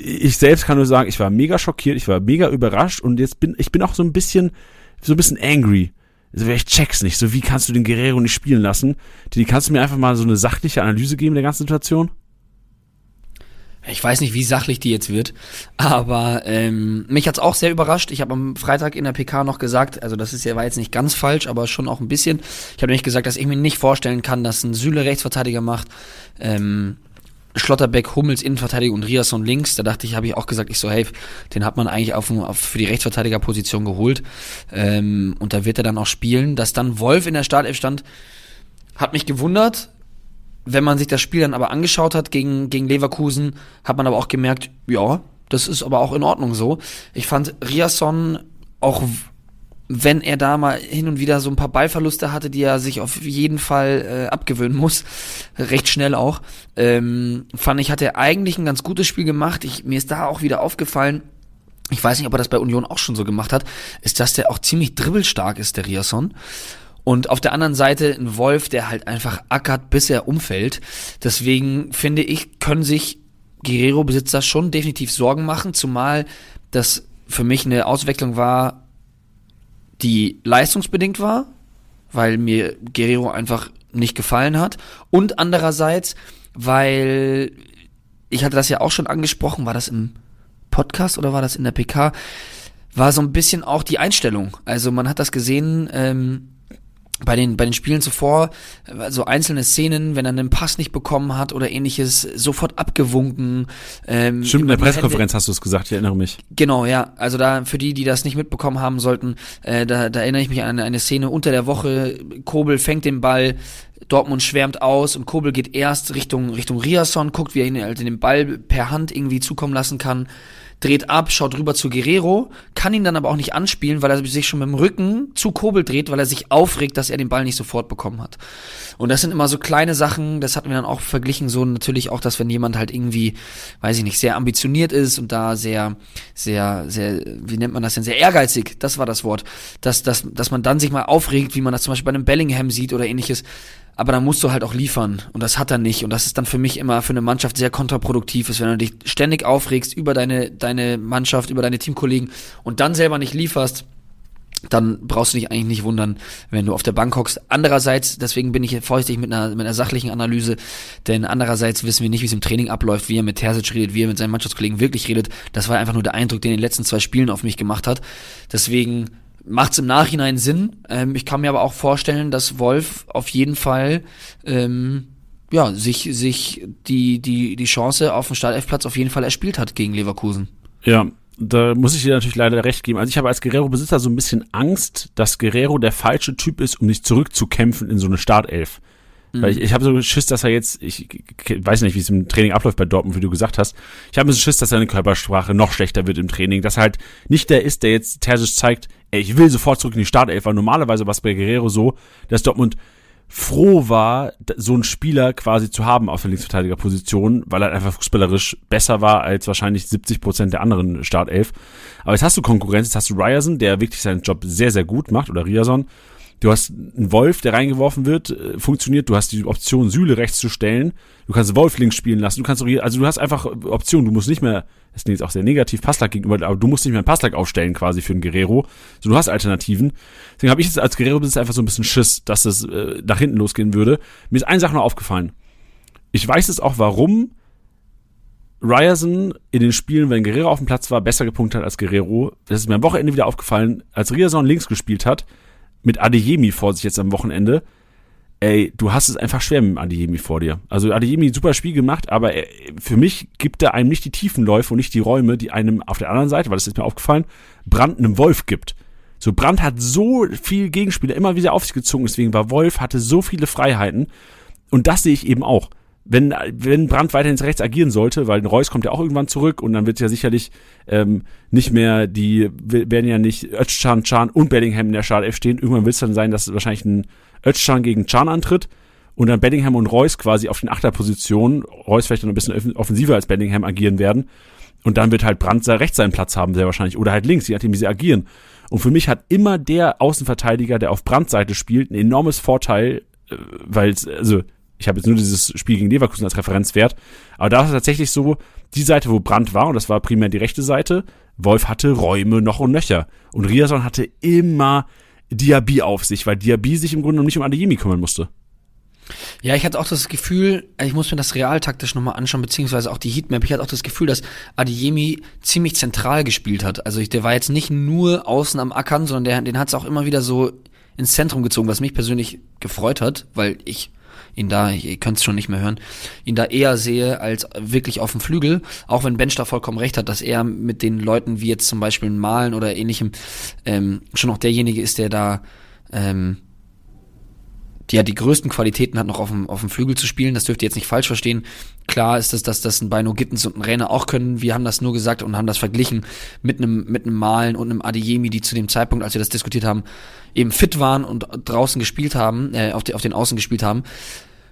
Ich selbst kann nur sagen, ich war mega schockiert, ich war mega überrascht und jetzt bin, ich bin auch so ein bisschen, so ein bisschen angry. Also ich check's nicht. So, wie kannst du den Guerrero nicht spielen lassen? Die kannst du mir einfach mal so eine sachliche Analyse geben der ganzen Situation? Ich weiß nicht, wie sachlich die jetzt wird, aber ähm, mich hat's auch sehr überrascht. Ich habe am Freitag in der PK noch gesagt, also das ist ja war jetzt nicht ganz falsch, aber schon auch ein bisschen. Ich habe nämlich gesagt, dass ich mir nicht vorstellen kann, dass ein Süle Rechtsverteidiger macht, ähm, Schlotterbeck, Hummels Innenverteidiger und Riasson links. Da dachte ich, habe ich auch gesagt, ich so, hey, den hat man eigentlich auf, auf für die Rechtsverteidigerposition geholt ähm, und da wird er dann auch spielen. Dass dann Wolf in der Startelf stand, hat mich gewundert. Wenn man sich das Spiel dann aber angeschaut hat gegen, gegen Leverkusen, hat man aber auch gemerkt, ja, das ist aber auch in Ordnung so. Ich fand Riasson, auch wenn er da mal hin und wieder so ein paar Ballverluste hatte, die er sich auf jeden Fall äh, abgewöhnen muss, recht schnell auch, ähm, fand ich, hat er eigentlich ein ganz gutes Spiel gemacht. Ich, mir ist da auch wieder aufgefallen, ich weiß nicht, ob er das bei Union auch schon so gemacht hat, ist, dass der auch ziemlich dribbelstark ist, der Riasson. Und auf der anderen Seite ein Wolf, der halt einfach ackert, bis er umfällt. Deswegen finde ich, können sich Guerrero-Besitzer schon definitiv Sorgen machen, zumal das für mich eine Auswechslung war, die leistungsbedingt war, weil mir Guerrero einfach nicht gefallen hat. Und andererseits, weil ich hatte das ja auch schon angesprochen, war das im Podcast oder war das in der PK? War so ein bisschen auch die Einstellung. Also man hat das gesehen, ähm, bei den, bei den Spielen zuvor, so einzelne Szenen, wenn er einen Pass nicht bekommen hat oder ähnliches, sofort abgewunken. Ähm, Stimmt, in der die Hände- Pressekonferenz hast du es gesagt, ich erinnere mich. Genau, ja. Also da für die, die das nicht mitbekommen haben sollten, äh, da, da erinnere ich mich an eine Szene unter der Woche. Kobel fängt den Ball, Dortmund schwärmt aus und Kobel geht erst Richtung Richtung Riasson, guckt, wie er ihn halt den Ball per Hand irgendwie zukommen lassen kann, dreht ab, schaut rüber zu Guerrero, kann ihn dann aber auch nicht anspielen, weil er sich schon mit dem Rücken zu Kobel dreht, weil er sich aufregt, dass er den Ball nicht sofort bekommen hat. Und das sind immer so kleine Sachen, das hatten wir dann auch verglichen, so natürlich auch, dass wenn jemand halt irgendwie, weiß ich nicht, sehr ambitioniert ist und da sehr, sehr, sehr, wie nennt man das denn, sehr ehrgeizig, das war das Wort, dass, dass, dass man dann sich mal aufregt, wie man das zum Beispiel bei einem Bellingham sieht oder ähnliches. Aber dann musst du halt auch liefern. Und das hat er nicht. Und das ist dann für mich immer für eine Mannschaft sehr kontraproduktiv ist, wenn du dich ständig aufregst über deine, deine Mannschaft, über deine Teamkollegen und dann selber nicht lieferst dann brauchst du dich eigentlich nicht wundern, wenn du auf der Bank hockst. Andererseits, deswegen bin ich vorsichtig mit einer, mit einer sachlichen Analyse, denn andererseits wissen wir nicht, wie es im Training abläuft, wie er mit Terzic redet, wie er mit seinen Mannschaftskollegen wirklich redet. Das war einfach nur der Eindruck, den er in den letzten zwei Spielen auf mich gemacht hat. Deswegen macht es im Nachhinein Sinn. Ähm, ich kann mir aber auch vorstellen, dass Wolf auf jeden Fall ähm, ja, sich, sich die, die, die Chance auf den Startelfplatz auf jeden Fall erspielt hat gegen Leverkusen. Ja, da muss ich dir natürlich leider recht geben. Also ich habe als Guerrero-Besitzer so ein bisschen Angst, dass Guerrero der falsche Typ ist, um sich zurückzukämpfen in so eine Startelf. Weil ich, ich habe so Schiss, dass er jetzt, ich, ich weiß nicht, wie es im Training abläuft bei Dortmund, wie du gesagt hast. Ich habe so Schiss, dass seine Körpersprache noch schlechter wird im Training, dass er halt nicht der ist, der jetzt Terzic zeigt, ey, ich will sofort zurück in die Startelf, weil normalerweise war es bei Guerrero so, dass Dortmund froh war, so einen Spieler quasi zu haben auf der Linksverteidigerposition, weil er einfach fußballerisch besser war als wahrscheinlich 70 Prozent der anderen Startelf. Aber jetzt hast du Konkurrenz, jetzt hast du Ryerson, der wirklich seinen Job sehr, sehr gut macht, oder Ryerson. Du hast einen Wolf, der reingeworfen wird, äh, funktioniert. Du hast die Option, Süle rechts zu stellen. Du kannst Wolf links spielen lassen. Du kannst auch, also du hast einfach Optionen. Du musst nicht mehr, das ist jetzt auch sehr negativ Passlack gegenüber, aber du musst nicht mehr einen Passlack aufstellen quasi für einen Guerrero. So, du hast Alternativen. Deswegen habe ich jetzt als Guerrero-Besitzer einfach so ein bisschen Schiss, dass es äh, nach hinten losgehen würde. Mir ist eine Sache noch aufgefallen. Ich weiß es auch, warum Ryerson in den Spielen, wenn Guerrero auf dem Platz war, besser gepunktet hat als Guerrero. Das ist mir am Wochenende wieder aufgefallen. Als Ryerson links gespielt hat, mit Adeyemi vor sich jetzt am Wochenende, ey, du hast es einfach schwer mit Adeyemi vor dir. Also Adeyemi super Spiel gemacht, aber er, für mich gibt er einem nicht die Tiefenläufe und nicht die Räume, die einem auf der anderen Seite, weil das ist mir aufgefallen, Brand einem Wolf gibt. So Brand hat so viel Gegenspieler immer wieder auf sich gezogen, deswegen war Wolf hatte so viele Freiheiten und das sehe ich eben auch wenn, wenn Brandt weiterhin rechts agieren sollte, weil Reus kommt ja auch irgendwann zurück und dann wird ja sicherlich ähm, nicht mehr, die werden ja nicht Özcan, Can und Bellingham in der Startelf stehen. Irgendwann wird es dann sein, dass wahrscheinlich ein Özcan gegen Can antritt und dann Bellingham und Reus quasi auf den Achterpositionen, Reus vielleicht noch ein bisschen offensiver als Bellingham agieren werden. Und dann wird halt Brandt rechts seinen Platz haben, sehr wahrscheinlich. Oder halt links, je nachdem, wie sie agieren. Und für mich hat immer der Außenverteidiger, der auf Brandt Seite spielt, ein enormes Vorteil, äh, weil also ich habe jetzt nur dieses Spiel gegen Leverkusen als Referenzwert, aber da war es tatsächlich so, die Seite, wo Brandt war, und das war primär die rechte Seite, Wolf hatte Räume noch und nöcher. Und Riason hatte immer Diaby auf sich, weil Diaby sich im Grunde nicht um Adeyemi kümmern musste. Ja, ich hatte auch das Gefühl, ich muss mir das realtaktisch nochmal anschauen, beziehungsweise auch die Heatmap. Ich hatte auch das Gefühl, dass Adeyemi ziemlich zentral gespielt hat. Also ich, der war jetzt nicht nur außen am Ackern, sondern der, den hat es auch immer wieder so ins Zentrum gezogen, was mich persönlich gefreut hat, weil ich ihn da, ihr könnt es schon nicht mehr hören, ihn da eher sehe als wirklich auf dem Flügel, auch wenn Bench da vollkommen recht hat, dass er mit den Leuten wie jetzt zum Beispiel Malen oder ähnlichem ähm, schon noch derjenige ist, der da ähm, die ja die größten Qualitäten hat, noch auf dem, auf dem Flügel zu spielen. Das dürft ihr jetzt nicht falsch verstehen. Klar ist es, dass das ein Beino Gittens und ein Rainer auch können. Wir haben das nur gesagt und haben das verglichen mit einem, mit einem Malen und einem Adeyemi, die zu dem Zeitpunkt, als wir das diskutiert haben, eben fit waren und draußen gespielt haben, äh, auf, die, auf den Außen gespielt haben.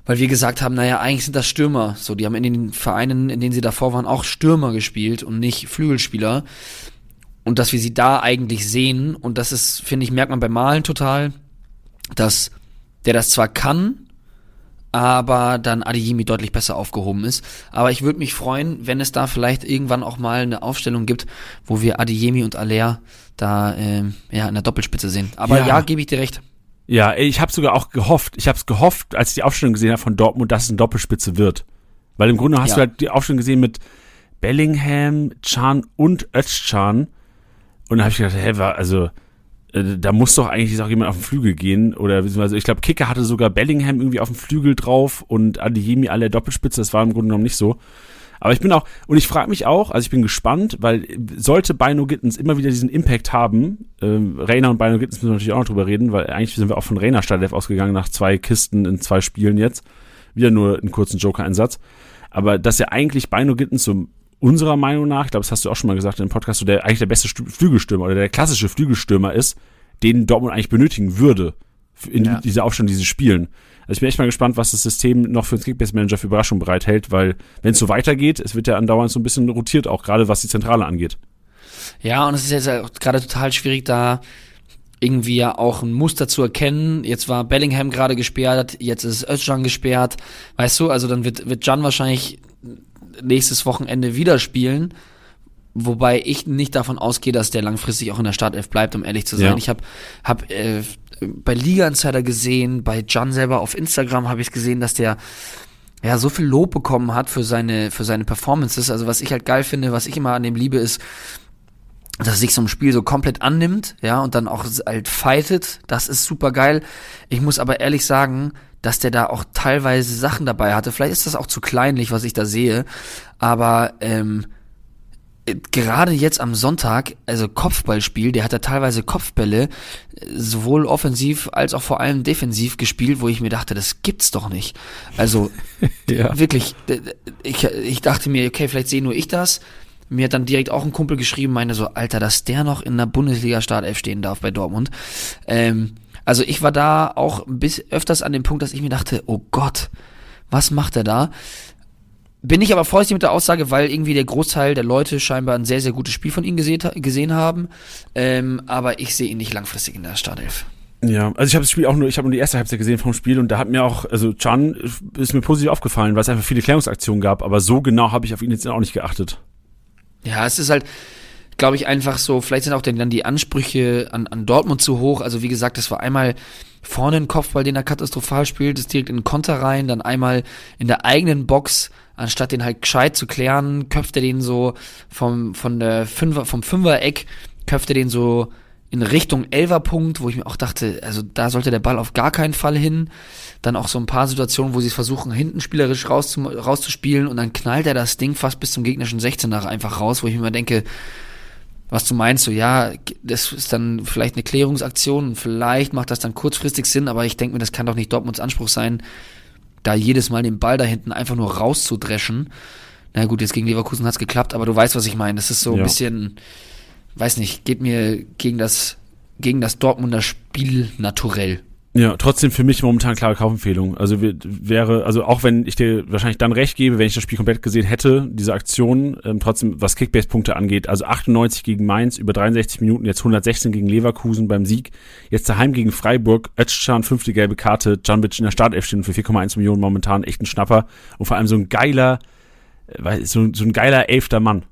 Weil wir gesagt haben, naja, eigentlich sind das Stürmer. So, die haben in den Vereinen, in denen sie davor waren, auch Stürmer gespielt und nicht Flügelspieler. Und dass wir sie da eigentlich sehen, und das ist, finde ich, merkt man beim Malen total, dass der das zwar kann, aber dann Adeyemi deutlich besser aufgehoben ist. Aber ich würde mich freuen, wenn es da vielleicht irgendwann auch mal eine Aufstellung gibt, wo wir Adeyemi und Aller da äh, ja in der Doppelspitze sehen. Aber ja, ja gebe ich dir recht. Ja, ich habe sogar auch gehofft, ich habe es gehofft, als ich die Aufstellung gesehen habe von Dortmund, dass es eine Doppelspitze wird. Weil im Grunde hast ja. du halt die Aufstellung gesehen mit Bellingham, Chan und Özcan. Und da habe ich gedacht, hä, war, also äh, da muss doch eigentlich auch jemand auf den Flügel gehen. Oder beziehungsweise, ich glaube, Kicker hatte sogar Bellingham irgendwie auf dem Flügel drauf und Adeyemi alle Doppelspitze. Das war im Grunde genommen nicht so. Aber ich bin auch, und ich frage mich auch, also ich bin gespannt, weil sollte Bino Gittens immer wieder diesen Impact haben, ähm, Rainer und Bino Gittens müssen wir natürlich auch noch drüber reden, weil eigentlich sind wir auch von Rainer Startelf ausgegangen nach zwei Kisten in zwei Spielen jetzt. Wieder nur einen kurzen Joker-Einsatz. Aber dass ja eigentlich Bino Gittens so unserer Meinung nach, ich glaube, das hast du auch schon mal gesagt in dem Podcast, so der eigentlich der beste Flügelstürmer oder der klassische Flügelstürmer ist, den Dortmund eigentlich benötigen würde in ja. dieser Aufstellung, diese Spielen. Also ich bin echt mal gespannt, was das System noch für den Kickbase-Manager für Überraschung bereithält, weil wenn es so weitergeht, es wird ja andauernd so ein bisschen rotiert, auch gerade was die Zentrale angeht. Ja, und es ist jetzt halt gerade total schwierig, da irgendwie ja auch ein Muster zu erkennen. Jetzt war Bellingham gerade gesperrt, jetzt ist Özcan gesperrt. Weißt du, also dann wird, wird Can wahrscheinlich nächstes Wochenende wieder spielen. Wobei ich nicht davon ausgehe, dass der langfristig auch in der Startelf bleibt, um ehrlich zu sein. Ja. Ich habe hab, äh, bei Liga Insider gesehen, bei John selber auf Instagram habe ich gesehen, dass der ja so viel Lob bekommen hat für seine für seine Performances. Also was ich halt geil finde, was ich immer an dem liebe, ist, dass er sich so ein Spiel so komplett annimmt, ja, und dann auch halt fightet. Das ist super geil. Ich muss aber ehrlich sagen, dass der da auch teilweise Sachen dabei hatte. Vielleicht ist das auch zu kleinlich, was ich da sehe, aber ähm, gerade jetzt am Sonntag, also Kopfballspiel, der hat da teilweise Kopfbälle, sowohl offensiv als auch vor allem defensiv gespielt, wo ich mir dachte, das gibt's doch nicht. Also ja. wirklich, ich, ich dachte mir, okay, vielleicht sehe nur ich das. Mir hat dann direkt auch ein Kumpel geschrieben, meine so, Alter, dass der noch in der Bundesliga Startelf stehen darf bei Dortmund. Ähm, Also ich war da auch bis öfters an dem Punkt, dass ich mir dachte, oh Gott, was macht er da? Bin ich aber vorsichtig mit der Aussage, weil irgendwie der Großteil der Leute scheinbar ein sehr, sehr gutes Spiel von ihm gesehen, gesehen haben. Ähm, aber ich sehe ihn nicht langfristig in der Startelf. Ja, also ich habe das Spiel auch nur, ich habe nur die erste Halbzeit gesehen vom Spiel und da hat mir auch, also Chan ist mir positiv aufgefallen, weil es einfach viele Klärungsaktionen gab, aber so genau habe ich auf ihn jetzt auch nicht geachtet. Ja, es ist halt, glaube ich, einfach so, vielleicht sind auch dann die Ansprüche an, an Dortmund zu hoch. Also wie gesagt, das war einmal vorne ein Kopfball, den er katastrophal spielt, ist direkt in den Konter rein, dann einmal in der eigenen Box, anstatt den halt gescheit zu klären, köpft er den so vom, von der Fünfer, vom Fünfer-Eck, köpft er den so in Richtung Elverpunkt, wo ich mir auch dachte, also da sollte der Ball auf gar keinen Fall hin. Dann auch so ein paar Situationen, wo sie es versuchen, hinten spielerisch rauszu, rauszuspielen und dann knallt er das Ding fast bis zum gegnerischen 16er einfach raus, wo ich mir immer denke, was du meinst, so ja, das ist dann vielleicht eine Klärungsaktion, vielleicht macht das dann kurzfristig Sinn, aber ich denke mir, das kann doch nicht Dortmunds Anspruch sein, da jedes Mal den Ball da hinten einfach nur rauszudreschen. Na gut, jetzt gegen Leverkusen hat's geklappt, aber du weißt, was ich meine. Das ist so ein ja. bisschen, weiß nicht, geht mir gegen das, gegen das Dortmunder Spiel naturell. Ja, trotzdem für mich momentan klare Kaufempfehlung. Also wäre, also auch wenn ich dir wahrscheinlich dann recht gebe, wenn ich das Spiel komplett gesehen hätte, diese Aktion, ähm, trotzdem, was Kickbase-Punkte angeht, also 98 gegen Mainz über 63 Minuten, jetzt 116 gegen Leverkusen beim Sieg, jetzt daheim gegen Freiburg, Özcan, fünfte gelbe Karte, Janbic in der Startelf stehen für 4,1 Millionen momentan, echt ein Schnapper und vor allem so ein geiler, äh, so, so ein geiler elfter Mann.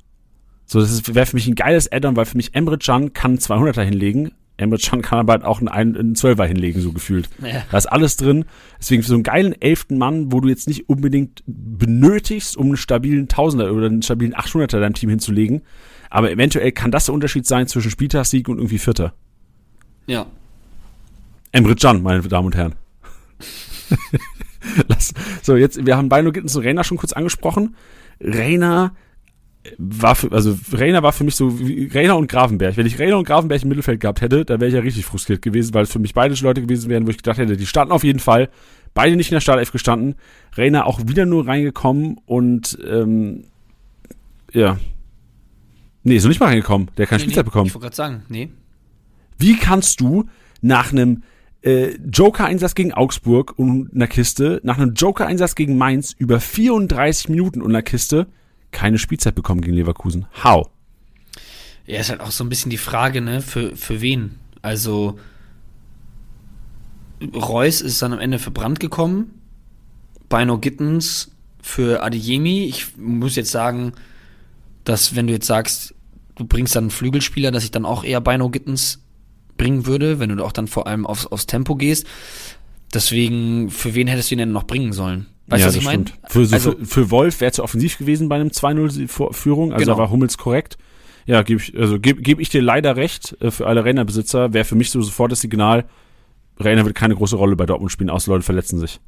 So, das wäre für mich ein geiles Add-on, weil für mich Emre Can kann 200er hinlegen, Emre Can kann aber halt auch einen, einen Zwölfer hinlegen, so gefühlt. Ja. Da ist alles drin. Deswegen für so einen geilen elften Mann, wo du jetzt nicht unbedingt benötigst, um einen stabilen Tausender oder einen stabilen 800er deinem Team hinzulegen. Aber eventuell kann das der Unterschied sein zwischen Spieltagssieg und irgendwie Vierter. Ja. Emre Can, meine Damen und Herren. Lass, so, jetzt, wir haben Beino Gittens und Rainer schon kurz angesprochen. Rainer war für, also Rainer war für mich so wie Rainer und Grafenberg. Wenn ich Rainer und Grafenberg im Mittelfeld gehabt hätte, dann wäre ich ja richtig frustriert gewesen, weil es für mich beide Leute gewesen wären, wo ich gedacht hätte, die starten auf jeden Fall. Beide nicht in der Startelf gestanden. Rainer auch wieder nur reingekommen und ähm, ja. Nee, ist noch nicht mal reingekommen. Der hat keine nee, Spielzeit nee, bekommen. Ich wollte gerade sagen, nee. Wie kannst du nach einem äh, Joker-Einsatz gegen Augsburg und einer Kiste, nach einem Joker-Einsatz gegen Mainz über 34 Minuten und einer Kiste keine Spielzeit bekommen gegen Leverkusen. How? Ja, ist halt auch so ein bisschen die Frage, ne, für, für wen? Also, Reus ist dann am Ende für Brand gekommen. Bino Gittens für Adeyemi. Ich muss jetzt sagen, dass wenn du jetzt sagst, du bringst dann einen Flügelspieler, dass ich dann auch eher Bino Gittens bringen würde, wenn du auch dann vor allem aufs, aufs Tempo gehst. Deswegen, für wen hättest du ihn denn noch bringen sollen? Weißt ja, was ich meine? Für, so also, für, für Wolf wäre zu offensiv gewesen bei einem 2-0-Führung, also genau. da war Hummels korrekt. Ja, gebe ich, also gebe geb ich dir leider recht, äh, für alle Rennerbesitzer wäre für mich so sofort das Signal, Renner wird keine große Rolle bei Dortmund spielen, außer Leute verletzen sich.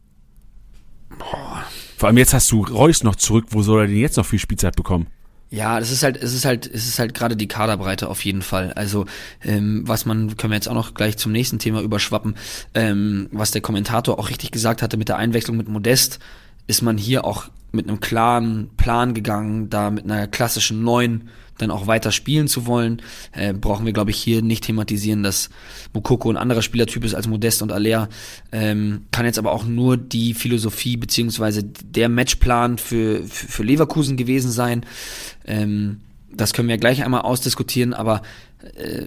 Boah. Vor allem jetzt hast du Reus noch zurück, wo soll er denn jetzt noch viel Spielzeit bekommen? Ja, das ist halt, es ist halt, es ist halt gerade die Kaderbreite auf jeden Fall. Also ähm, was man, können wir jetzt auch noch gleich zum nächsten Thema überschwappen, ähm, was der Kommentator auch richtig gesagt hatte mit der Einwechslung mit Modest, ist man hier auch mit einem klaren Plan gegangen, da mit einer klassischen Neun dann auch weiter spielen zu wollen, äh, brauchen wir, glaube ich, hier nicht thematisieren, dass Mukoko ein anderer Spielertyp ist als Modest und Alea. Ähm, kann jetzt aber auch nur die Philosophie beziehungsweise der Matchplan für, für, für Leverkusen gewesen sein. Ähm, das können wir gleich einmal ausdiskutieren, aber äh,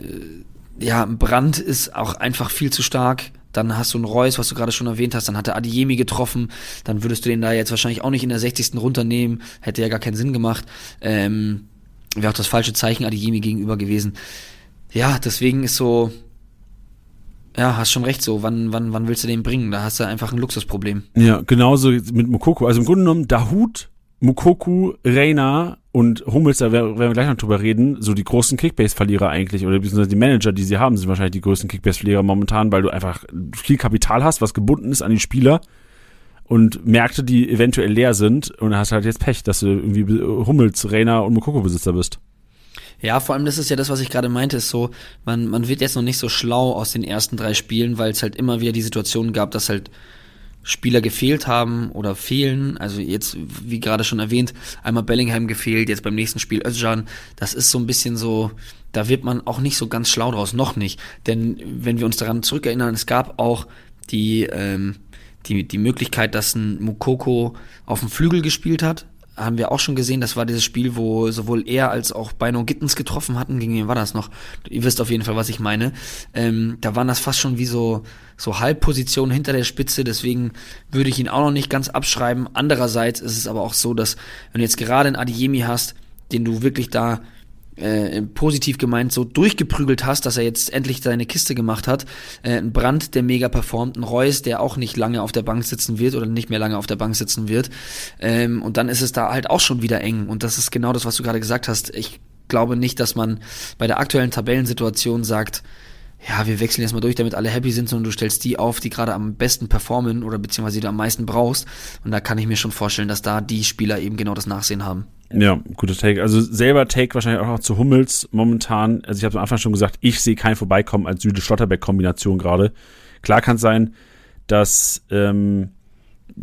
ja, Brand ist auch einfach viel zu stark. Dann hast du einen Reus, was du gerade schon erwähnt hast. Dann hat er Adiemi getroffen. Dann würdest du den da jetzt wahrscheinlich auch nicht in der 60. runternehmen. Hätte ja gar keinen Sinn gemacht. Ähm, wäre auch das falsche Zeichen Adeyemi gegenüber gewesen. Ja, deswegen ist so, ja, hast schon recht so. Wann, wann, wann willst du den bringen? Da hast du einfach ein Luxusproblem. Ja, genauso mit Mokoko. Also im Grunde genommen, Dahut, Mukoku, Reina und Hummels, da werden wir gleich noch drüber reden, so die großen Kickbase-Verlierer eigentlich, oder beziehungsweise die Manager, die sie haben, sind wahrscheinlich die größten Kickbase-Verlierer momentan, weil du einfach viel Kapital hast, was gebunden ist an die Spieler und Märkte, die eventuell leer sind und dann hast halt jetzt Pech, dass du irgendwie Hummels, Rainer und Mokoko-Besitzer bist. Ja, vor allem das ist ja das, was ich gerade meinte, ist so, man, man wird jetzt noch nicht so schlau aus den ersten drei Spielen, weil es halt immer wieder die Situation gab, dass halt Spieler gefehlt haben oder fehlen. Also jetzt, wie gerade schon erwähnt, einmal Bellingham gefehlt, jetzt beim nächsten Spiel Özcan. Das ist so ein bisschen so, da wird man auch nicht so ganz schlau draus, noch nicht. Denn wenn wir uns daran zurückerinnern, es gab auch die, ähm, die, die Möglichkeit, dass ein Mukoko auf dem Flügel gespielt hat, haben wir auch schon gesehen, das war dieses Spiel, wo sowohl er als auch Beino Gittens getroffen hatten. Gegen wen war das noch? Ihr wisst auf jeden Fall, was ich meine. Ähm, da waren das fast schon wie so, so Halbpositionen hinter der Spitze, deswegen würde ich ihn auch noch nicht ganz abschreiben. Andererseits ist es aber auch so, dass wenn du jetzt gerade einen Adiemi hast, den du wirklich da äh, positiv gemeint so durchgeprügelt hast, dass er jetzt endlich seine Kiste gemacht hat. Äh, ein Brand, der mega performt, ein Reus, der auch nicht lange auf der Bank sitzen wird oder nicht mehr lange auf der Bank sitzen wird. Ähm, und dann ist es da halt auch schon wieder eng. Und das ist genau das, was du gerade gesagt hast. Ich glaube nicht, dass man bei der aktuellen Tabellensituation sagt, ja, wir wechseln jetzt mal durch, damit alle happy sind, sondern du stellst die auf, die gerade am besten performen oder beziehungsweise die du am meisten brauchst. Und da kann ich mir schon vorstellen, dass da die Spieler eben genau das Nachsehen haben. Ja, guter Take. Also selber Take wahrscheinlich auch noch zu Hummels momentan. Also ich habe am Anfang schon gesagt, ich sehe kein Vorbeikommen als Süde-Schlotterbeck-Kombination gerade. Klar kann es sein, dass ähm,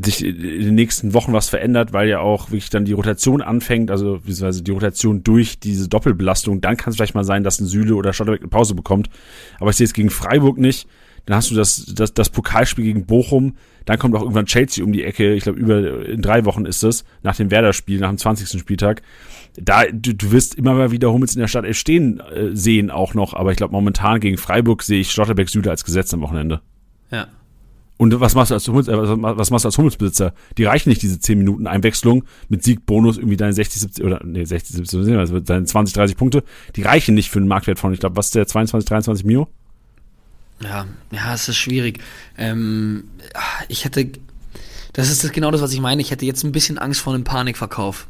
sich in den nächsten Wochen was verändert, weil ja auch wirklich dann die Rotation anfängt, also beziehungsweise die Rotation durch diese Doppelbelastung, dann kann es vielleicht mal sein, dass ein Süle oder Schotterbeck eine Pause bekommt. Aber ich sehe es gegen Freiburg nicht. Dann hast du das, das, das Pokalspiel gegen Bochum, dann kommt auch irgendwann Chelsea um die Ecke, ich glaube über in drei Wochen ist es, nach dem Werder-Spiel, nach dem 20. Spieltag. Da, du, du wirst immer mal wieder Hummels in der Stadt stehen äh, sehen auch noch, aber ich glaube momentan gegen Freiburg sehe ich Schlotterbeck Süle als Gesetz am Wochenende. Ja, und was machst du als Hummels, äh, was machst du als Hummelsbesitzer? Die reichen nicht diese 10 Minuten Einwechslung mit Sieg, Bonus, irgendwie deine 60, 70 oder nee, 60, 70, also deine 20, 30 Punkte. Die reichen nicht für einen Marktwert von, ich glaube, was ist der 22, 23 Mio? Ja, ja, es ist schwierig. Ähm, ich hätte, das ist das genau das, was ich meine. Ich hätte jetzt ein bisschen Angst vor einem Panikverkauf.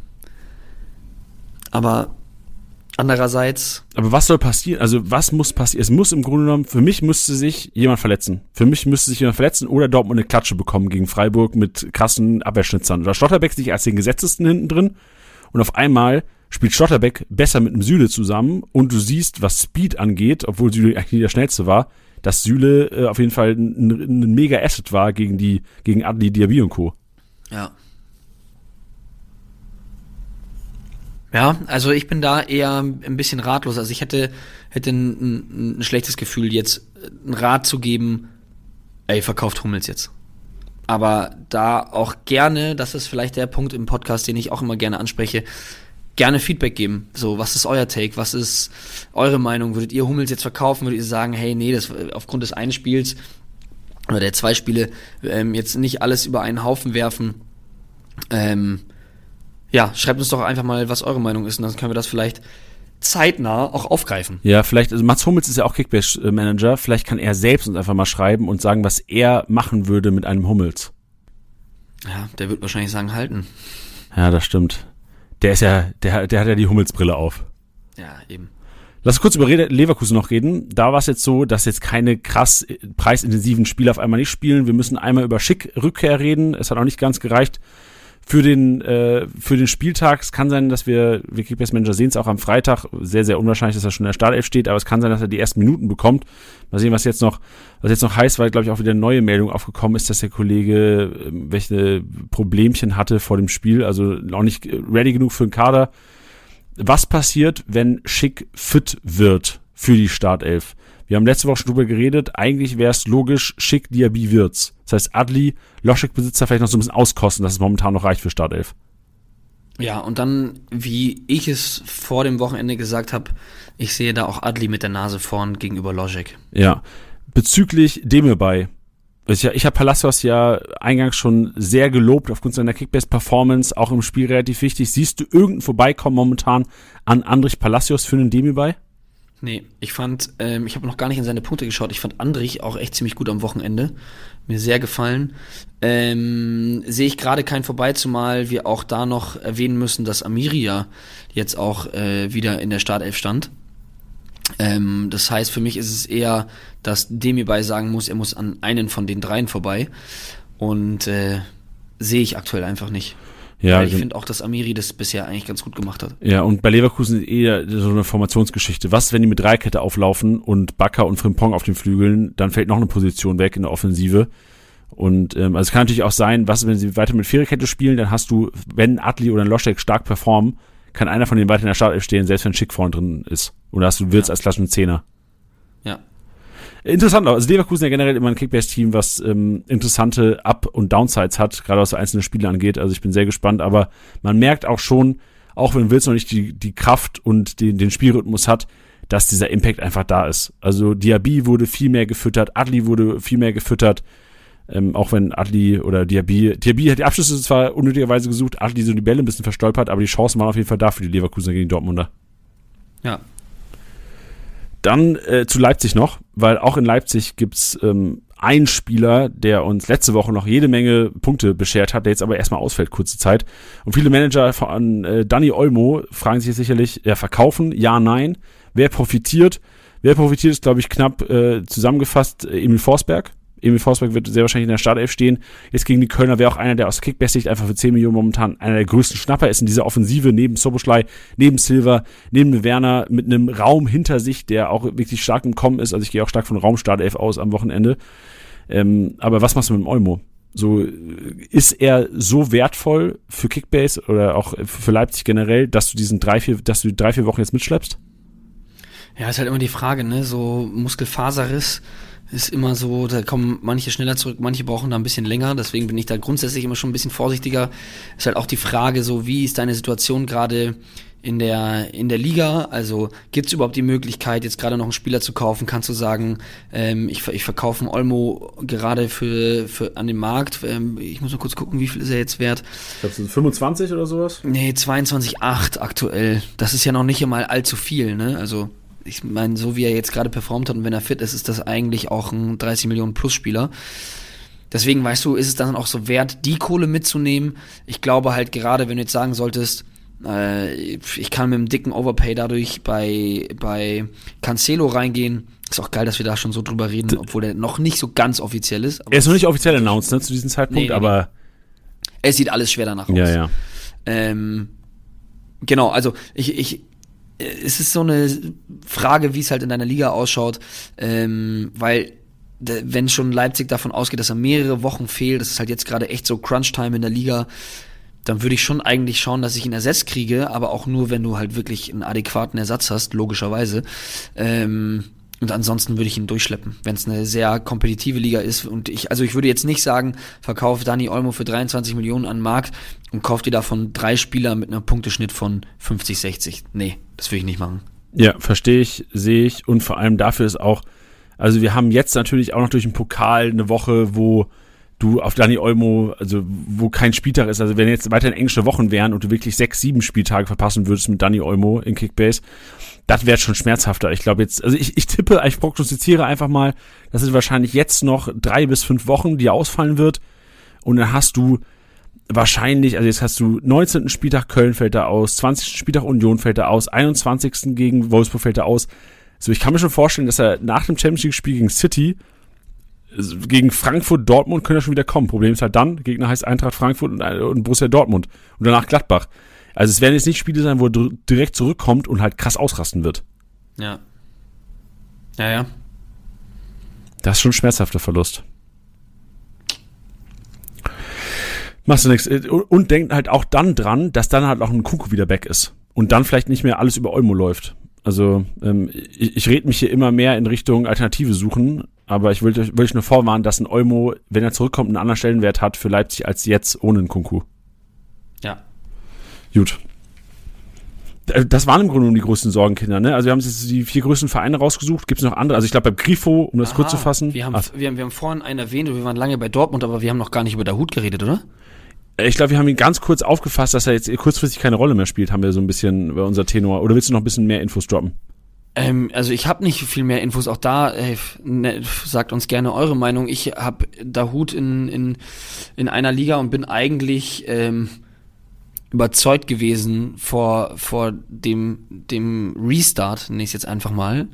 Aber Andererseits. Aber was soll passieren? Also, was muss passieren? Es muss im Grunde genommen, für mich müsste sich jemand verletzen. Für mich müsste sich jemand verletzen oder Dortmund eine Klatsche bekommen gegen Freiburg mit krassen Abwehrschnitzern. Oder Stotterbeck sich als den Gesetzesten hinten drin und auf einmal spielt Stotterbeck besser mit einem Süle zusammen und du siehst, was Speed angeht, obwohl Süle eigentlich der schnellste war, dass Süle äh, auf jeden Fall ein, ein, mega Asset war gegen die, gegen Adli Diaby und Co. Ja. Ja, also ich bin da eher ein bisschen ratlos. Also ich hätte, hätte ein, ein, ein schlechtes Gefühl, jetzt einen Rat zu geben, ey, verkauft Hummels jetzt. Aber da auch gerne, das ist vielleicht der Punkt im Podcast, den ich auch immer gerne anspreche, gerne Feedback geben. So, was ist euer Take? Was ist eure Meinung? Würdet ihr Hummels jetzt verkaufen? Würdet ihr sagen, hey, nee, das aufgrund des einen Spiels oder der zwei Spiele ähm, jetzt nicht alles über einen Haufen werfen? Ähm, ja, schreibt uns doch einfach mal, was eure Meinung ist und dann können wir das vielleicht zeitnah auch aufgreifen. Ja, vielleicht, also Mats Hummels ist ja auch Kickbase-Manager, vielleicht kann er selbst uns einfach mal schreiben und sagen, was er machen würde mit einem Hummels. Ja, der wird wahrscheinlich sagen, halten. Ja, das stimmt. Der ist ja, der, der hat ja die Hummelsbrille auf. Ja, eben. Lass uns kurz über Leverkusen noch reden. Da war es jetzt so, dass jetzt keine krass preisintensiven Spiele auf einmal nicht spielen. Wir müssen einmal über Schick-Rückkehr reden. Es hat auch nicht ganz gereicht für den, äh, für den Spieltag. Es kann sein, dass wir, Wikipedia Manager sehen es auch am Freitag, sehr, sehr unwahrscheinlich, dass er schon in der Startelf steht, aber es kann sein, dass er die ersten Minuten bekommt. Mal sehen, was jetzt noch, was jetzt noch heißt, weil, glaube ich, auch wieder eine neue Meldung aufgekommen ist, dass der Kollege äh, welche Problemchen hatte vor dem Spiel, also noch nicht ready genug für den Kader. Was passiert, wenn Schick fit wird für die Startelf? Wir haben letzte Woche schon drüber geredet. Eigentlich wäre es logisch, Schick Diaby wird's. Das heißt, Adli, Loschek-Besitzer vielleicht noch so ein bisschen auskosten, dass es momentan noch reicht für Startelf. Ja, und dann, wie ich es vor dem Wochenende gesagt habe, ich sehe da auch Adli mit der Nase vorn gegenüber Logic. Ja. Bezüglich Demirbay. Ich, ich habe Palacios ja eingangs schon sehr gelobt aufgrund seiner Kickbase-Performance, auch im Spiel relativ wichtig. Siehst du irgendein Vorbeikommen momentan an Andrich Palacios für einen Demirbay? Nee, ich fand, ähm, ich habe noch gar nicht in seine Punkte geschaut. Ich fand Andrich auch echt ziemlich gut am Wochenende. Mir sehr gefallen. Ähm, Sehe ich gerade kein vorbei, zumal wir auch da noch erwähnen müssen, dass Amiria jetzt auch äh, wieder in der Startelf stand. Ähm, das heißt, für mich ist es eher, dass Demi sagen muss, er muss an einen von den dreien vorbei. Und äh, sehe ich aktuell einfach nicht. Ja, Weil ich finde auch, dass Amiri das bisher eigentlich ganz gut gemacht hat. Ja, und bei Leverkusen eher so eine Formationsgeschichte. Was, wenn die mit Dreikette auflaufen und Bakker und Frimpong auf den Flügeln, dann fällt noch eine Position weg in der Offensive. Und ähm, also es kann natürlich auch sein, was, wenn sie weiter mit Viererkette spielen, dann hast du, wenn Atli oder Loschek stark performen, kann einer von denen weiter in der Startelf stehen, selbst wenn Schick vorne drin ist. Oder hast du Wirtz ja. als klassischen Zehner. Ja. Interessant, also Leverkusen ja generell immer ein Kickbase-Team, was ähm, interessante Up- und Downsides hat, gerade was einzelne Spiele angeht. Also ich bin sehr gespannt, aber man merkt auch schon, auch wenn Wirtz noch nicht die, die Kraft und den, den Spielrhythmus hat, dass dieser Impact einfach da ist. Also Diaby wurde viel mehr gefüttert, Adli wurde viel mehr gefüttert, ähm, auch wenn Adli oder Diaby, Diaby hat die Abschlüsse zwar unnötigerweise gesucht, Adli so die Bälle ein bisschen verstolpert, aber die Chancen waren auf jeden Fall da für die Leverkusener gegen die Dortmunder. Ja. Dann äh, zu Leipzig noch, weil auch in Leipzig gibt's ähm, einen Spieler, der uns letzte Woche noch jede Menge Punkte beschert hat, der jetzt aber erstmal ausfällt, kurze Zeit. Und viele Manager von äh, Danny Olmo fragen sich jetzt sicherlich, ja, verkaufen? Ja, nein. Wer profitiert? Wer profitiert, ist, glaube ich, knapp äh, zusammengefasst äh, Emil Forsberg. Emil Forsberg wird sehr wahrscheinlich in der Startelf stehen. Jetzt gegen die Kölner wäre auch einer, der aus Kickbase-Sicht einfach für 10 Millionen momentan einer der größten Schnapper ist in dieser Offensive, neben Soboschlei, neben Silver, neben Werner, mit einem Raum hinter sich, der auch wirklich stark im Kommen ist. Also ich gehe auch stark von Raumstartelf aus am Wochenende. Ähm, aber was machst du mit dem Olmo? So, ist er so wertvoll für Kickbase oder auch für Leipzig generell, dass du diesen drei, vier, dass du drei, vier Wochen jetzt mitschleppst? Ja, ist halt immer die Frage, ne? So Muskelfaserriss ist immer so, da kommen manche schneller zurück, manche brauchen da ein bisschen länger. Deswegen bin ich da grundsätzlich immer schon ein bisschen vorsichtiger. Ist halt auch die Frage, so wie ist deine Situation gerade in der in der Liga? Also gibt es überhaupt die Möglichkeit, jetzt gerade noch einen Spieler zu kaufen? Kannst du sagen, ähm, ich, ich verkaufe einen Olmo gerade für, für an den Markt? Ähm, ich muss mal kurz gucken, wie viel ist er jetzt wert? Ich glaube, so 25 oder sowas? Nee, 22,8 aktuell. Das ist ja noch nicht einmal allzu viel, ne? Also ich meine, so wie er jetzt gerade performt hat und wenn er fit ist, ist das eigentlich auch ein 30 Millionen Plus Spieler. Deswegen weißt du, ist es dann auch so wert, die Kohle mitzunehmen. Ich glaube halt gerade, wenn du jetzt sagen solltest, äh, ich kann mit einem dicken Overpay dadurch bei, bei Cancelo reingehen. Ist auch geil, dass wir da schon so drüber reden, obwohl der noch nicht so ganz offiziell ist. er ist noch nicht offiziell announced, ne, zu diesem Zeitpunkt, nee, nee, aber. Es sieht alles schwer danach aus. Ja, ja. Ähm, genau, also ich, ich, es ist so eine Frage, wie es halt in deiner Liga ausschaut, ähm, weil wenn schon Leipzig davon ausgeht, dass er mehrere Wochen fehlt, das ist halt jetzt gerade echt so Crunch-Time in der Liga, dann würde ich schon eigentlich schauen, dass ich ihn ersetzt kriege, aber auch nur, wenn du halt wirklich einen adäquaten Ersatz hast, logischerweise. Ähm, und ansonsten würde ich ihn durchschleppen, wenn es eine sehr kompetitive Liga ist. Und ich, also ich würde jetzt nicht sagen, verkauf Dani Olmo für 23 Millionen an den Markt und kauf dir davon drei Spieler mit einem Punkteschnitt von 50, 60. Nee, das würde ich nicht machen. Ja, verstehe ich, sehe ich. Und vor allem dafür ist auch, also wir haben jetzt natürlich auch noch durch den Pokal eine Woche, wo du auf Dani Olmo, also wo kein Spieltag ist, also wenn jetzt weiterhin englische Wochen wären und du wirklich sechs, sieben Spieltage verpassen würdest mit Dani Olmo in Kickbase, das wäre schon schmerzhafter. Ich glaube jetzt, also ich, ich tippe, ich prognostiziere einfach mal, das sind wahrscheinlich jetzt noch drei bis fünf Wochen, die ausfallen wird. Und dann hast du wahrscheinlich, also jetzt hast du 19. Spieltag Köln fällt da aus, 20. Spieltag Union fällt da aus, 21. gegen Wolfsburg fällt da aus. So, ich kann mir schon vorstellen, dass er nach dem Champions League Spiel gegen City gegen Frankfurt, Dortmund können er schon wieder kommen. Problem ist halt dann, Gegner heißt Eintracht Frankfurt und, und Borussia Dortmund und danach Gladbach. Also es werden jetzt nicht Spiele sein, wo er direkt zurückkommt und halt krass ausrasten wird. Ja. Ja, ja. Das ist schon ein schmerzhafter Verlust. Machst du nichts. Und denk halt auch dann dran, dass dann halt auch ein Kuku wieder back ist. Und dann vielleicht nicht mehr alles über Olmo läuft. Also ähm, ich, ich rede mich hier immer mehr in Richtung Alternative suchen, aber ich will, will euch nur vorwarnen, dass ein Olmo, wenn er zurückkommt, einen anderen Stellenwert hat für Leipzig als jetzt ohne einen Kunku. Ja. Gut. Äh, das waren im Grunde genommen die größten Sorgenkinder, ne? Also wir haben jetzt die vier größten Vereine rausgesucht. Gibt es noch andere? Also ich glaube beim Grifo, um das Aha, kurz zu fassen. Wir haben, wir, haben, wir haben vorhin einen erwähnt und wir waren lange bei Dortmund, aber wir haben noch gar nicht über der Hut geredet, oder? Äh, ich glaube, wir haben ihn ganz kurz aufgefasst, dass er jetzt kurzfristig keine Rolle mehr spielt, haben wir so ein bisschen bei unser Tenor. Oder willst du noch ein bisschen mehr Infos droppen? Ähm, also ich habe nicht viel mehr Infos. Auch da ey, ne, sagt uns gerne eure Meinung. Ich habe Dahut in, in, in einer Liga und bin eigentlich ähm, überzeugt gewesen vor, vor dem, dem Restart, nenne ich es jetzt einfach mal,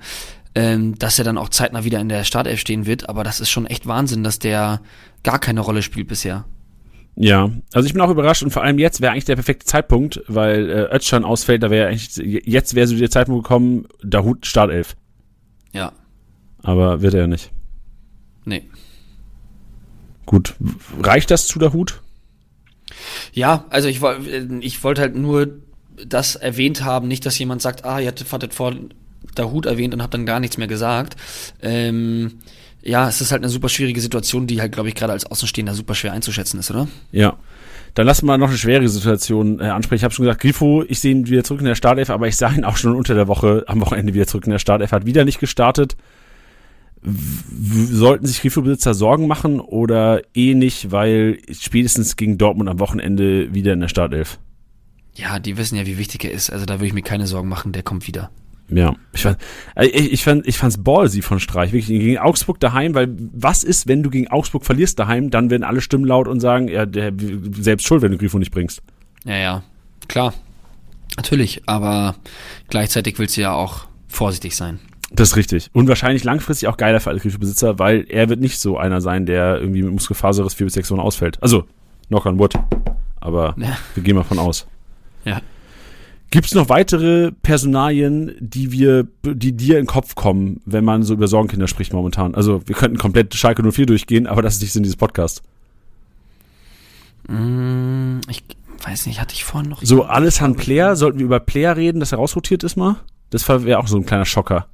ähm, dass er dann auch zeitnah wieder in der Startelf stehen wird. Aber das ist schon echt Wahnsinn, dass der gar keine Rolle spielt bisher. Ja, also ich bin auch überrascht und vor allem jetzt wäre eigentlich der perfekte Zeitpunkt, weil äh, Özcan ausfällt, da wäre eigentlich, jetzt wäre so der Zeitpunkt gekommen, Dahut Startelf. Ja. Aber wird er ja nicht. Nee. Gut. Reicht das zu der Hut? Ja, also ich, ich wollte halt nur das erwähnt haben, nicht, dass jemand sagt, ah, ihr hattet vor der Hut erwähnt und habt dann gar nichts mehr gesagt. Ähm, ja, es ist halt eine super schwierige Situation, die halt, glaube ich, gerade als Außenstehender super schwer einzuschätzen ist, oder? Ja. Dann lassen wir noch eine schwere Situation äh, ansprechen. Ich habe schon gesagt, Grifo, ich sehe ihn wieder zurück in der Startelf, aber ich sah ihn auch schon unter der Woche am Wochenende wieder zurück in der Startelf. Hat wieder nicht gestartet. W sollten sich Grifo-Besitzer Sorgen machen oder eh nicht, weil spätestens gegen Dortmund am Wochenende wieder in der Startelf? Ja, die wissen ja, wie wichtig er ist. Also da würde ich mir keine Sorgen machen, der kommt wieder. Ja, ich fand, äh, ich, ich fand, ich fand's ballsy von Streich, wirklich gegen Augsburg daheim, weil was ist, wenn du gegen Augsburg verlierst daheim, dann werden alle Stimmen laut und sagen, ja, der selbst schuld, wenn du Grifo nicht bringst. Ja, ja, klar. Natürlich, aber gleichzeitig willst du ja auch vorsichtig sein. Das ist richtig. Und wahrscheinlich langfristig auch geiler für alle Grifo-Besitzer, weil er wird nicht so einer sein, der irgendwie mit Muskelfaserriss vier bis sechs Wochen ausfällt. Also, knock on wood. Aber ja. wir gehen mal von aus. Ja. Gibt es noch weitere Personalien, die wir, die dir in den Kopf kommen, wenn man so über Sorgenkinder spricht momentan? Also wir könnten komplett Schalke 04 durchgehen, aber das ist nicht Sinn dieses Podcast. Mm, ich weiß nicht, hatte ich vorhin noch. So, alles Hand Player, sollten wir über Player reden, dass er rausrotiert ist mal? Das wäre auch so ein kleiner Schocker.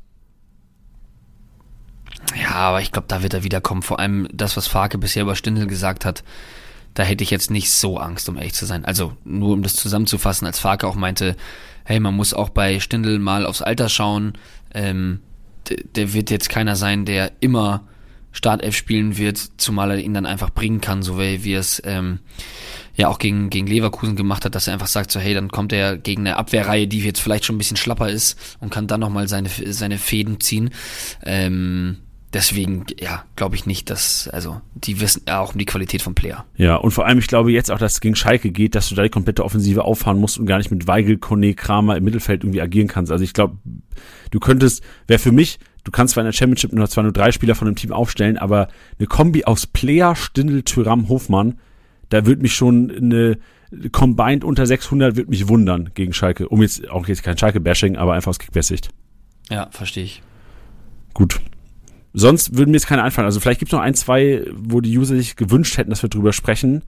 Ja, aber ich glaube, da wird er wiederkommen. Vor allem das, was Farke bisher über Stindl gesagt hat da hätte ich jetzt nicht so Angst, um ehrlich zu sein. Also nur um das zusammenzufassen, als Farke auch meinte, hey, man muss auch bei Stindl mal aufs Alter schauen. Ähm, der wird jetzt keiner sein, der immer Startelf spielen wird, zumal er ihn dann einfach bringen kann, so wie, wie es ähm, ja auch gegen, gegen Leverkusen gemacht hat, dass er einfach sagt, so hey, dann kommt er gegen eine Abwehrreihe, die jetzt vielleicht schon ein bisschen schlapper ist und kann dann nochmal seine, seine Fäden ziehen. Ähm, deswegen, ja, glaube ich nicht, dass, also, die wissen ja auch um die Qualität vom Player. Ja, und vor allem, ich glaube jetzt auch, dass es gegen Schalke geht, dass du da die komplette Offensive auffahren musst und gar nicht mit Weigel, Kone, Kramer im Mittelfeld irgendwie agieren kannst. Also ich glaube, du könntest, wäre für mich, du kannst zwar in der Championship nur zwar nur drei Spieler von dem Team aufstellen, aber eine Kombi aus Player, Stindel, Tyram, Hofmann, da würde mich schon eine Combined unter 600 würde mich wundern gegen Schalke. Um jetzt auch jetzt kein Schalke-Bashing, aber einfach aus Kickbasicht. Ja, verstehe ich. Gut, Sonst würden mir jetzt keine einfallen. Also vielleicht gibt es noch ein, zwei, wo die User sich gewünscht hätten, dass wir drüber sprechen.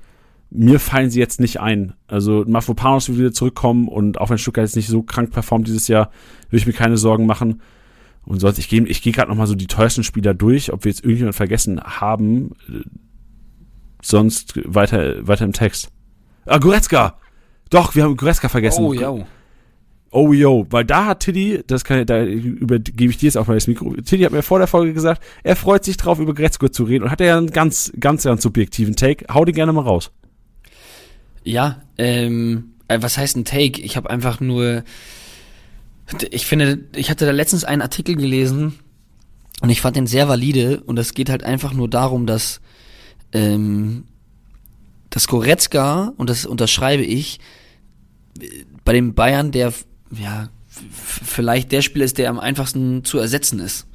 Mir fallen sie jetzt nicht ein. Also Mafropanos wird wieder zurückkommen und auch wenn Stuttgart jetzt nicht so krank performt dieses Jahr, würde ich mir keine Sorgen machen. Und sonst, ich gehe ich geh gerade nochmal so die teuersten Spieler durch, ob wir jetzt irgendjemand vergessen haben. Sonst weiter, weiter im Text. Ah, Goretzka! Doch, wir haben Goretzka vergessen. Oh, ja. Oh yo, weil da hat Tiddy, das kann da übergebe ich dir jetzt auch mal das Mikro. Tiddy hat mir vor der Folge gesagt, er freut sich drauf, über Gretzko zu reden und hat ja einen ganz, ganz, ganz subjektiven Take. Hau den gerne mal raus. Ja, ähm, äh, was heißt ein Take? Ich habe einfach nur, ich finde, ich hatte da letztens einen Artikel gelesen und ich fand den sehr valide und es geht halt einfach nur darum, dass, ähm, dass Goretzka, und das unterschreibe ich, bei den Bayern der ja, vielleicht der Spieler ist, der am einfachsten zu ersetzen ist.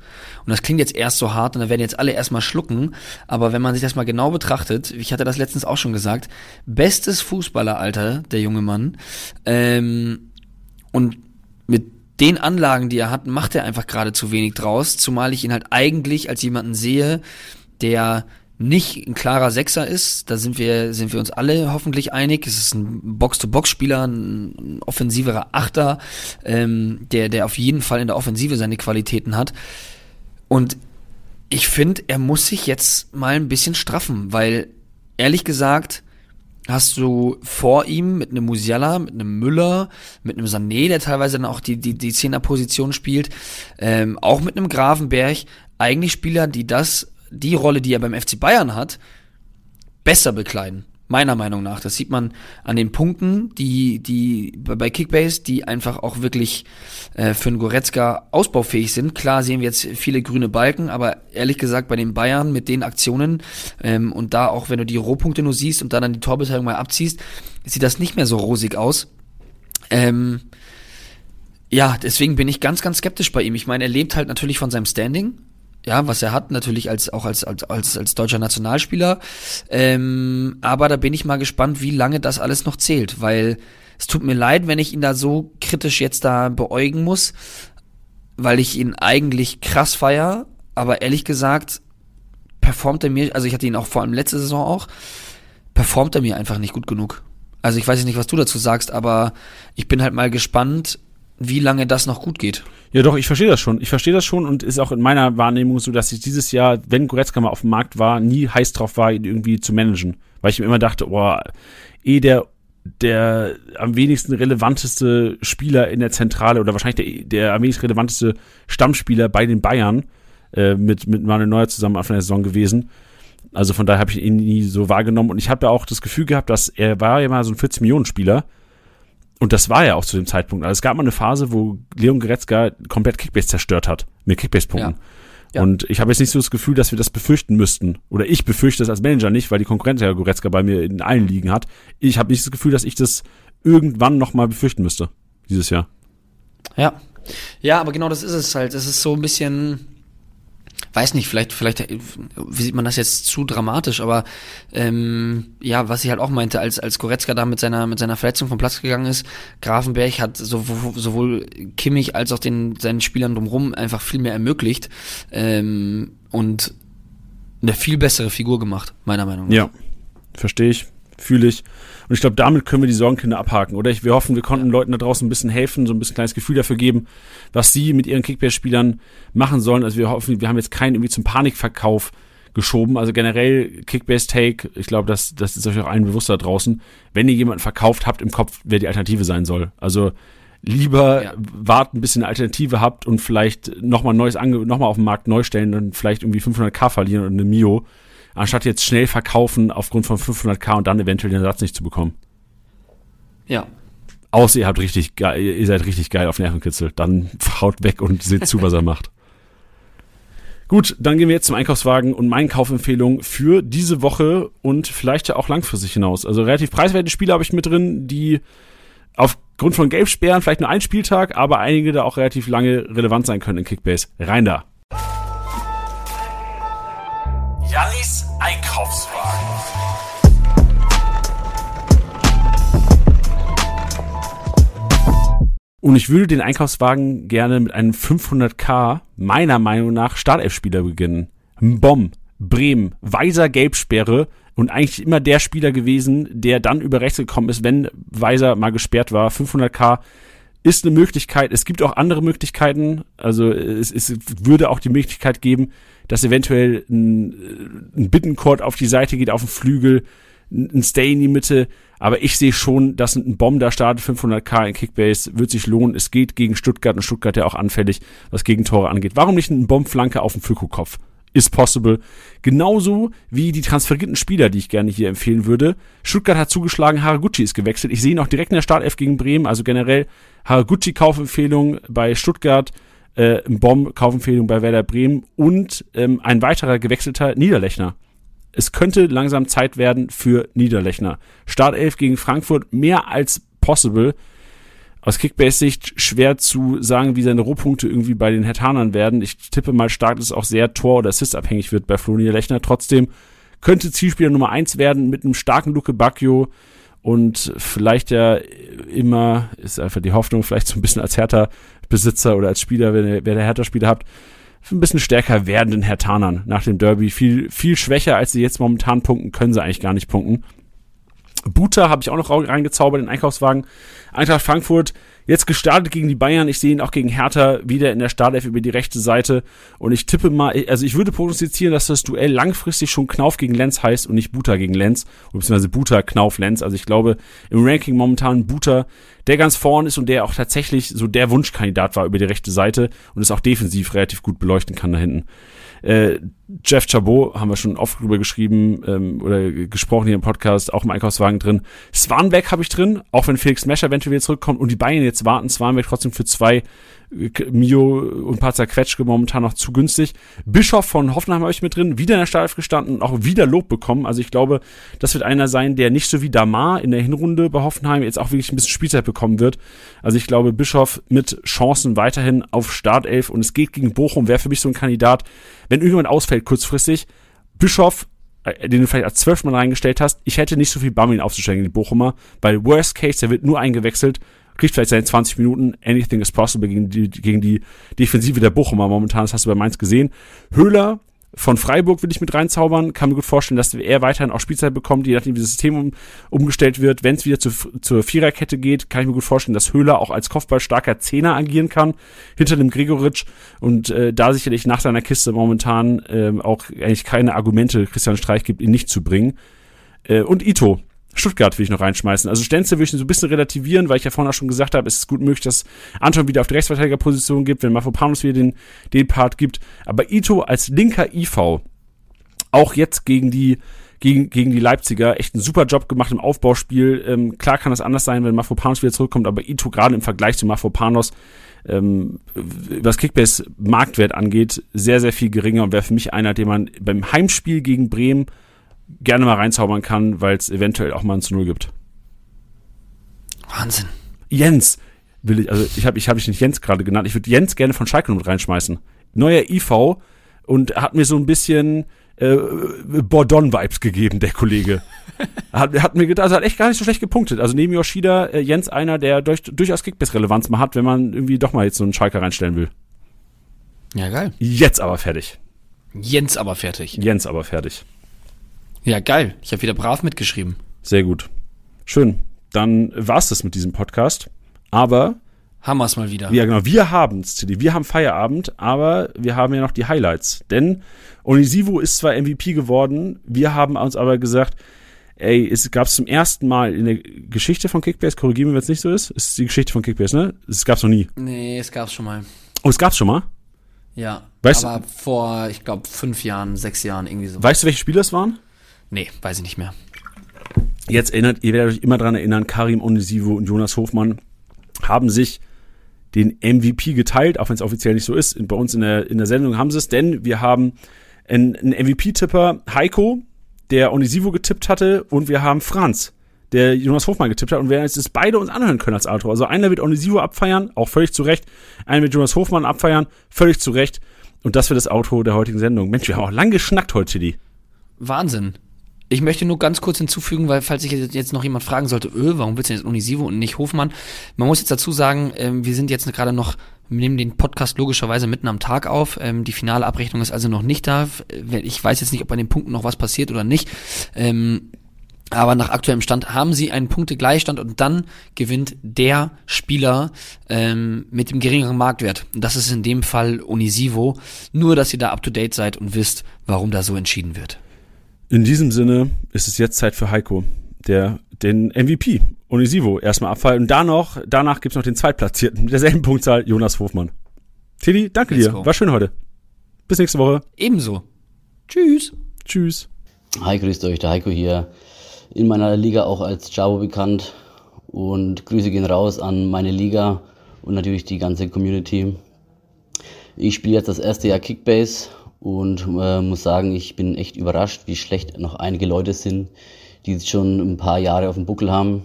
Und das klingt jetzt erst so hart und da werden jetzt alle erstmal schlucken, aber wenn man sich das mal genau betrachtet, ich hatte das letztens auch schon gesagt, bestes Fußballeralter, der junge Mann, ähm, und mit den Anlagen, die er hat, macht er einfach gerade zu wenig draus, zumal ich ihn halt eigentlich als jemanden sehe, der nicht ein klarer Sechser ist, da sind wir, sind wir uns alle hoffentlich einig. Es ist ein Box-to-Box-Spieler, ein, offensiverer Achter, ähm, der, der auf jeden Fall in der Offensive seine Qualitäten hat. Und ich finde, er muss sich jetzt mal ein bisschen straffen, weil ehrlich gesagt, hast du vor ihm mit einem Musiala, mit einem Müller, mit einem Sané, der teilweise dann auch die, die, die Zehnerposition spielt, ähm, auch mit einem Gravenberg, eigentlich Spieler, die das die Rolle, die er beim FC Bayern hat, besser bekleiden. Meiner Meinung nach. Das sieht man an den Punkten, die, die bei Kickbase, die einfach auch wirklich äh, für einen Goretzka ausbaufähig sind. Klar sehen wir jetzt viele grüne Balken, aber ehrlich gesagt, bei den Bayern mit den Aktionen ähm, und da auch, wenn du die Rohpunkte nur siehst und dann, dann die Torbeteiligung mal abziehst, sieht das nicht mehr so rosig aus. Ähm, ja, deswegen bin ich ganz, ganz skeptisch bei ihm. Ich meine, er lebt halt natürlich von seinem Standing ja, was er hat, natürlich als auch als als als, als deutscher Nationalspieler. Ähm, aber da bin ich mal gespannt, wie lange das alles noch zählt, weil es tut mir leid, wenn ich ihn da so kritisch jetzt da beäugen muss, weil ich ihn eigentlich krass feier, aber ehrlich gesagt performt er mir, also ich hatte ihn auch vor allem letzte Saison auch, performt er mir einfach nicht gut genug. Also ich weiß nicht, was du dazu sagst, aber ich bin halt mal gespannt, wie lange das noch gut geht. Ja, doch, ich verstehe das schon. Ich verstehe das schon und ist auch in meiner Wahrnehmung so, dass ich dieses Jahr, wenn Goretzka mal auf dem Markt war, nie heiß drauf war, ihn irgendwie zu managen. Weil ich mir immer dachte, boah, eh der, der am wenigsten relevanteste Spieler in der Zentrale oder wahrscheinlich der, der am wenigsten relevanteste Stammspieler bei den Bayern äh, mit, mit Manuel Neuer zusammen Anfang der Saison gewesen. Also von daher habe ich ihn nie so wahrgenommen und ich habe ja auch das Gefühl gehabt, dass er war ja mal so ein 40-Millionen-Spieler und das war ja auch zu dem Zeitpunkt. Also es gab mal eine Phase, wo Leon Goretzka komplett Kickbase zerstört hat mit Kickbase-Punkten. Ja. Ja. Und ich habe jetzt nicht so das Gefühl, dass wir das befürchten müssten. Oder ich befürchte das als Manager nicht, weil die Konkurrenz ja Goretzka bei mir in allen Ligen hat. Ich habe nicht das Gefühl, dass ich das irgendwann nochmal befürchten müsste. Dieses Jahr. Ja. Ja, aber genau das ist es halt. Es ist so ein bisschen weiß nicht, vielleicht, vielleicht äh, wie sieht man das jetzt zu dramatisch, aber ähm, ja, was ich halt auch meinte, als, als Goretzka da mit seiner, mit seiner Verletzung vom Platz gegangen ist, Grafenberg hat sowohl, sowohl Kimmich als auch den, seinen Spielern drumherum einfach viel mehr ermöglicht ähm, und eine viel bessere Figur gemacht, meiner Meinung nach. Ja, verstehe ich, fühle ich. Und ich glaube, damit können wir die Sorgenkinder abhaken, oder? Ich, wir hoffen, wir konnten Leuten da draußen ein bisschen helfen, so ein bisschen kleines Gefühl dafür geben, was sie mit ihren Kickbase-Spielern machen sollen. Also wir hoffen, wir haben jetzt keinen irgendwie zum Panikverkauf geschoben. Also generell Kickbase-Take, ich glaube, das, das ist euch auch allen bewusst da draußen. Wenn ihr jemanden verkauft habt im Kopf, wer die Alternative sein soll. Also lieber ja. warten, bis ihr eine Alternative habt und vielleicht nochmal neues Ange nochmal auf dem Markt neu stellen und vielleicht irgendwie 500k verlieren und eine Mio, anstatt jetzt schnell verkaufen aufgrund von 500k und dann eventuell den Ersatz nicht zu bekommen. Ja. Außer ihr habt richtig geil, ihr seid richtig geil auf Nervenkitzel. Dann haut weg und seht zu, was er macht. Gut, dann gehen wir jetzt zum Einkaufswagen und meinen Kaufempfehlungen für diese Woche und vielleicht ja auch langfristig hinaus. Also relativ preiswerte Spiele habe ich mit drin, die aufgrund von Gelbsperren vielleicht nur ein Spieltag, aber einige da auch relativ lange relevant sein können in Kickbase. Rein da. Jannis Einkaufswagen. Und ich würde den Einkaufswagen gerne mit einem 500k, meiner Meinung nach, Startelf-Spieler beginnen. Mbom, Bremen, Weiser Gelbsperre und eigentlich immer der Spieler gewesen, der dann über rechts gekommen ist, wenn Weiser mal gesperrt war. 500k ist eine Möglichkeit. Es gibt auch andere Möglichkeiten. Also es, es würde auch die Möglichkeit geben, dass eventuell ein, ein Bittencourt auf die Seite geht, auf den Flügel, ein Stay in die Mitte. Aber ich sehe schon, dass ein Bomb da startet, 500k in Kickbase, wird sich lohnen. Es geht gegen Stuttgart und Stuttgart ja auch anfällig, was Gegentore angeht. Warum nicht ein Bombflanke auf dem Füllkuhkopf? Ist possible. Genauso wie die transferierten Spieler, die ich gerne hier empfehlen würde. Stuttgart hat zugeschlagen, Haraguchi ist gewechselt. Ich sehe ihn auch direkt in der Startelf gegen Bremen. Also generell Haraguchi Kaufempfehlung bei Stuttgart äh, ein Bomb-Kaufempfehlung bei Werder Bremen und ähm, ein weiterer gewechselter Niederlechner. Es könnte langsam Zeit werden für Niederlechner. Startelf gegen Frankfurt mehr als possible. Aus Kickbase-Sicht schwer zu sagen, wie seine Rohpunkte irgendwie bei den Hertanern werden. Ich tippe mal stark, dass es auch sehr Tor- oder Assist-abhängig wird bei Flo Niederlechner. Trotzdem könnte Zielspieler Nummer eins werden mit einem starken Luke Bacchio und vielleicht ja immer, ist einfach die Hoffnung, vielleicht so ein bisschen als Hertha Besitzer oder als Spieler, wenn ihr, wer der Hertha-Spieler habt, ein bisschen stärker werdenden Hertanern nach dem Derby. Viel, viel schwächer, als sie jetzt momentan punkten, können sie eigentlich gar nicht punkten. Buta habe ich auch noch reingezaubert in den Einkaufswagen. Eintracht Frankfurt Jetzt gestartet gegen die Bayern. Ich sehe ihn auch gegen Hertha wieder in der Startelf über die rechte Seite. Und ich tippe mal, also ich würde prognostizieren, dass das Duell langfristig schon Knauf gegen Lenz heißt und nicht Buta gegen Lenz. Beziehungsweise Buta, Knauf, Lenz. Also ich glaube, im Ranking momentan Buta, der ganz vorn ist und der auch tatsächlich so der Wunschkandidat war über die rechte Seite und es auch defensiv relativ gut beleuchten kann da hinten. Äh, Jeff Chabot, haben wir schon oft drüber geschrieben ähm, oder gesprochen hier im Podcast, auch im Einkaufswagen drin. Swanbeck habe ich drin, auch wenn Felix Mescher eventuell wieder zurückkommt und die Bayern jetzt warten. Swanbeck trotzdem für zwei Mio und Patzer Quetschke momentan noch zu günstig. Bischof von Hoffenheim habe ich mit drin, wieder in der Startelf gestanden und auch wieder Lob bekommen. Also ich glaube, das wird einer sein, der nicht so wie Damar in der Hinrunde bei Hoffenheim jetzt auch wirklich ein bisschen Spielzeit bekommen wird. Also ich glaube, Bischof mit Chancen weiterhin auf Startelf und es geht gegen Bochum, wäre für mich so ein Kandidat, wenn irgendjemand ausfällt kurzfristig. Bischof äh, den du vielleicht als Zwölfmann reingestellt hast, ich hätte nicht so viel Bamm, ihn aufzustellen die Bochumer, weil Worst Case, der wird nur eingewechselt kriegt vielleicht seine 20 Minuten, anything is possible gegen die, gegen die Defensive der Bochumer momentan, das hast du bei Mainz gesehen. Höhler von Freiburg will ich mit reinzaubern. Kann mir gut vorstellen, dass er weiterhin auch Spielzeit bekommt, je nachdem, wie das System um, umgestellt wird. Wenn es wieder zu, zur Viererkette geht, kann ich mir gut vorstellen, dass Höhler auch als Kopfballstarker Zehner agieren kann, hinter dem Gregoritsch. Und äh, da sicherlich nach seiner Kiste momentan äh, auch eigentlich keine Argumente Christian Streich gibt, ihn nicht zu bringen. Äh, und Ito, Stuttgart will ich noch reinschmeißen. Also Stenzel will ich so ein bisschen relativieren, weil ich ja vorhin auch schon gesagt habe, es ist gut möglich, dass Anton wieder auf die Rechtsverteidigerposition gibt, wenn Mafopanos wieder den, den Part gibt. Aber Ito als linker IV, auch jetzt gegen die gegen, gegen die Leipziger echt einen super Job gemacht im Aufbauspiel. Ähm, klar kann das anders sein, wenn Mafopanos wieder zurückkommt, aber Ito gerade im Vergleich zu Mafopanos, ähm, was Kickbase Marktwert angeht, sehr, sehr viel geringer und wäre für mich einer, den man beim Heimspiel gegen Bremen gerne mal reinzaubern kann, weil es eventuell auch mal ein zu Null gibt. Wahnsinn. Jens will ich, also ich habe ich hab ich nicht Jens gerade genannt, ich würde Jens gerne von Schalke mit reinschmeißen. Neuer IV und hat mir so ein bisschen äh, Bordon-Vibes gegeben, der Kollege. hat, hat mir gedacht, also hat echt gar nicht so schlecht gepunktet. Also neben Yoshida, äh, Jens einer, der durch, durchaus Kickbase-Relevanz mal hat, wenn man irgendwie doch mal jetzt so einen Schalker reinstellen will. Ja, geil. Jetzt aber fertig. Jens aber fertig. Jens aber fertig. Ja, geil. Ich habe wieder brav mitgeschrieben. Sehr gut. Schön. Dann war's das mit diesem Podcast. Aber haben wir's mal wieder. Ja, genau. Wir haben's, Tilly. Wir haben Feierabend, aber wir haben ja noch die Highlights. Denn Onisivo ist zwar MVP geworden, wir haben uns aber gesagt, ey, es gab zum ersten Mal in der Geschichte von Kickbase, korrigieren wir, wenn es nicht so ist, es ist die Geschichte von Kickbase, ne? Es gab's noch nie. Nee, es gab's schon mal. Oh, es gab's schon mal? Ja. Weißt aber vor, ich glaube, fünf Jahren, sechs Jahren irgendwie so. Weißt du, welche Spieler es waren? Nee, weiß ich nicht mehr. Jetzt erinnert, ihr werdet euch immer dran erinnern, Karim Onisivo und Jonas Hofmann haben sich den MVP geteilt, auch wenn es offiziell nicht so ist. Bei uns in der, in der Sendung haben sie es, denn wir haben einen, einen MVP-Tipper, Heiko, der Onisivo getippt hatte, und wir haben Franz, der Jonas Hofmann getippt hat, und wir jetzt das beide uns anhören können als Autor. Also einer wird Onisivo abfeiern, auch völlig zu Recht, einer wird Jonas Hofmann abfeiern, völlig zu Recht, und das wird das Auto der heutigen Sendung. Mensch, wir haben auch lang geschnackt heute, Tilly. Wahnsinn. Ich möchte nur ganz kurz hinzufügen, weil falls sich jetzt noch jemand fragen sollte, öh, warum willst du jetzt Unisivo und nicht Hofmann? Man muss jetzt dazu sagen, ähm, wir sind jetzt gerade noch, wir nehmen den Podcast logischerweise mitten am Tag auf. Ähm, die finale Abrechnung ist also noch nicht da. Ich weiß jetzt nicht, ob bei den Punkten noch was passiert oder nicht. Ähm, aber nach aktuellem Stand haben sie einen Punktegleichstand und dann gewinnt der Spieler ähm, mit dem geringeren Marktwert. Das ist in dem Fall Unisivo. Nur, dass ihr da up to date seid und wisst, warum da so entschieden wird. In diesem Sinne ist es jetzt Zeit für Heiko, der den MVP Onisivo erstmal abfallen. Und danach, danach gibt's noch den Zweitplatzierten mit derselben Punktzahl, Jonas Hofmann. Tilly, danke Let's dir. Go. War schön heute. Bis nächste Woche. Ebenso. Tschüss. Tschüss. Hi, grüßt euch, der Heiko hier. In meiner Liga auch als Javo bekannt. Und Grüße gehen raus an meine Liga und natürlich die ganze Community. Ich spiele jetzt das erste Jahr Kickbase und äh, muss sagen, ich bin echt überrascht, wie schlecht noch einige Leute sind, die schon ein paar Jahre auf dem Buckel haben.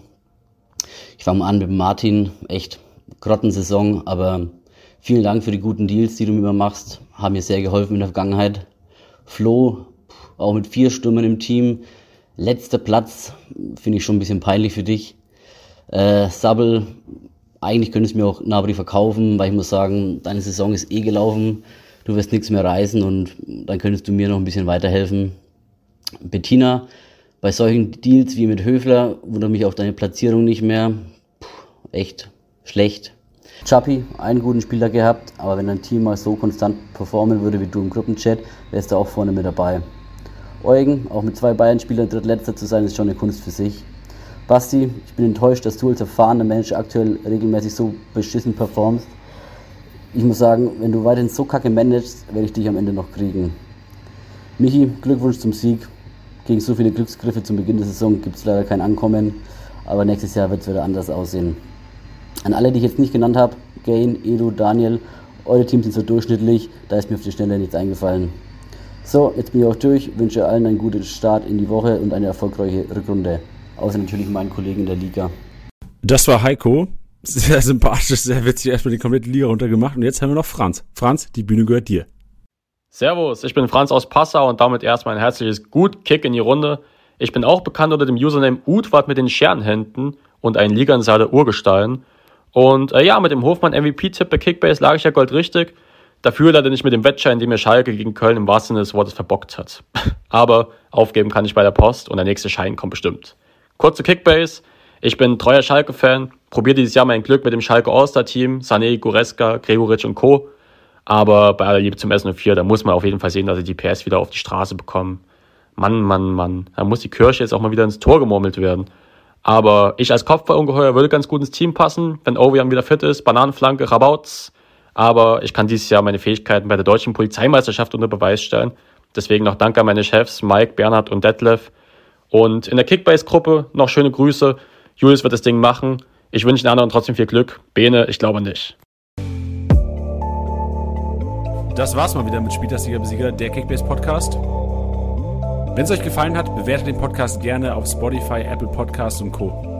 Ich fange mal an mit Martin, echt Grottensaison, aber vielen Dank für die guten Deals, die du mir machst, haben mir sehr geholfen in der Vergangenheit. Flo, auch mit vier Stürmern im Team, letzter Platz, finde ich schon ein bisschen peinlich für dich. Äh, Sabbel, eigentlich könntest du mir auch Nabri verkaufen, weil ich muss sagen, deine Saison ist eh gelaufen du wirst nichts mehr reisen und dann könntest du mir noch ein bisschen weiterhelfen. Bettina, bei solchen Deals wie mit Höfler wundert mich auch deine Platzierung nicht mehr. Puh, echt schlecht. Chappi, einen guten Spieler gehabt, aber wenn dein Team mal so konstant performen würde wie du im Gruppenchat, wärst du auch vorne mit dabei. Eugen, auch mit zwei Bayern-Spielern drittletzter zu sein, ist schon eine Kunst für sich. Basti, ich bin enttäuscht, dass du als erfahrener Mensch aktuell regelmäßig so beschissen performst ich muss sagen, wenn du weiterhin so kacke managst, werde ich dich am Ende noch kriegen. Michi, Glückwunsch zum Sieg. Gegen so viele Glücksgriffe zum Beginn der Saison gibt es leider kein Ankommen, aber nächstes Jahr wird es wieder anders aussehen. An alle, die ich jetzt nicht genannt habe, Gain, Edu, Daniel, eure Teams sind so durchschnittlich, da ist mir auf die Schnelle nichts eingefallen. So, jetzt bin ich auch durch, wünsche allen einen guten Start in die Woche und eine erfolgreiche Rückrunde. Außer natürlich meinen Kollegen in der Liga. Das war Heiko sehr sympathisch, sehr witzig, erstmal die komplette Liga runtergemacht. Und jetzt haben wir noch Franz. Franz, die Bühne gehört dir. Servus, ich bin Franz aus Passau und damit erstmal ein herzliches Gut Kick in die Runde. Ich bin auch bekannt unter dem Username Utwart mit den Scherenhänden und ein Ligansar der Urgestein. Und äh, ja, mit dem Hofmann MVP-Tipp bei Kickbase lag ich ja goldrichtig. Dafür leider nicht mit dem Wettschein, den mir Schalke gegen Köln im wahrsten Sinne des Wortes verbockt hat. Aber aufgeben kann ich bei der Post und der nächste Schein kommt bestimmt. Kurze Kickbase. Ich bin treuer Schalke-Fan, probiere dieses Jahr mein Glück mit dem Schalke All-Star-Team, Sané, Goreska, Gregoritsch und Co. Aber bei aller Liebe zum S04, da muss man auf jeden Fall sehen, dass sie die PS wieder auf die Straße bekommen. Mann, Mann, Mann. Da muss die Kirche jetzt auch mal wieder ins Tor gemurmelt werden. Aber ich als Kopfballungeheuer würde ganz gut ins Team passen, wenn Ovian wieder fit ist, Bananenflanke, Rabauts. Aber ich kann dieses Jahr meine Fähigkeiten bei der deutschen Polizeimeisterschaft unter Beweis stellen. Deswegen noch Danke an meine Chefs Mike, Bernhard und Detlef. Und in der Kickbase-Gruppe noch schöne Grüße. Julius wird das Ding machen. Ich wünsche den anderen trotzdem viel Glück. Bene, ich glaube nicht. Das war's mal wieder mit Spieltagssieger Besieger, der Kickbase Podcast. Wenn es euch gefallen hat, bewertet den Podcast gerne auf Spotify, Apple Podcasts und Co.